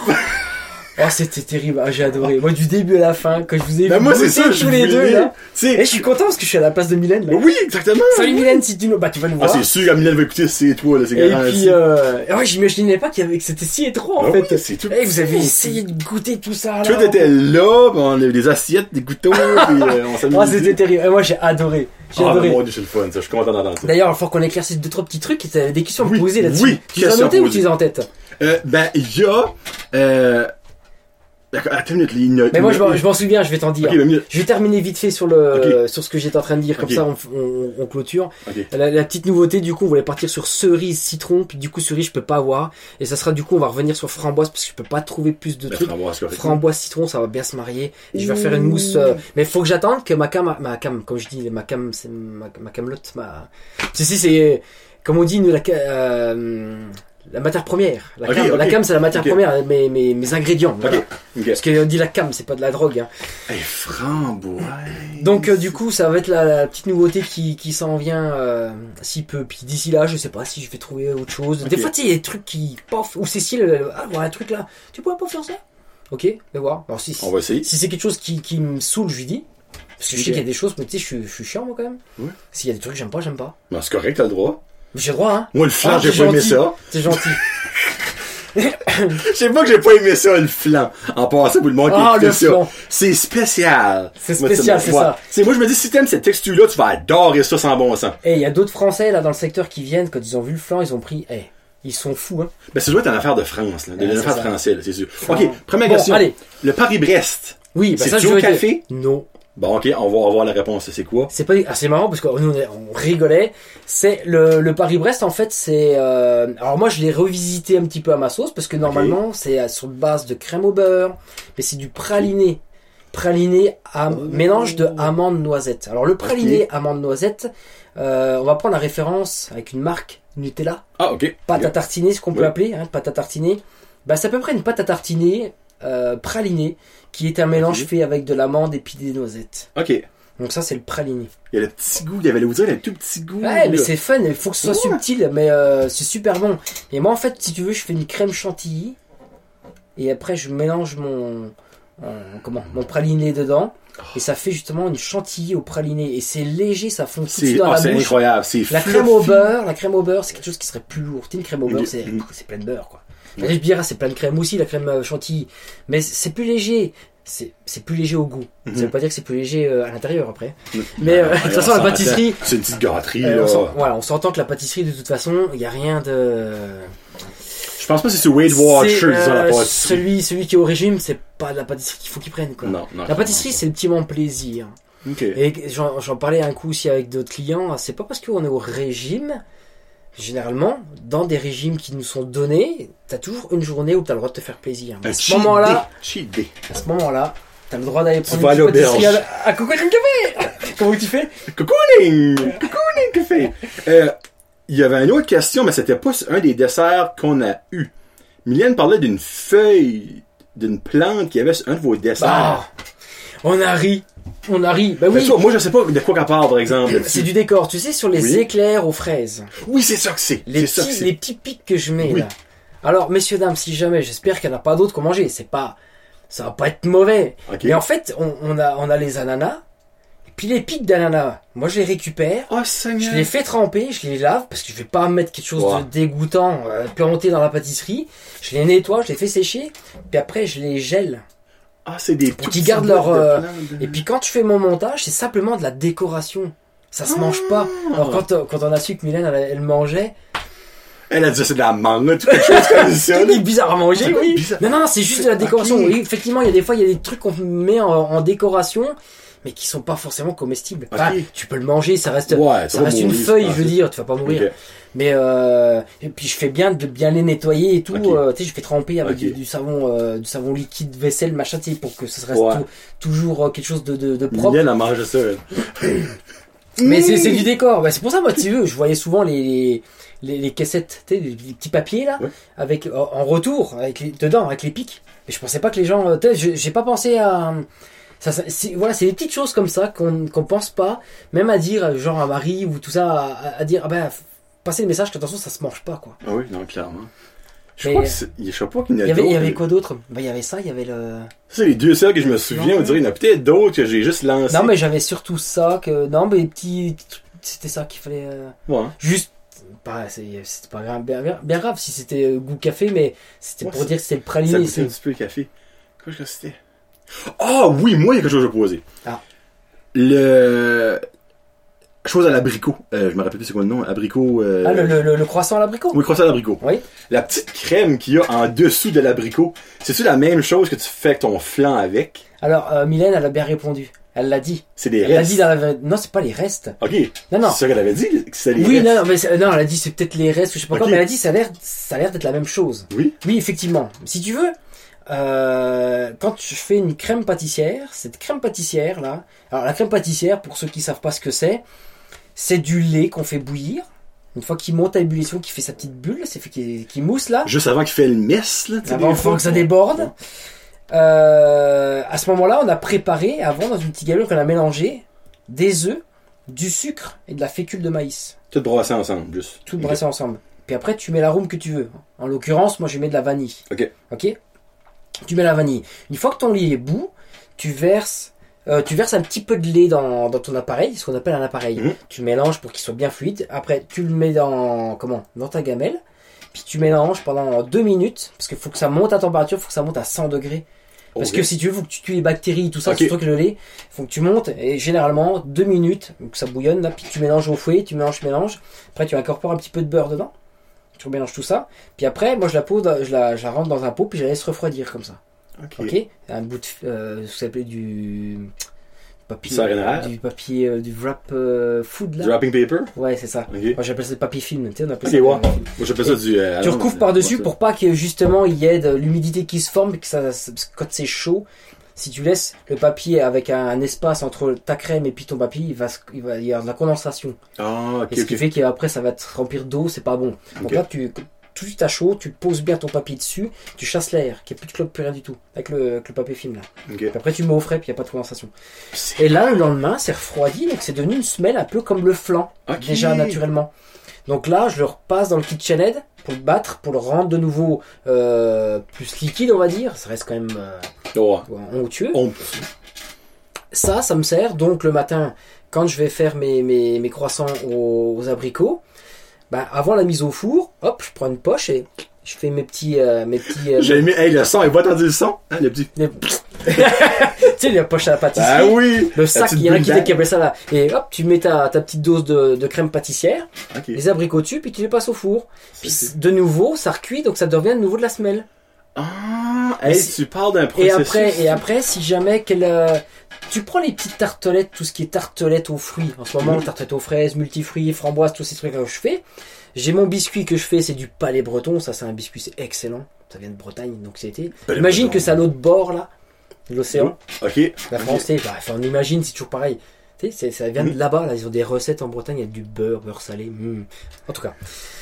Oh c'était terrible, Ah, j'ai adoré. Moi du début à la fin, quand je vous ai Ben, vu moi, c'est ça, je tous les deux là. Tu Et je suis content parce que je suis à la place de Mylène là. Oui, exactement. Salut Mylène, si tu nous... Bah tu vas nous Ah, voir. c'est sûr, Mylène va écouter, c'est toi, là, c'est Et puis, euh... ouais, j'imaginais pas qu'il y avait... que c'était si étroit en Ah fait. oui, c'est tout. Eh, vous avez essayé de goûter tout ça là. Tout était là, on avait des assiettes, des couteaux, pis euh, on. Ah, c'était terrible. Et moi j'ai adoré. J'ai Ah, adoré. mon dieu, c'est le fun, ça. Je suis content d'entendre ça. D'ailleurs, il faut qu'on éclaircisse deux trois petits trucs. Et t'avais des questions à me Oui, poser là-dessus. oui, tu les as notées ou tu les as en tête? Euh, ben, il y a, euh, attends une minute, les notes. Mais moi je m'en- notes. je m'en souviens, je vais t'en dire. Je vais terminer vite fait sur le sur ce que j'étais en train de dire, comme ça on, on, on clôture. La, la petite nouveauté, du coup, on voulait partir sur cerise, citron, puis du coup cerise je peux pas avoir, et ça sera du coup on va revenir sur framboise parce que je peux pas trouver plus de trucs. framboise, citron, ça va bien se marier. Et je vais refaire une mousse, euh, mais faut que j'attende que ma cam, ma cam, comme je dis, ma cam, c'est ma, ma camelote, ma. Si si c'est, comme on dit, nous, la, euh, la matière première. La cam, ok. la cam c'est la matière première, mes, mes, mes ingrédients. voilà. Parce qu'on dit la cam, c'est pas de la drogue. Hein. Hey, framboise. Donc euh, du coup, ça va être la, la petite nouveauté qui, qui s'en vient euh, si peu. Puis d'ici là, je sais pas si je vais trouver autre chose. Des fois, il y a des trucs qui pof ou Cécile, euh, ah voilà un truc là. Tu pourrais pas faire ça? Ok, vais voir. Alors si On va essayer. si c'est quelque chose qui, qui me saoule, je lui dis. Parce que je sais qu'il y a des choses, mais tu sais, je suis, je suis chiant moi quand même. Ouais. S'il y a des trucs que j'aime pas, j'aime pas. Ben, c'est correct, t'as le droit. J'ai droit, hein. Moi, le flan, Ah, j'ai c'est pas aimé ça. C'est gentil. Je sais pas que j'ai pas aimé ça, le flan. En passant pour le monde qui Ah, écoutait le ça. flan. C'est spécial. C'est spécial, c'est ça. Sais, moi, je me dis, si t'aimes cette texture-là, tu vas adorer ça sans bon sens. Et il y a d'autres Français là dans le secteur qui viennent, quand ils ont vu le flan, ils ont pris. Eh, ils sont fous, hein. Ben, ça doit être une affaire de France, là. Une c'est affaire ça. française, là, c'est sûr. Ok, première Bon, question. allez. Le Paris-Brest. Oui, bah C'est ça je dire- café? Non. Bon, ok, on va avoir la réponse. C'est quoi? C'est pas ah, c'est marrant parce que nous on, rigolait. C'est le, le Paris-Brest en fait c'est euh, alors moi je l'ai revisité un petit peu à ma sauce parce que normalement c'est euh, sur base de crème au beurre mais c'est du praliné. Praliné à Oh. mélange de amandes noisettes. Alors le praliné amande noisette euh, on va prendre la référence avec une marque Nutella, Ah, ok. pâte à tartiner ce qu'on peut appeler hein, pâte à tartiner. Bah c'est à peu près une pâte à tartiner euh, pralinée qui est un mélange fait avec de l'amande et puis des noisettes. Ok. Il Donc ça c'est le praliné. y a le petit goût, il y avait le, vous savez, le tout petit goût. Ouais, mais c'est fun, il faut que ce soit Ouais. subtil, mais euh, c'est super bon. Et moi, en fait, si tu veux, je fais une crème chantilly, et après, je mélange mon, euh, comment, mon praliné dedans, et ça fait justement une chantilly au praliné. Et c'est léger, ça fond tout de C'est suite dans ah, la c'est bouche. incroyable. C'est La fluffy. crème au beurre, la crème au beurre, c'est quelque chose qui serait plus lourd. Une crème au beurre, c'est c'est plein de beurre, quoi. La bière, c'est plein de crème aussi, la crème euh, chantilly. Mais c'est plus léger. C'est plus léger au goût. Ça veut Mhm. pas dire que c'est plus léger euh, à l'intérieur après. Mhm. Mais euh, Ouais, de toute on façon, la pâtisserie, C'est une petite euh, là. on voilà, on s'entend que la pâtisserie, de toute façon, il n'y a rien de. Je pense pas que c'est sur Weight Watchers, ça, euh, celui, celui qui est au régime, c'est pas de la pâtisserie qu'il faut qu'il prenne. Quoi. Non, non. La pâtisserie, c'est le petit moment plaisir. Et j'en, j'en parlais un coup aussi avec d'autres clients. C'est pas parce qu'on est au régime, généralement, dans des régimes qui nous sont donnés, t'as toujours une journée où t'as le droit de te faire plaisir. Mais à ce moment-là, à ce moment-là, t'as le droit d'aller prendre vas une aller petite au pâtisserie à, à Cocooning Café. Comment tu fais? Cocooning! Cocooning café! Euh, il y avait une autre question, mais c'était pas un des desserts qu'on a eu. Mylène parlait d'une feuille, d'une plante qui avait un de vos desserts. Ah, on a ri. On a ri. Bah oui. moi, je sais pas de quoi qu'elle parle, par exemple. C'est du décor, tu sais, sur les Oui. éclairs aux fraises. Oui, c'est ça que c'est. Les petits, les petits pics que je mets Oui. là. Alors, messieurs, dames, si jamais, j'espère qu'il n'y en a pas d'autres qu'on manger. C'est pas, ça va pas être mauvais. Ok. Mais en fait, on, on a, on a les ananas. Et puis les pics d'ananas, moi je les récupère. Oh, Je les fais tremper, je les lave parce que je vais pas mettre quelque chose de dégoûtant euh, planté dans la pâtisserie. Je les nettoie, je les fais sécher, puis après je les gèle. Ah, c'est des tout petits gardent leur, euh. Et puis quand je fais mon montage, c'est simplement de la décoration. Ça se mange pas. Ah. Alors quand, euh, quand on a su que Mylène elle, elle mangeait, Elle a dit c'est de la mangue, tout quelque chose comme ça. là. C'est bizarre à manger, oui. bizarre. Non, non, c'est juste de la décoration. Oui, effectivement, il y a des fois, il y a des trucs qu'on met en, en décoration, mais qui sont pas forcément comestibles. Enfin, Ok. tu peux le manger, ça reste, Ouais, tu ça reste une mourir, feuille, je veux dire, tu vas pas mourir. Mais euh, et puis je fais bien de bien les nettoyer et tout. Euh, tu sais, je fais tremper avec du, du savon, euh, du savon liquide vaisselle, machin, tu sais, pour que ça reste Ouais. tout- toujours euh, quelque chose de, de, de propre. Mylène a mangé ça. Mais c'est c'est du décor. Bah, c'est pour ça, moi, tu veux, je voyais souvent les, les, les caissettes, tu sais, les, les petits papiers là, Ouais. avec en en retour, avec les, dedans, avec les pics. Mais je pensais pas que les gens, tu j'ai pas pensé à. Ça, ça- c'est- voilà, c'est des petites choses comme ça qu'on qu'on pense pas, même à dire, genre à Marie ou tout ça, à, à dire, ah ben, passer le message qu'attention, ça se mange pas, quoi. Ah oui, non, clairement. Je Mais, crois euh, pas qu'il y Il avait, il y avait quoi d'autre? Bah, il y avait ça, il y avait le. Ça, c'est les deux seuls que je me souviens. On dirait qu'il y en a peut-être d'autres que j'ai juste lancés. Non, mais j'avais surtout ça, que. Non, mais les petits. C'était ça qu'il fallait. euh, Ouais. Juste, c'est- c'était pas grave, bien, grave si c'était euh, goût café, mais c'était Ouais, pour ça- dire que c'était le Ça praliné. goûtait un petit peu le café. Quoi que c'était? Ah oui, moi, il y a quelque chose à poser. Ah. Le... Chose à l'abricot. Euh, je me rappelle plus c'est quoi le nom. Abricot... Euh... Ah, le, le, croissant à l'abricot? Oui, croissant à l'abricot. Oui. La petite crème qu'il y a en dessous de l'abricot, c'est-tu la même chose que tu fais avec ton flan avec? Alors, euh, Mylène, elle a bien répondu. Elle l'a dit. C'est des Elle l'a restes. dit dans la... Non, c'est pas les restes. Ok. Non, non. C'est ça qu'elle avait dit, que c'était les Oui, restes. non, non, mais c'est- non, elle a dit c'est peut-être les restes, ou je sais pas Ok. quoi, mais elle a dit ça a l'air, ça a l'air d'être la même chose. Oui. Oui, effectivement. Si tu veux, euh, quand je fais une crème pâtissière, cette crème pâtissière là, alors la crème pâtissière, pour ceux qui savent pas ce que c'est, c'est du lait qu'on fait bouillir. Une fois qu'il monte à ébullition, qu'il fait sa petite bulle, c'est fait qu'il mousse là. Juste avant qu'il fait le mess, là. Avant fois. que ça déborde. Euh, à ce moment-là, on a préparé, avant, dans une petite galette qu'on a mélangé, des œufs, du sucre et de la fécule de maïs. Tout brassé ensemble, juste. Tout Ok. brassé ensemble. Puis après, tu mets l'arôme que tu veux. En l'occurrence, moi, je mets de la vanille. Ok. Ok? Tu mets la vanille. Une fois que ton lit est bout, tu verses euh, tu verses un petit peu de lait dans, dans ton appareil, ce qu'on appelle un appareil. Mhm. Tu mélanges pour qu'il soit bien fluide. Après, tu le mets dans comment Dans ta gamelle. Puis tu mélanges pendant deux minutes, parce qu'il faut que ça monte à température, faut que ça monte à 100 degrés. Parce que si tu veux, faut que tu tues les bactéries, tout ça, Ok. ce truc le lait, faut que tu montes, et généralement, deux minutes, donc ça bouillonne, là, puis tu mélanges au fouet, tu mélanges, tu mélanges. Après, tu incorpores un petit peu de beurre dedans. Tu mélanges tout ça. Puis après, moi, je la pose, je la, je la rentre dans un pot, puis je la laisse refroidir comme ça. Ok. Un bout de. Euh, ce qu'on du. Papier. Du papier. euh, du wrap euh, food là. Dropping paper? Ouais, c'est ça. Moi j'appelle ça le papier film. Tu sais, on appelle ça ouais. papier film. Moi, j'appelle ça du. euh, Tu recouvres par-dessus ouais, pour pas que justement il y ait de l'humidité qui se forme et que ça, parce que quand c'est chaud, si tu laisses le papier avec un, un espace entre ta crème et puis ton papier, il va, il va y avoir de la condensation. Ah, ok, et ce qui fait qu'après ça va te remplir d'eau, c'est pas bon. Donc là, tu, tout de suite à chaud, tu poses bien ton papier dessus, tu chasses l'air, qu'il n'y ait plus de clope, plus rien du tout, avec le, avec le papier film là. Après tu mets au frais, puis il n'y a pas de condensation. Et là, le lendemain, c'est refroidi, donc c'est devenu une semelle un peu comme le flan, déjà naturellement. Donc là, je le repasse dans le KitchenAid pour le battre, pour le rendre de nouveau euh, plus liquide, on va dire. Ça reste quand même euh, Ouais. onctueux. On... Ça, ça me sert. Donc le matin, quand je vais faire mes, mes, mes croissants aux, aux abricots, bah, avant la mise au four, hop, je prends une poche et je fais mes petits... euh, mes petits euh, J'ai aimé, hey, le son, il va entendu le son? Hein, le petit. tu sais, la poche à la pâtisserie. Ah oui! Le sac, il y en a qui, qui appellent ça là. Et hop, tu mets ta, ta petite dose de, de crème pâtissière, les abricots dessus, puis tu les passes au four. Puis de nouveau, ça recuit, donc ça devient de nouveau de la semelle. Ah, hey, tu parles d'un Et processus. après, et après, si jamais qu'elle, euh, tu prends les petites tartelettes, tout ce qui est tartelettes aux fruits. En ce moment, Mhm. tartelettes aux fraises, multifruits, framboises, tous ces trucs que je fais. J'ai mon biscuit que je fais, c'est du palais breton. Ça, c'est un biscuit, c'est excellent. Ça vient de Bretagne, donc c'était. Imagine breton. que c'est à l'autre bord là, de l'océan. Ok. La France, sais, bah, enfin, on imagine, c'est toujours pareil. Tu sais, ça vient de là-bas, là. Ils ont des recettes en Bretagne, il y a du beurre, beurre salé. mm. En tout cas,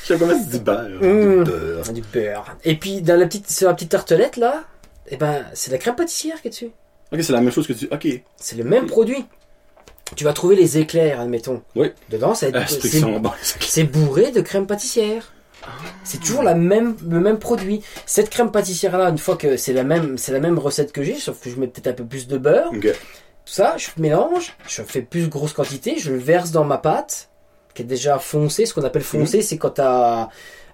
Je sais pas c'est du beurre. Mmh. Du beurre. du beurre. Et puis, dans la petite, sur la petite tartelette, là, eh ben, c'est la crème pâtissière qui est dessus. Ok, c'est la même chose que tu. Ok. C'est le même produit. Tu vas trouver les éclairs, admettons. Oui. Dedans, ça va Ah, être- c'est c'est bon. c'est bourré de crème pâtissière. C'est toujours la même, le même produit. Cette crème pâtissière là, une fois que c'est la même, c'est la même recette que j'ai, sauf que je mets peut-être un peu plus de beurre. Ok. Tout ça, je mélange, je fais plus grosse quantité, je le verse dans ma pâte, qui est déjà foncée. Ce qu'on appelle foncé, c'est quand t'as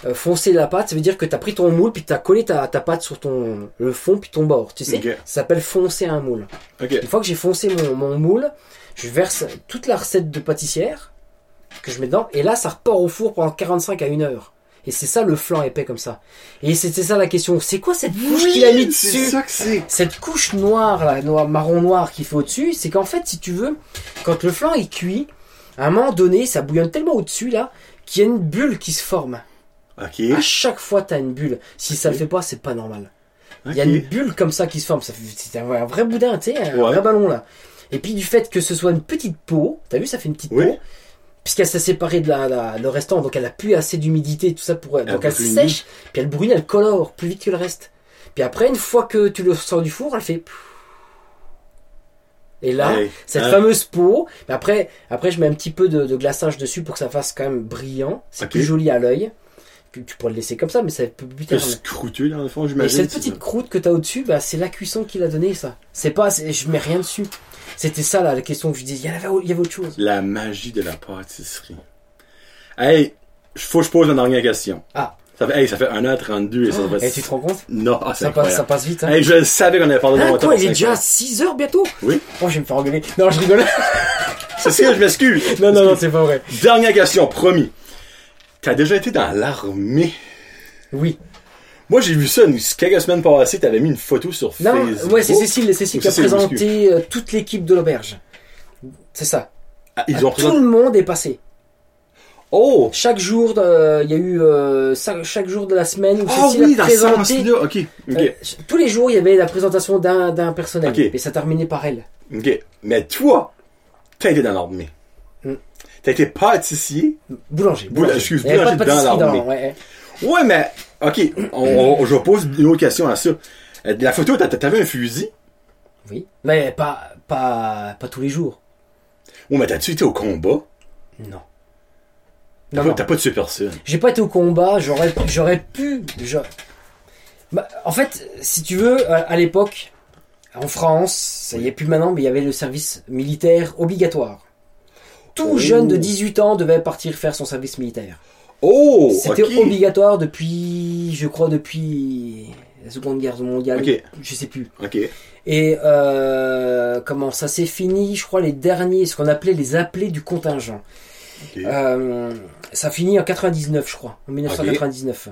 euh, foncé la pâte, ça veut dire que t'as pris ton moule, puis t'as collé ta, ta pâte sur ton, le fond, puis ton bord. Tu sais, ça s'appelle foncer un moule. Une fois que j'ai foncé mon, mon moule, je verse toute la recette de pâtissière que je mets dedans, et là, ça repart au four pendant 45 à 1 heure. Et c'est ça le flan épais comme ça. Et c'était ça la question. C'est quoi cette couche qu'il a mis c'est dessus ça que c'est. cette couche noire, là, noir, marron noir qu'il fait au-dessus, c'est qu'en fait, si tu veux, quand le flan est cuit, à un moment donné, ça bouillonne tellement au-dessus, là, qu'il y a une bulle qui se forme. Ok. À chaque fois, t'as une bulle. Si ça le fait pas, c'est pas normal. Il y a une bulle comme ça qui se forme. C'est un, vrai boudin, tu sais, un Ouais. vrai ballon, là. Et puis, du fait que ce soit une petite peau, t'as vu, ça fait une petite Oui. peau, puisqu'elle s'est séparée de la, la- le restant, donc elle a plus assez d'humidité, tout ça pour, donc peut elle sèche, puis elle brûle, elle colore plus vite que le reste. Puis après, une fois que tu le sors du four, elle fait. Et là, cette Hein? fameuse peau, mais après, après je mets un petit peu de, de glaçage dessus pour que ça fasse quand même brillant. C'est plus joli à l'œil. Tu pourrais le laisser comme ça, mais ça peut plus scrouteux dans le fond, Et cette petite croûte que tu as au-dessus, bah, c'est la cuisson qui l'a donné ça. C'est pas, je mets rien dessus. C'était ça là, la question que je disais. Il y avait, il y avait autre chose. La magie de la pâtisserie. Hey, faut que je pose une dernière question. Ah. Ça fait, hey, ça fait 1h32 et ça va Et tu te rends compte? Non, ah, ça passe, ça passe vite. Hein. Hey, je savais qu'on avait parlé de Hein, mon temps. il est déjà incroyable. 6 heures bientôt? Oui. Oh, je vais me faire engueuler. Non, je rigole. C'est ça, je m'excuse. non, non, non, c'est pas vrai. Dernière question, promis. T'as déjà été dans l'armée? Oui. Moi, j'ai vu ça une- quelques semaines passées. T'avais mis une photo sur Non, Facebook. ouais, c'est Cécile, Cécile qui a présenté euh, toute l'équipe de l'auberge. C'est ça. Ah, ils Ah, ont Tout présenté... le monde est passé. Oh! Chaque jour, il y a eu euh, chaque, jour de la semaine où Ah Cécile oui, a dans ce présenté. sens-là. Ok, ok, euh, tous les jours, il y avait la présentation d'un d'un personnel. Ok. Et ça terminait par elle. ok. Mais toi, t'as été dans l'armée. Hmm. T'as été pâtissier. Boulanger. Boulanger, excuse, boulanger dans l'armée. ouais, mais, ok, on, on- je pose une autre question à ça. Euh, La photo, t'avais un fusil? Oui. Mais pas, pas, pas tous les jours. Ouais, mais t'as-tu été au combat? Non. T'as pas, tué personne. J'ai pas été au combat, j'aurais, j'aurais pu. je- Bah, en fait, si tu veux, à à l'époque, en France, ça y est plus maintenant, mais il y avait le service militaire obligatoire. Tout Oh. jeune de 18 ans devait partir faire son service militaire. Oh, C'était obligatoire depuis, je crois, depuis la Seconde Guerre mondiale. Ok. Je sais plus. Ok. Et euh, comment ça s'est fini, je crois, les derniers, ce qu'on appelait les appelés du contingent. Euh, ça finit en 99, je crois, en 1999.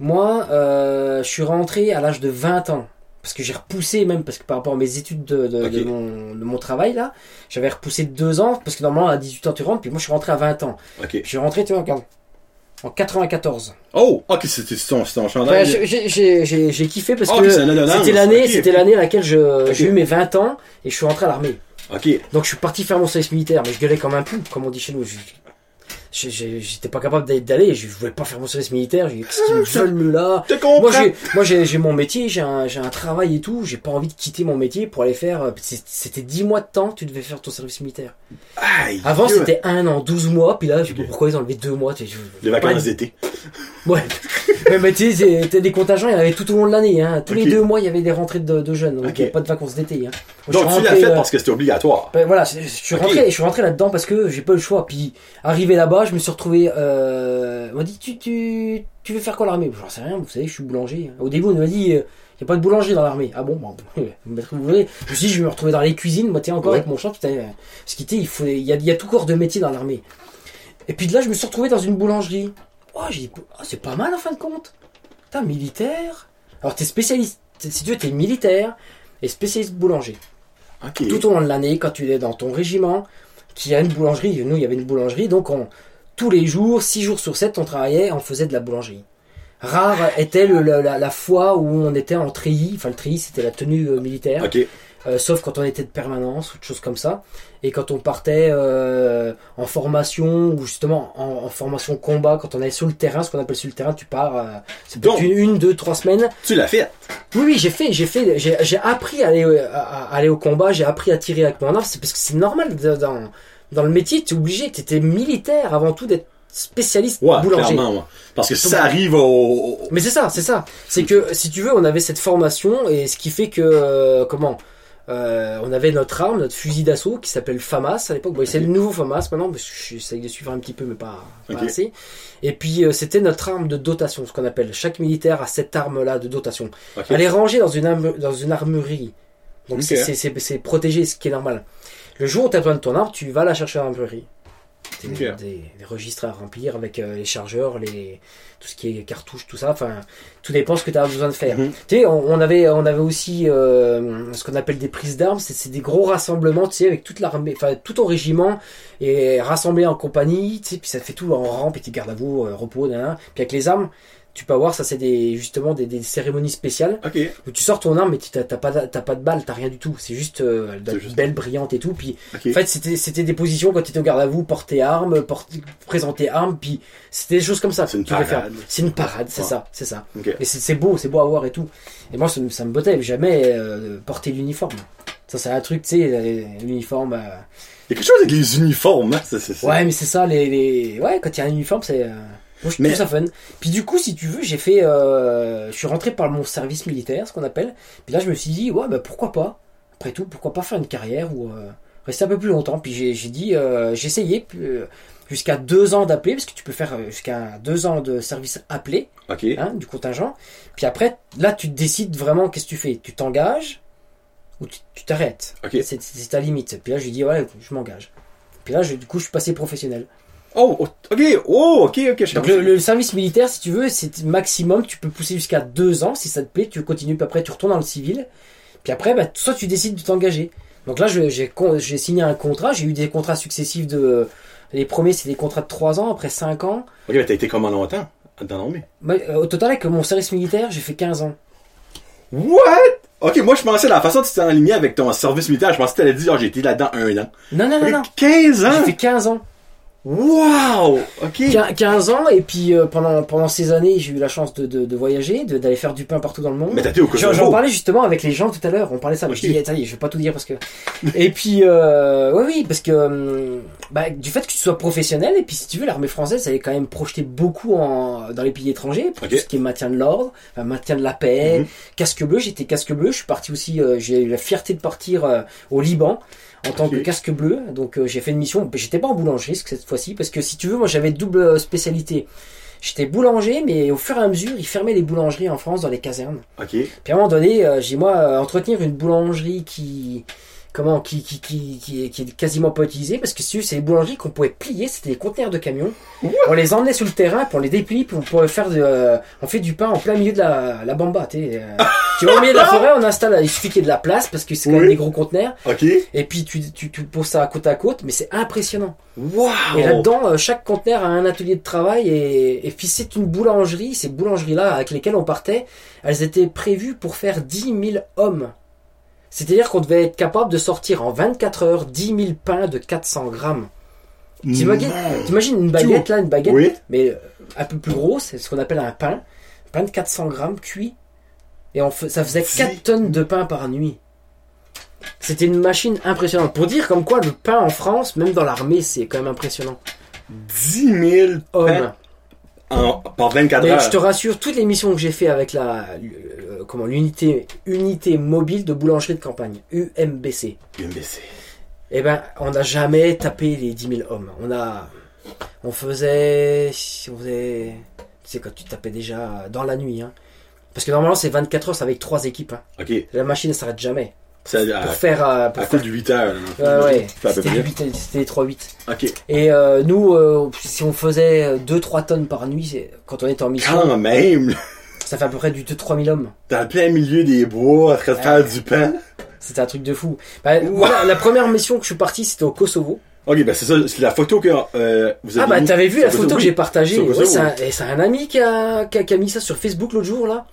Moi, euh, je suis rentré à l'âge de 20 ans. Parce que j'ai repoussé, même parce que par rapport à mes études de, de, Ok. de mon, de mon travail, là, j'avais repoussé de 2 ans, parce que normalement à 18 ans tu rentres, puis moi je suis rentré à 20 ans. Ok. Puis je suis rentré, tu vois, regarde, en 94. Oh, ok, c'était ton, ton chandail. j'ai- kiffé parce ok, que annonce. c'était l'année c'était à laquelle j'ai eu mes 20 ans et je suis rentré à l'armée. Ok. Donc je suis parti faire mon service militaire, mais je gueulais comme un pou, comme on dit chez nous. Je- J'étais pas capable d'aller- d'aller, je voulais pas faire mon service militaire. J'ai qu'est-ce qu'ils me veulent là? Moi j'ai, moi j'ai, j'ai mon métier, j'ai un, j'ai un travail et tout. J'ai pas envie de quitter mon métier pour aller faire. euh, C'était 10 mois de temps, tu devais faire ton service militaire. Aïe. Avant c'était un an, 12 mois, puis là je sais pas Ok. pourquoi ils ont enlevé 2 mois. tu Les vacances d'été. Ouais. Ouais, mais tu sais, t'as des contingents, il y en avait tout au long de l'année. Hein. Tous les deux mois, il y avait des rentrées de, de jeunes. Donc Ok. il n'y a pas de vacances d'été. Hein. Moi, Donc suis tu l'as fait euh, parce que c'était obligatoire. ben voilà, je je suis rentré, je suis rentré là-dedans parce que j'ai pas eu le choix. Puis arrivé là-bas, je me suis retrouvé. Euh, on m'a dit tu tu tu veux faire quoi l'armée? J'en sais rien. Vous savez, je suis boulanger. Au début, on m'a dit il y a pas de boulanger dans l'armée. Ah bon, bon, vous mettre où vous voulez. Je me suis dit je vais me retrouver dans les cuisines. Moi, tiens encore Ouais. avec mon champ. Putain, euh, parce qu'il était, il faut, il y a, il y a tout corps de métier dans l'armée. Et puis de là, je me suis retrouvé dans une boulangerie. Oh, j'ai ah, c'est pas mal en fin de compte. Putain, militaire. Alors t'es spécialiste. Si tu veux, t'es militaire et spécialiste boulanger tout au long de l'année, quand tu es dans ton régiment, qu'il y a une boulangerie, nous il y avait une boulangerie, donc on, tous les jours, 6 jours sur 7, on travaillait, on faisait de la boulangerie. Rare était le- la, la- la fois où on était en treillis, enfin le treillis c'était la tenue euh, militaire. Euh, sauf quand on était de permanence ou de choses comme ça, et quand on partait euh, en formation ou justement en, en formation combat, quand on est sur le terrain, ce qu'on appelle sur le terrain, tu pars, euh, c'est peut-être une, une, deux, trois semaines, Tu l'as fait. oui, oui, j'ai fait, j'ai fait, j'ai, j'ai appris à aller, euh, à, à aller au combat, j'ai appris à tirer avec mon arme, c'est parce que c'est normal dans, dans le métier, tu es obligé, tu étais militaire avant tout d'être spécialiste Ouais, boulanger. clairement, ouais. Parce que ça arrive au... au- Mais c'est ça, c'est ça. C'est que si tu veux, on avait cette formation et ce qui fait que euh, comment euh, on avait notre arme, notre fusil d'assaut qui s'appelle FAMAS à l'époque. Bon, c'est le nouveau FAMAS maintenant, parce que j'essaye de suivre un petit peu, mais pas, assez. Et puis euh, c'était notre arme de dotation, ce qu'on appelle. Chaque militaire a cette arme-là de dotation. Elle est rangée dans une, arme- dans une armurerie. Donc c'est- c'est- c'est c'est protégé, ce qui est normal. Le jour où tu as besoin de ton arme, tu vas la chercher à l'armurerie. Des, des- des registres à remplir avec euh, les chargeurs, les, tout ce qui est cartouches, tout ça. Enfin, tout dépend ce que tu as besoin de faire. Mhm. Tu sais, on, on avait, on avait aussi euh, ce qu'on appelle des prises d'armes. C'est des gros rassemblements, tu sais, avec toute l'armée, enfin tout ton régiment et rassemblé en compagnie. Tu sais, puis ça fait tout en rang, petit garde à vous, euh, repos, nanana. Puis avec les armes, tu peux avoir ça, c'est des justement des, des cérémonies spéciales Ok. où tu sors ton arme mais tu t'as t'as pas t'as pas de balle, t'as rien du tout. C'est juste, euh, juste- belle, brillante et tout. Puis en fait, c'était c'était des positions quand tu étais au garde à vous, porter arme, porter, présenter arme, puis c'était des choses comme ça. C'est une parade. C'est une parade, c'est Ouais. ça, c'est ça. Ok. Et c'est beau, c'est beau à voir et tout. Et moi, ça, me- ça me bottait jamais euh, porter l'uniforme. Ça, c'est un truc, tu sais, euh, l'uniforme. euh, Il y a quelque chose avec les uniformes, hein. C'est, c'est, c'est- Ouais, mais c'est ça, les, les... Ouais, quand il y a un uniforme, c'est... Moi, je trouve Mais- ça fun. Puis du coup, si tu veux, j'ai fait... euh, Je suis rentré par mon service militaire, ce qu'on appelle. Puis là, je me suis dit, ouais, bah pourquoi pas Après tout, pourquoi pas faire une carrière ou euh, rester un peu plus longtemps Puis j'ai dit, euh, j'ai essayé jusqu'à deux ans d'appelé, parce que tu peux faire jusqu'à deux ans de service appelé, hein, du contingent. Puis après, là, tu décides vraiment qu'est-ce que tu fais. Tu t'engages ou tu t'arrêtes. C'est ta limite. Puis là, je lui dis, ouais, je m'engage. Puis là, je- du coup, je suis passé professionnel. Oh, oh, ok. Oh, ok, ok. je Donc le, le service militaire, si tu veux, c'est maximum, tu peux pousser jusqu'à deux ans, si ça te plaît, tu continues, puis après tu retournes dans le civil. Puis après, bah, soit tu décides de t'engager. Donc là, j'ai signé un contrat, j'ai eu des contrats successifs de... Les premiers, c'est des contrats de trois ans, après cinq ans. Ok, mais t'as été comment longtemps dans l'armée? Euh, au total, avec mon service militaire, j'ai fait 15 ans. What? Ok, moi je pensais la façon dont tu t'es aligné avec ton service militaire, je pensais que t'allais dire, oh, j'ai été là-dedans un an. Non, non, non, non. 15 ans? J'ai fait 15 ans. Wow! Ok. Quin- 15 ans, et puis euh, pendant, pendant ces années, j'ai eu la chance de, de, de voyager, de- d'aller faire du pain partout dans le monde. Mais t'as été au J'en Kosovo. j'en parlais justement avec les gens tout à l'heure, on parlait ça, mais je dis, ça y est, je vais pas tout dire parce que... Et puis, euh, oui, oui, parce que hum, bah, du fait que tu sois professionnel, et puis si tu veux, l'armée française, elle est quand même projetée beaucoup en, dans les pays étrangers, pour tout ce qui est maintien de l'ordre, enfin, maintien de la paix, Mhm. casque bleu, j'étais casque bleu, je suis parti aussi, euh, j'ai eu la fierté de partir euh, au Liban en tant que casque bleu, donc euh, j'ai fait une mission, j'étais pas en boulangerie cette fois-ci, parce que si tu veux, moi j'avais double euh, spécialité. J'étais boulanger, mais au fur et à mesure, ils fermaient les boulangeries en France dans les casernes. Ok. Puis à un moment donné, euh, j'ai moi entretenir une boulangerie qui comment qui qui, qui, qui, est, qui est quasiment pas utilisée parce que c'est des boulangeries qu'on pouvait plier, c'était des conteneurs de camions. On les emmenait sur le terrain, puis on les déplie, puis on pouvait faire de, euh, on fait du pain en plein milieu de la, la bamba, tu sais. euh. tu vas au milieu de la forêt, on installe, il suffit qu'il y ait de la place parce que c'est quand même des gros conteneurs. Ok. Et puis tu, tu, tu poses ça côte à côte, mais c'est impressionnant. Wow! Et là-dedans, euh, chaque conteneur a un atelier de travail et, et puis c'est une boulangerie. Ces boulangeries-là avec lesquelles on partait, elles étaient prévues pour faire 10 000 hommes. C'est-à-dire qu'on devait être capable de sortir en 24 heures 10 000 pains de 400 grammes. T'imagines Non. t'imagines une baguette là, une baguette, Oui. mais euh, un peu plus gros, c'est ce qu'on appelle un pain. Un pain de 400 grammes cuit. Et on ça faisait Dix. 4 tonnes de pain par nuit. C'était une machine impressionnante. Pour dire comme quoi le pain en France, même dans l'armée, c'est quand même impressionnant. 10 000 Homme. pains en, par 24 Mais heures. je te rassure, toutes les missions que j'ai fait avec la euh, comment l'unité unité mobile de boulangerie de campagne UMBC, UMBC. eh ben on n'a jamais tapé les 10 000 hommes. On a on faisait on faisait tu sais quand tu tapais déjà dans la nuit hein. Parce que normalement c'est 24 heures c'est avec trois équipes. hein. Ok. La machine ne s'arrête jamais C'est pour à, faire euh, pour à faire coup de 8 heures. Ouais, ouais. À C'était près. les huit- c'était les 3-8. Ok. Et euh, nous, euh, si on faisait 2-3 tonnes par nuit, quand on était en mission, Quand même, ça fait à peu près du 2-3 000 hommes. dans le plein milieu des bois, en train de faire du pain. C'était un truc de fou. Bah, voilà, la première mission que je suis parti, c'était au Kosovo. Ok, ben c'est ça, c'est la photo que euh, vous avez Ah bah t'avais vu la photo que j'ai partagée. Ouais, c'est un, un ami qui a, qui, a, qui a mis ça sur Facebook l'autre jour là.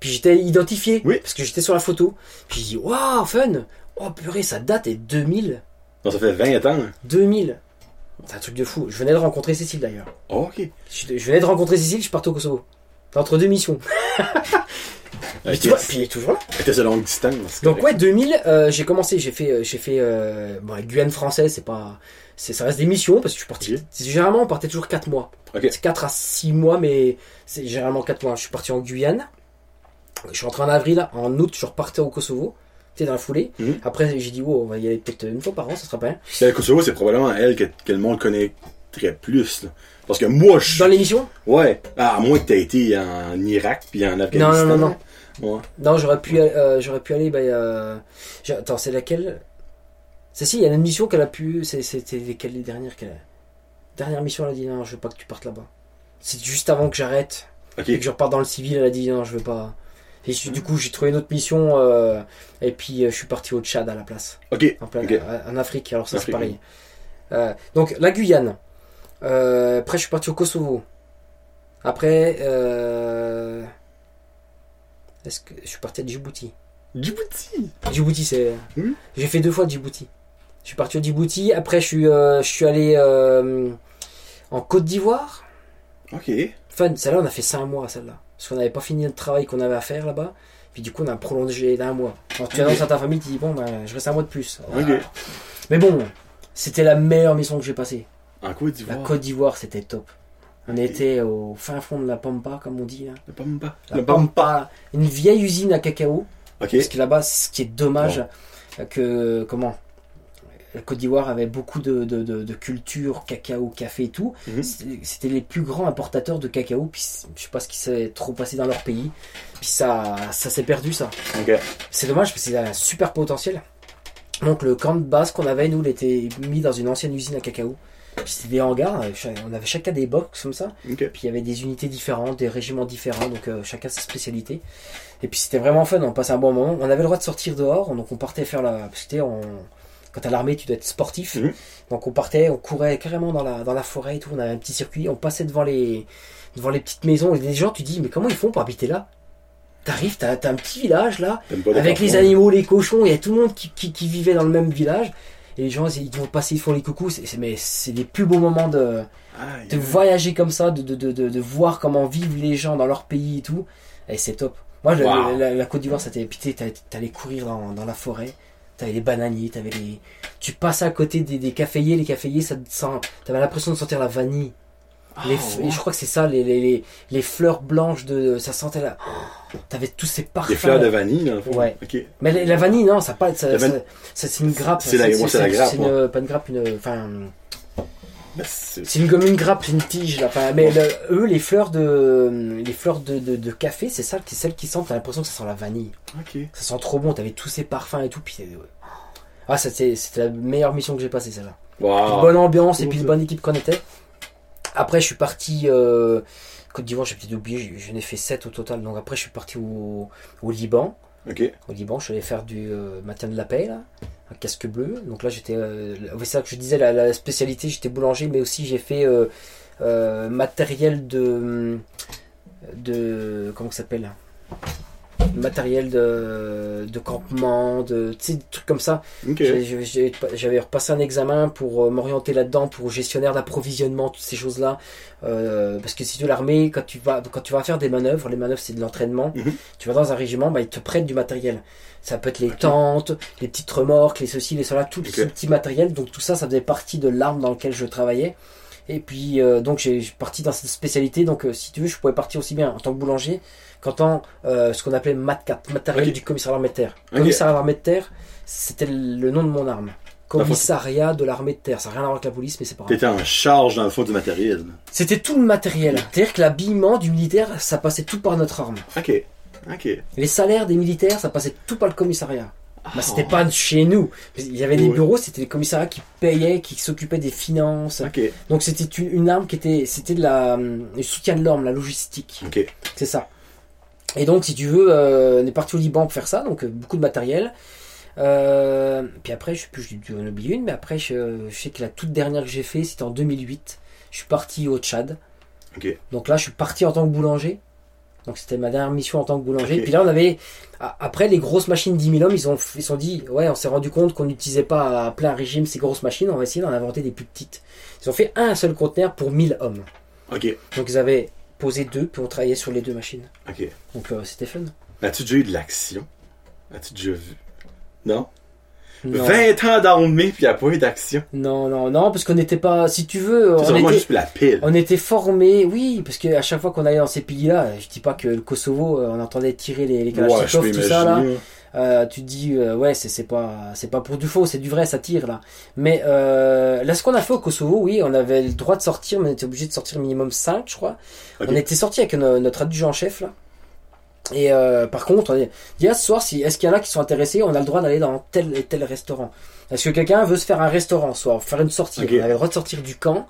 Puis j'étais identifié Oui. parce que j'étais sur la photo. Puis j'ai dit waouh fun. Oh purée ça date et 2000. Non, ça fait 20 ans. 2000. C'est un truc de fou. Je venais de rencontrer Cécile d'ailleurs. Oh, ok. Je, je venais de rencontrer Cécile, je partais au Kosovo. Entre deux missions. Puis, tu vois, puis il est toujours là. C'était sur longue distance. Donc ouais, 2000, euh, j'ai commencé, j'ai fait, euh, j'ai fait, euh, bon, Guyane française, c'est pas, c'est, ça reste des missions parce que je suis parti. Généralement, on partait toujours 4 mois. Ok. C'est 4 à 6 mois, mais c'est généralement 4 mois. Je suis parti en Guyane. Je suis rentré en avril. En août, je repartais au Kosovo. Tu sais, dans la foulée. Mhm. Après, j'ai dit, on va y aller peut-être une fois par an, ça sera pas rien. Ben, le Kosovo, c'est probablement elle que, que le monde connaîtrait plus. là. Parce que moi, je Dans l'émission? Ouais. Ah, à moins que t'aies été en Irak puis en Afghanistan. Non, non, non, Ouais. Non, j'aurais pu, euh, j'aurais pu aller, bah, euh, attends, c'est laquelle? C'est si, il y a une mission qu'elle a pu, c'était lesquelles les dernières qu'elle Dernière mission, elle a dit non, je veux pas que tu partes là-bas. C'est juste avant que j'arrête et que je reparte dans le civil, elle a dit non, je veux pas. Et je- du coup, j'ai trouvé une autre mission, euh, et puis euh, je suis parti au Tchad à la place, Ok. en, plein, euh, en Afrique, alors ça c'est pareil. Euh, donc, la Guyane. Après, je suis parti au Kosovo. Après, est-ce que je suis parti à Djibouti Djibouti? Djibouti, c'est. Oui. J'ai fait deux fois Djibouti. Je suis parti au Djibouti. Après, je suis, je suis allé en Côte d'Ivoire. Ok. Fun, celle-là, on a fait cinq mois, celle-là. Parce qu'on n'avait pas fini le travail qu'on avait à faire là-bas. Puis du coup, on a prolongé d'un mois. Quand tu annonces à ta famille, tu dis, bon, ben, je reste un mois de plus. Ok. Mais bon, c'était la meilleure mission que j'ai passée. La. Côte d'Ivoire, c'était top. On était au fin fond de la Pampa, comme on dit. Là. Le Pampa. La Pampa. Pampa, une vieille usine à cacao. Parce que là-bas, ce qui est dommage, que comment la Côte d'Ivoire avait beaucoup de, de, de, de culture, cacao, café et tout. Mhm. C'était- les plus grands importateurs de cacao. Puis je sais pas ce qui s'est trop passé dans leur pays. Puis ça, ça s'est perdu ça. C'est dommage parce que c'est un super potentiel. Donc le camp de base qu'on avait, nous, il était mis dans une ancienne usine à cacao. Puis c'était des hangars. euh, On avait chacun des box comme ça. Puis il y avait des unités différentes, des régiments différents, donc euh, chacun sa spécialité. Et puis c'était vraiment fun, on passait un bon moment. On avait le droit de sortir dehors, donc on partait faire la. Parce que on- quand t'as l'armée, tu dois être sportif. Mhm. Donc on partait, on courait carrément dans la, dans la forêt et tout. On avait un petit circuit, on passait devant les, devant les petites maisons. Et les gens, tu dis, mais comment ils font pour habiter là? T'arrives, t'as un petit village là, avec les animaux, les cochons, il y a tout le monde qui, qui, qui vivait dans le même village. et les gens ils vont passer, ils font les coucous. Mais c'est les plus beaux moments de, de voyager comme ça, de, de, de, de, voir comment vivent les gens dans leur pays et tout. Et c'est top. Moi, Wow. la, la Côte d'Ivoire, t'allais- t'allais courir dans, dans la forêt. T'avais les bananiers, t'avais les. Tu passes à côté des, des caféiers, les caféiers, ça te sent. T'avais l'impression de sentir la vanille. Les, Ah, f- ouais. Je crois que c'est ça, les, les, les, les fleurs blanches de. Ça sentait la. T'avais tous ces parfums. Des fleurs de vanille, le fond. Ouais. Mais la, la vanille, non, ça pas. Ça, van- ça- ça- c'est une grappe. C'est la- moi, c'est la grappe, C'est une, pas une grappe, une. Enfin. C'est- une comme une grappe, c'est une tige là. Enfin, mais le- eux, les fleurs de, les fleurs de, de, de café, c'est ça, c'est celles qui sentent. T'as l'impression que ça sent la vanille. Ok. Ça sent trop bon. T'avais tous ces parfums et tout. Puis euh, ah, c'était la meilleure mission que j'ai passée celle-là. Wow. Bonne ambiance et puis une bonne équipe qu'on était. Après, je suis parti euh, Côte d'Ivoire. J'ai peut-être oublié. J'en ai fait 7 au total. Donc après, je suis parti au, au Liban. Au Liban, je suis allé faire du euh, matin de la paix, un casque bleu. Donc là, j'étais. euh, c'est ça que je disais, la, la spécialité, j'étais boulanger, mais aussi j'ai fait euh, euh, matériel de. de. comment ça s'appelle Matériel de, de campement, de. des trucs comme ça. Ok. J'ai- j'ai- j'ai- J'avais repassé un examen pour euh, m'orienter là-dedans, pour gestionnaire d'approvisionnement, toutes ces choses-là. Euh, parce que si tu l'armée, quand tu vas quand tu vas faire des manœuvres, les manœuvres c'est de l'entraînement. Mhm. Tu vas dans un régiment, bah, ils te prêtent du matériel. Ça peut être les tentes, les petites remorques, les ceci, les cela, tout ce petit matériel. Donc tout ça, ça faisait partie de l'arme dans laquelle je travaillais. Et puis euh, donc j'ai j'ai parti dans cette spécialité. Donc euh, si tu veux, je pouvais partir aussi bien en tant que boulanger qu'en tant euh, ce qu'on appelait MATCAT, matériel du commissariat d'armée de terre. Ok. Commissariat d'armée de terre, c'était le nom de mon arme. Commissariat de l'armée de terre. Ça n'a rien à voir avec la police, mais c'est pas grave. T'étais en charge, dans le fond, du matériel. C'était tout le matériel. C'est-à-dire que l'habillement du militaire, ça passait tout par notre arme. Ok. Ok. Les salaires des militaires, ça passait tout par le commissariat. Bah, c'était Ah. pas chez nous. Il y avait des bureaux, c'était les commissariats qui payaient, qui s'occupaient des finances. Ok. Donc c'était une, une arme qui était, c'était de la, hum, du soutien de l'orme, la logistique. Ok. C'est ça. Et donc, si tu veux, euh, on est parti au Liban pour faire ça, donc euh, beaucoup de matériel. Euh, puis après, je sais plus, dû en oublier une, mais après, je, je sais que la toute dernière que j'ai fait, c'était en 2008. Je suis parti au Tchad. Ok. Donc là, je suis parti en tant que boulanger. Donc c'était ma dernière mission en tant que boulanger. Ok. Puis là, on avait, après les grosses machines 10 000 hommes, ils ont, ils se sont dit, ouais, on s'est rendu compte qu'on n'utilisait pas à plein régime ces grosses machines, on va essayer d'en inventer des plus petites. Ils ont fait un seul conteneur pour 1000 hommes. Ok. Donc ils avaient posé deux, puis on travaillait sur les deux machines. Ok. Donc euh, c'était fun. As-tu déjà eu de l'action? As-tu déjà vu? Non? Non. 20 ans d'armée, puis il a pas eu d'action. non, non, non, parce qu'on n'était pas, si tu veux, on était, juste la pile. on était formés, oui, parce que à chaque fois qu'on allait dans ces pays-là, je dis pas que le Kosovo, euh, on entendait tirer les, les Ouais, tout ça là. Euh, tu te dis euh, ouais c'est c'est pas c'est pas pour du faux c'est du vrai ça tire là. Mais euh, là ce qu'on a fait au Kosovo oui on avait le droit de sortir mais on était obligé de sortir minimum 5 je crois. On était sorti avec no- notre adjudant en chef là. Et par contre on dit ah, ce soir si est-ce qu'il y en a qui sont intéressés on a le droit d'aller dans tel et tel restaurant. Est-ce que quelqu'un veut se faire un restaurant ce soir faire une sortie? On avait le droit de sortir du camp.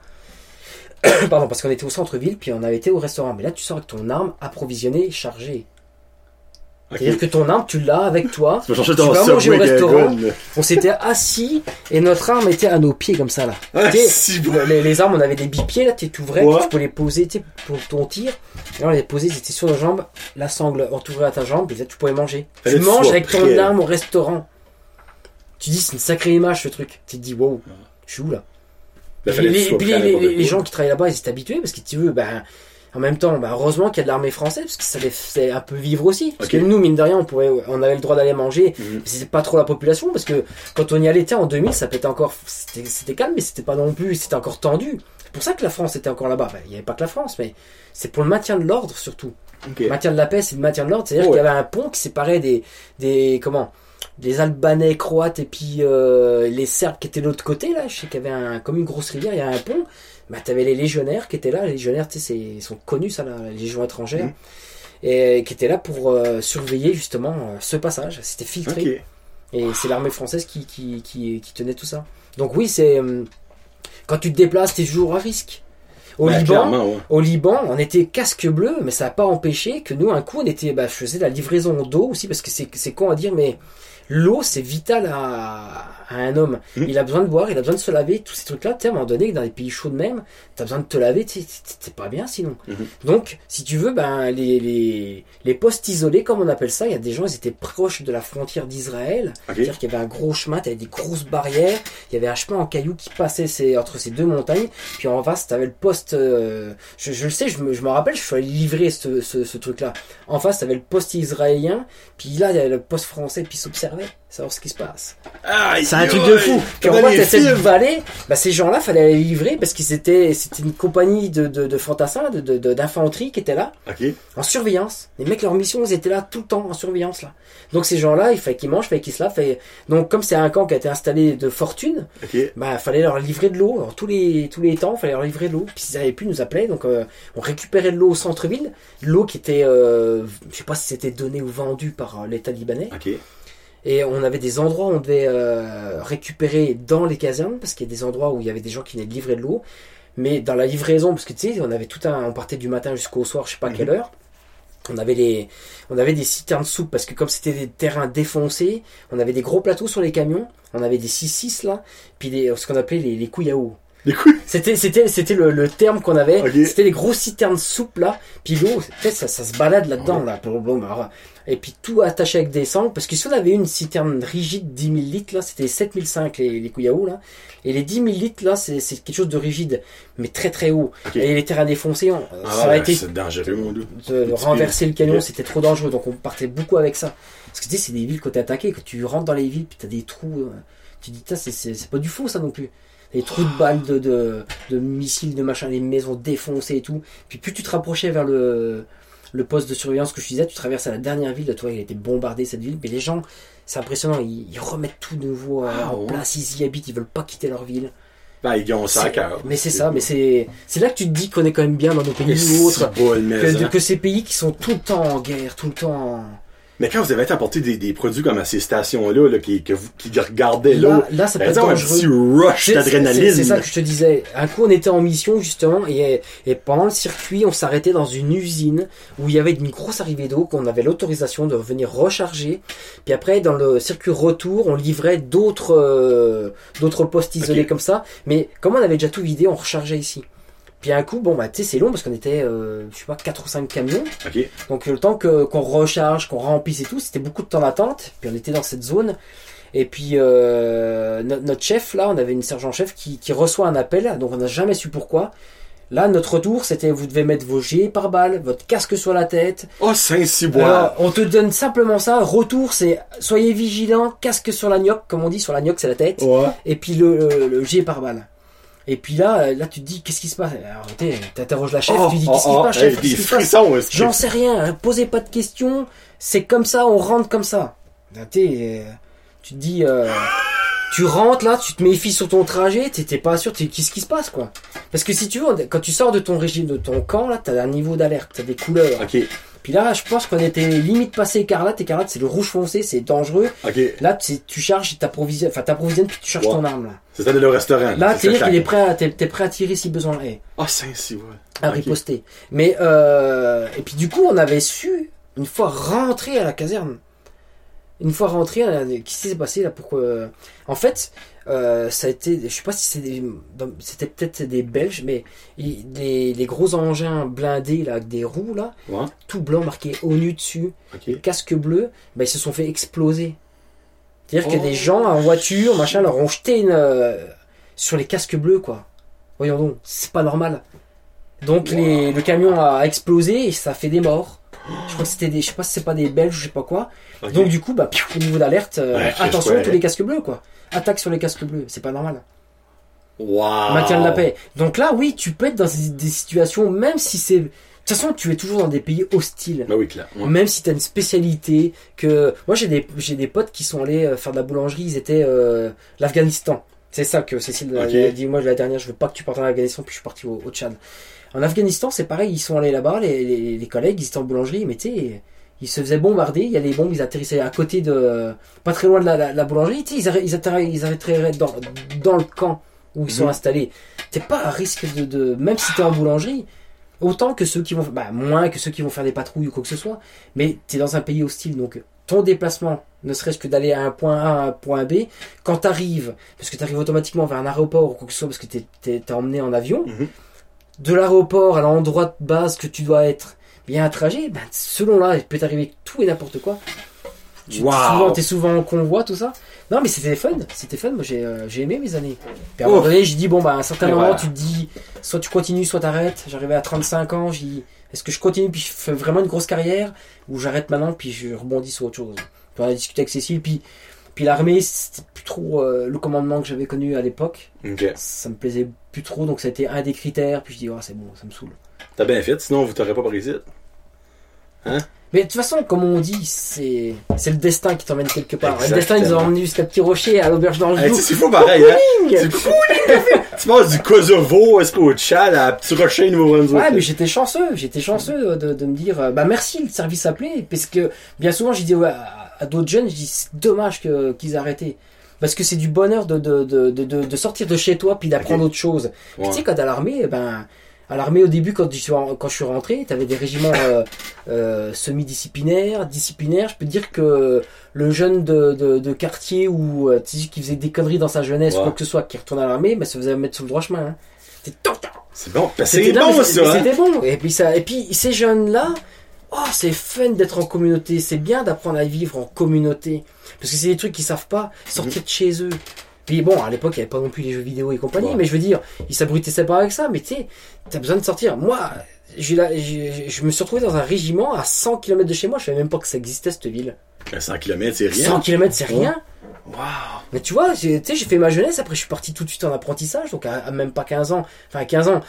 Pardon parce qu'on était au centre-ville puis on avait été au restaurant. Mais là tu sors avec ton arme approvisionnée chargée. C'est-à-dire que ton arme, tu l'as avec toi. Tu vas manger au restaurant. On s'était assis et notre arme était à nos pieds comme ça là. Ah, si les, les armes, on avait des bipieds là, tu t'ouvrais, Ouais. tu peux les poser pour ton tir. Et là, on les posait, ils étaient sur nos jambes, la sangle entourée à ta jambe, et là, tu pouvais manger. Tu manges avec ton arme au restaurant. Tu dis, c'est une sacrée image ce truc. Tu te dis, wow, je suis où là? Que les, les- gens qui travaillent là-bas, ils étaient habitués parce que tu veux, ben, en même temps, ben, heureusement qu'il y a de l'armée française parce que ça les fait un peu vivre aussi. Parce que nous, mine de rien, on pouvait, on avait le droit d'aller manger. Mais C'était pas trop la population parce que quand on y allait, en 2000, ça pétait encore, c'était calme, mais c'était pas non plus, c'était encore tendu. C'est pour ça que la France était encore là-bas. Ben, il y avait pas que la France, mais c'est pour le maintien de l'ordre surtout. Le maintien de la paix, c'est le maintien de l'ordre. C'est-à-dire Ouais. qu'il y avait un pont qui séparait des, des, comment, des Albanais, Croates et puis euh, les Serbes qui étaient de l'autre côté là. Je sais qu'il y avait un, comme une grosse rivière, il y a un pont. Bah, t'avais les légionnaires qui étaient là. Les légionnaires, tu sais, ils sont connus ça, là, les légions étrangères, Mhm. et qui étaient là pour euh, surveiller justement euh, ce passage. C'était filtré. Et c'est l'armée française qui, qui, qui, qui tenait tout ça. Donc oui, c'est... hum, Quand tu te déplaces, t'es toujours à risque. Au Ben, Liban, ouais. au Liban, on était casque bleu, mais ça n'a pas empêché que nous, un coup, on était, bah, je faisais la livraison d'eau aussi, parce que c'est, c'est con à dire, mais l'eau, c'est vital à, à un homme. Mhm. Il a besoin de boire, il a besoin de se laver, tous ces trucs-là. Tu sais, à un moment donné, dans les pays chauds de même, t'as besoin de te laver, t'es pas bien sinon. Mhm. Donc, si tu veux, ben, les, les, les postes isolés, comme on appelle ça, il y a des gens, ils étaient proches de la frontière d'Israël. C'est-à-dire qu'il y avait un gros chemin, t'avais des grosses barrières, il y avait un chemin en cailloux qui passait ces- entre ces deux montagnes, puis en face, t'avais le poste, euh, je, je le sais, je me, je me rappelle, je suis allé livrer ce, ce, ce truc-là. En face, t'avais le poste israélien, puis là, il y avait le poste français, puis s'observait, savoir ce qui se passe. Aïe, C'est un truc de fou. Fait, les cette vallée, bah, ces gens-là, fallait les livrer parce qu'ils étaient, c'était une compagnie de, de, de fantassins, de, d'infanterie qui était là, en surveillance. Les mecs, leur mission, ils étaient là tout le temps en surveillance, là. Donc ces gens-là, il fallait qu'ils mangent, il fallait qu'ils se lavent. fallait- Donc comme c'est un camp qui a été installé de fortune, Ok. bah, fallait leur livrer de l'eau. Alors, tous les, tous les temps, fallait leur livrer de l'eau. Puis s'ils avaient pu, ils nous appelaient. Donc, euh, on récupérait de l'eau au centre-ville. L'eau qui était, euh, je sais pas si c'était donné ou vendu par euh, l'État libanais. Et on avait des endroits où on devait euh, récupérer dans les casernes, parce qu'il y a des endroits où il y avait des gens qui venaient de livrer de l'eau. Mais dans la livraison, parce que tu sais, on avait tout un, on partait du matin jusqu'au soir, je sais pas Mhm. quelle heure. On avait les, on avait des citernes soupe parce que comme c'était des terrains défoncés, on avait des gros plateaux sur les camions. On avait des 6-6 là, puis des, ce qu'on appelait les, les couilles à eau. Les couilles? C'était, c'était, c'était le, le terme qu'on avait. C'était les grosses citernes soupes là. Puis l'eau, peut-être ça, ça se balade là-dedans là. Bon, bah, Et puis tout attaché avec des sangles. Parce que si on avait une citerne rigide 10 000 litres là, c'était 7005 les, les eau là. Et les 10 000 litres là, c'est, quelque chose de rigide, mais très très haut. Et les terrains défoncés, on- Ah, ça a été c'est dangereux, mon doux. de renverser le camion, Ok. c'était trop dangereux. Donc on partait beaucoup avec ça. Parce que tu sais, c'est des villes que t'es attaqué, que tu rentres dans les villes, puis t'as des trous. euh, tu dis, Tain, c'est, c'est, c'est pas du faux ça non plus. Des trous de balles, de, de, de missiles, de machin, les maisons défoncées et tout. Puis plus tu te rapprochais vers le, le poste de surveillance que je disais, tu traversais la dernière ville, toi, il a été bombardé cette ville. Mais les gens, c'est impressionnant, ils, ils remettent tout de nouveau euh, Ah, en ouais. place, ils y habitent, ils veulent pas quitter leur ville. Ben, ils ont ça à cœur. Mais c'est ça, mais c'est, c'est là que tu te dis qu'on est quand même bien dans nos pays ou autres. Que, hein. que ces pays qui sont tout le temps en guerre, tout le temps en... Mais quand vous avez été apporter des, des produits comme à ces stations-là, là, qui, que vous, qui regardaient l'eau, Là, là, ça peut ben, être disons, un petit rush d'adrénaline. C'est ça que je te disais. Un coup, on était en mission justement et, et pendant le circuit, on s'arrêtait dans une usine où il y avait une grosse arrivée d'eau qu'on avait l'autorisation de venir recharger. Puis après, dans le circuit retour, on livrait d'autres euh, d'autres postes isolés comme ça. Mais comme on avait déjà tout vidé, on rechargeait ici. Puis un coup, bon bah tu sais, c'est long parce qu'on était, euh, je sais pas, 4 ou 5 camions. Donc le temps que qu'on recharge, qu'on remplisse et tout, c'était beaucoup de temps d'attente. Puis on était dans cette zone. Et puis euh, no- notre chef là, on avait une sergent-chef qui, qui reçoit un appel, donc on n'a jamais su pourquoi. Là, notre retour, c'était vous devez mettre vos gilets par balles, votre casque sur la tête. Oh, Saint-Cyboire. Alors, on te donne simplement ça. Retour, c'est soyez vigilants, casque sur la gnoque, comme on dit, sur la gnoque, c'est la tête. Ouais. Et puis le, le, le gilet par balle. Et puis là, euh, là, tu te dis, qu'est-ce qui se passe? Alors, t'interroges la chef, Oh, tu dis, oh, qu'est-ce qui se oh, passe, hey, chef Qu'est-ce qui se passe. J'en sais rien, hein, posez pas de questions, c'est comme ça, on rentre comme ça. Là, t'es, euh, tu te dis, euh, tu rentres là, tu te méfies sur ton trajet, t'es pas sûr, t'es- qu'est-ce qui se passe quoi? Parce que si tu veux, quand tu sors de ton régime, de ton camp là, t'as un niveau d'alerte, t'as des couleurs. Ok. Puis là, je pense qu'on était limite passé écarlate, écarlate c'est le rouge foncé, c'est dangereux. Ok. Là, tu, tu charges, t'approvisionnes, enfin t'approvisionnes puis tu charges Ouais. ton arme là. C'est ça, le restaurant. Là, c'est ça, qu'il est prêt à, t'es, t'es prêt à tirer si besoin est Oh, Saint-Cyboire. à Ok. riposter. Mais euh, et puis du coup, on avait su une fois rentré à la caserne, une fois rentré, qu'est-ce qui s'est passé là Pourquoi En fait, euh, ça a été, je sais pas si c'est des- dans- c'était peut-être des Belges, mais des, des gros engins blindés là avec des roues là, Ouais. tout blanc marqué ONU dessus, les Ok. casques bleus, bah, ils se sont fait exploser. C'est-à-dire que Oh. des gens en voiture, machin, leur ont jeté une, euh, sur les casques bleus, quoi. Voyons donc, c'est pas normal. Donc Wow. les, le camion a explosé et ça fait des morts. Je crois que c'était des, je sais pas si c'est pas des Belges, je sais pas quoi. Donc du coup, bah, au niveau d'alerte, euh, Ouais, attention, ouais. tous les casques bleus, quoi. Attaque sur les casques bleus, c'est pas normal. Wow. Maintien de la paix. Donc là, oui, tu peux être dans des, situations, même si c'est, de toute façon, tu es toujours dans des pays hostiles. Ben oui, clair. Ouais. Même si t'as une spécialité que moi j'ai des j'ai des potes qui sont allés euh, faire de la boulangerie, ils étaient euh, l'Afghanistan. C'est ça que Cécile a dit moi la dernière, je veux pas que tu partes en Afghanistan puis je suis parti au, au Tchad. En Afghanistan, c'est pareil, ils sont allés là-bas les, les, les collègues, ils étaient en boulangerie, mais tu sais ils se faisaient bombarder, il y a les bombes, ils atterrissaient à côté de pas très loin de la, la, la boulangerie, tu sais ils, arri- ils, atterriraient dans dans le camp où ils sont Mhm. installés. t'es pas à risque de, de même si t'es en boulangerie, autant que ceux qui vont, bah moins que ceux qui vont faire des patrouilles ou quoi que ce soit, mais t'es dans un pays hostile, donc ton déplacement, ne serait-ce que d'aller à un point A à un point B, quand t'arrives, parce que t'arrives automatiquement vers un aéroport ou quoi que ce soit, parce que t'es, t'es, t'es emmené en avion, Mhm. De l'aéroport à l'endroit de base que tu dois être, il y a un trajet, ben, selon là, il peut t'arriver tout et n'importe quoi. Tu, Wow. souvent, t'es souvent en convoi, tout ça. Non, mais c'était fun, c'était fun. Moi, j'ai, euh, j'ai aimé mes années. Puis à un moment donné, j'ai dit, bon, bah, à un certain Et moment, voilà. tu te dis, soit tu continues, soit t'arrêtes. J'arrivais à 35 ans, j'ai dit, est-ce que je continue? Puis je fais vraiment une grosse carrière, ou j'arrête maintenant puis je rebondis sur autre chose. Puis on a discuté avec Cécile, puis, puis l'armée, c'était plus trop euh, le commandement que j'avais connu à l'époque. Ça me plaisait plus trop, donc ça a été un des critères. Puis je dis, oh, c'est bon, ça me saoule. T'as bien fait, sinon vous t'aurez pas par ici. Mais de toute façon, comme on dit, c'est c'est le destin qui t'emmène quelque part. Le destin, ils nous ont emmenés jusqu'à Petit Rocher, à l'auberge sais, c'est fou pareil, hein? C'est cool! tu passes du Kosovo, est-ce qu'au Tchad, à Petit Rocher, Nouveau-Brunswick? Ouais, mais j'étais chanceux, j'étais chanceux de, de me dire, euh, bah merci, le service appelé, parce que bien souvent, j'ai dit ouais, à, à d'autres jeunes, je dis c'est dommage que qu'ils aient arrêté. Parce que c'est du bonheur de, de, de, de, de- sortir de chez toi puis d'apprendre autre chose. Puis. Tu sais, quand à l'armée, eh ben, à l'armée au début, quand je suis, quand je suis rentré, t'avais des régiments euh, euh, semi-disciplinaires, disciplinaires. Je peux te dire que le jeune de, de, de quartier ou euh, tu sais, qui faisait des conneries dans sa jeunesse, Ouais. quoi que ce soit, qui retourne à l'armée, ben, ça faisait mettre sur le droit chemin. Hein. C'était. C'est bon. Ben, C'était- bon, mais ça, mais hein? C'était bon. Et puis ça, et puis ces jeunes-là, oh, c'est fun d'être en communauté. C'est bien d'apprendre à vivre en communauté. Parce que c'est des trucs qu'ils savent pas sortir de chez eux. Puis bon, à l'époque, il n'y avait pas non plus les jeux vidéo et compagnie, Ouais. mais je veux dire, ils s'abrutissaient pas avec ça, mais tu sais, t'as besoin de sortir. Moi, je me suis retrouvé dans un régiment à 100 km de chez moi, je savais même pas que ça existait cette ville. Ben, 100 km, c'est rien. 100 km, c'est rien? Wow. Mais tu vois, j'ai- tu sais, j'ai fait ma jeunesse, après je suis parti tout de suite en apprentissage, donc à, à même pas 15 ans. Enfin, à 15 ans,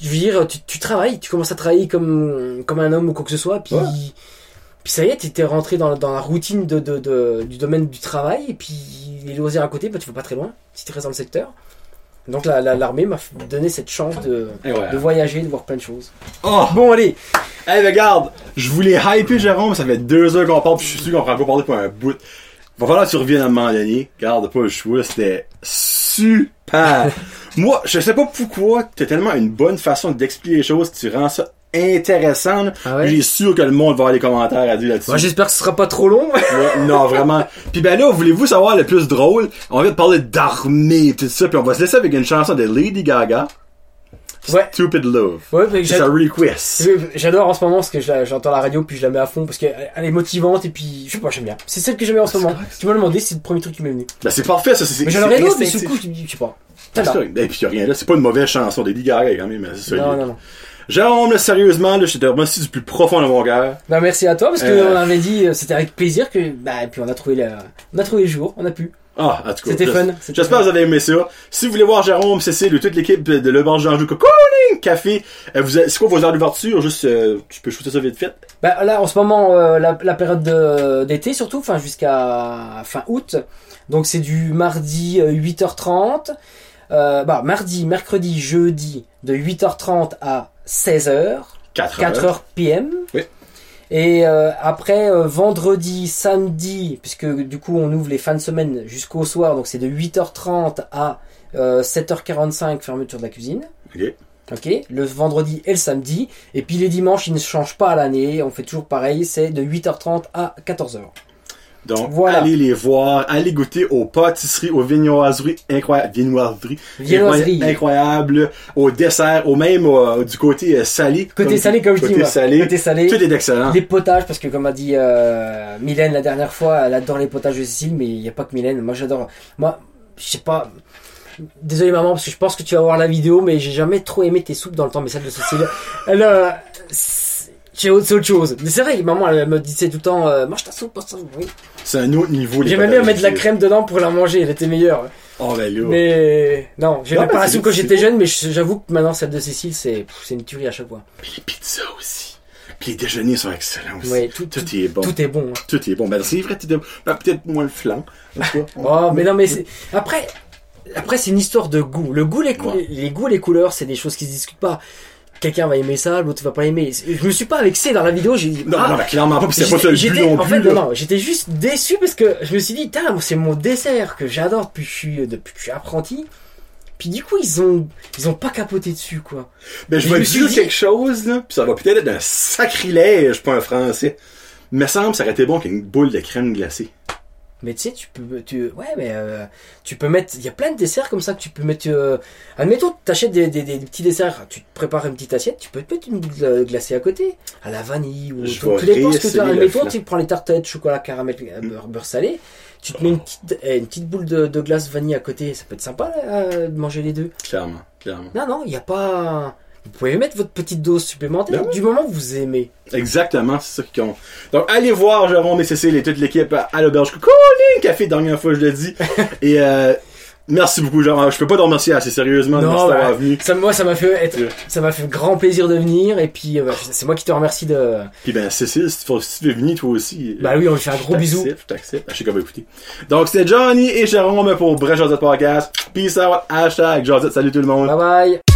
je veux dire, tu, tu travailles, tu commences à travailler comme, comme un homme ou quoi que ce soit, puis, Ouais. Puis ça y est, tu étais rentré dans, dans la routine de, de, de- du domaine du travail, et puis les loisirs à côté, bah, tu vas pas très loin, si tu restes dans le secteur. Donc la- la- l'armée m'a donné cette chance de, voyager, de voir plein de choses. Oh! Bon, allez, Hey, regarde! Je voulais hyper Jérôme, ça fait deux heures qu'on parle, puis je suis sûr qu'on prend pas parler pour un bout. Va falloir que tu reviennes à un moment donné. Garde pas le choix, c'était super! Moi, je sais pas pourquoi, t'as tellement une bonne façon d'expliquer les choses, tu rends ça intéressant. Ah ouais? J'ai sûr que le monde va avoir des commentaires à dire là-dessus. moi j'espère que ce sera pas trop long. Ouais, non, vraiment. Puis ben là, voulez-vous savoir le plus drôle? On vient de parler d'armée et tout ça, puis on va se laisser avec une chanson de Lady Gaga. Ouais. Stupid Love. Ouais, C'est sa request. J'adore en ce moment parce que j'entends la radio puis je la mets à fond parce qu'elle elle est motivante et puis je sais pas j'aime bien. C'est celle que j'aime en ce moment. Tu m'as demandé c'est le premier truc qui m'est venu. Ben c'est parfait, ça. c'est Mais j'en c'est aurais d'autres mais ce coup je sais pas. Et puis y a rien là, c'est pas une mauvaise chanson Lady Gaga quand même, c'est Non non non. Jérôme, là, sérieusement, là, je te remercie du plus profond de mon cœur. Bah merci à toi parce que Euh. on avait dit euh, c'était avec plaisir que et puis on a trouvé le on a trouvé le jour on a pu. Ah, en tout cas. C'était fun. J'espère que vous avez aimé ça. Si vous voulez voir Jérôme, Cécile ou toute l'équipe de Le Bar Jean-Jou Cocooning Café, euh, vous avez- c'est quoi vos heures d'ouverture? Juste, euh, tu peux shooter ça vite fait? Bah là en ce moment euh, la, la période de- d'été surtout enfin jusqu'à fin août. Donc c'est du mardi euh, 8h30. Euh, bah mardi, mercredi, jeudi de 8h30 à 16h. 4 4 heures. heures PM. Oui. Et euh, après euh, vendredi, samedi, puisque du coup on ouvre les fins de semaine jusqu'au soir, donc c'est de 8h30 à euh, 7h45 fermeture de la cuisine. Ok. Ok, le vendredi et le samedi. Et puis les dimanches, ils ne changent pas à l'année. On fait toujours pareil, c'est de 8h30 à 14h. Donc, Voilà. allez les voir, allez goûter aux pâtisseries, aux viennoiseries incroyables, incroyables, aux desserts, au même euh, du côté euh, salé. Côté Comme- salé, comme je dis, Côté moi. salé. Côté salé. Tout est excellent. Des potages, parce que comme a dit euh, Mylène la dernière fois, elle adore les potages de Cécile, mais il n'y a pas que Mylène. Moi j'adore. Moi, je sais pas. Désolé maman, parce que je pense que tu vas voir la vidéo, mais j'ai jamais trop aimé tes soupes dans le temps, mais celle de Cécile. Elle, c'est autre chose. Mais c'est vrai, maman, elle me disait tout le temps, euh, mange ta soupe, mange ta soupe. Oui. C'est un autre niveau. J'aimais bien mettre de la crème dedans pour la manger, elle était meilleure. Oh, là. Mais non, j'aimais pas la soupe quand j'étais jeune, mais j'avoue que maintenant celle de Cécile, c'est une tuerie à chaque fois. Puis les pizzas aussi. Puis les déjeuners sont excellents aussi. Ouais, tout, Tout tout, est bon. tout est bon. hein. Tout est bon. Ben, c'est vrai, ben, peut-être moins le flan. Oh, mais non, mais c'est... Après, après c'est une histoire de goût. Le goût, les, cou- Ouais. les goûts, les couleurs, c'est des choses qui se discutent pas. Quelqu'un va aimer ça, l'autre va pas aimer. Je me suis pas vexé dans la vidéo, j'ai dit... Non, ah, non, ben, clairement pas, puis c'est pas ça le en plus. fait, non, non, j'étais juste déçu parce que je me suis dit, c'est mon dessert que j'adore depuis que je suis, depuis que je suis apprenti. Puis du coup, ils ont, ils ont pas capoté dessus, quoi. Ben, je Mais je me suis dit- quelque chose, là, pis ça va peut-être être un sacrilège pour un français. Me semble ça aurait été bon qu'une boule de crème glacée. Mais tu sais, tu peux, tu, ouais, mais euh, tu peux mettre, il y a plein de desserts comme ça que tu peux mettre. Euh, admettons, t'achètes des, des, des petits desserts, tu te prépares une petite assiette, tu peux te mettre une boule glacée à côté, à la vanille ou tout, tout dépend ce que tu as. Admettons, tu prends les tartelettes chocolat caramel euh, beurre, beurre salé, tu te mets une petite, une petite boule de, de glace vanille à côté, ça peut être sympa de manger les deux. Clairement, clairement. Non, non, il n'y a pas. Vous pouvez mettre votre petite dose supplémentaire Ben du moment que vous aimez. Exactement, c'est ça qui compte. Donc, allez voir Jérôme et Cécile et toute l'équipe à l'auberge Coucou, café, dernière fois, je le dis. et, euh, merci beaucoup, genre, je peux pas te remercier assez sérieusement de d'avoir bah, venu. Ça, moi, ça m'a fait être, Ouais. ça m'a fait grand plaisir de venir et puis euh, c'est moi qui te remercie de. Puis ben, Cécile, si tu si tu veux venir, toi aussi. Bah oui, on lui fait un gros bisou. Je t'accepte. Je sais qu'on va écouter. Donc, c'était Johnny et Jérôme pour Bref Josette Podcast. Peace out, hashtag Josette, salut tout le monde. Bye bye.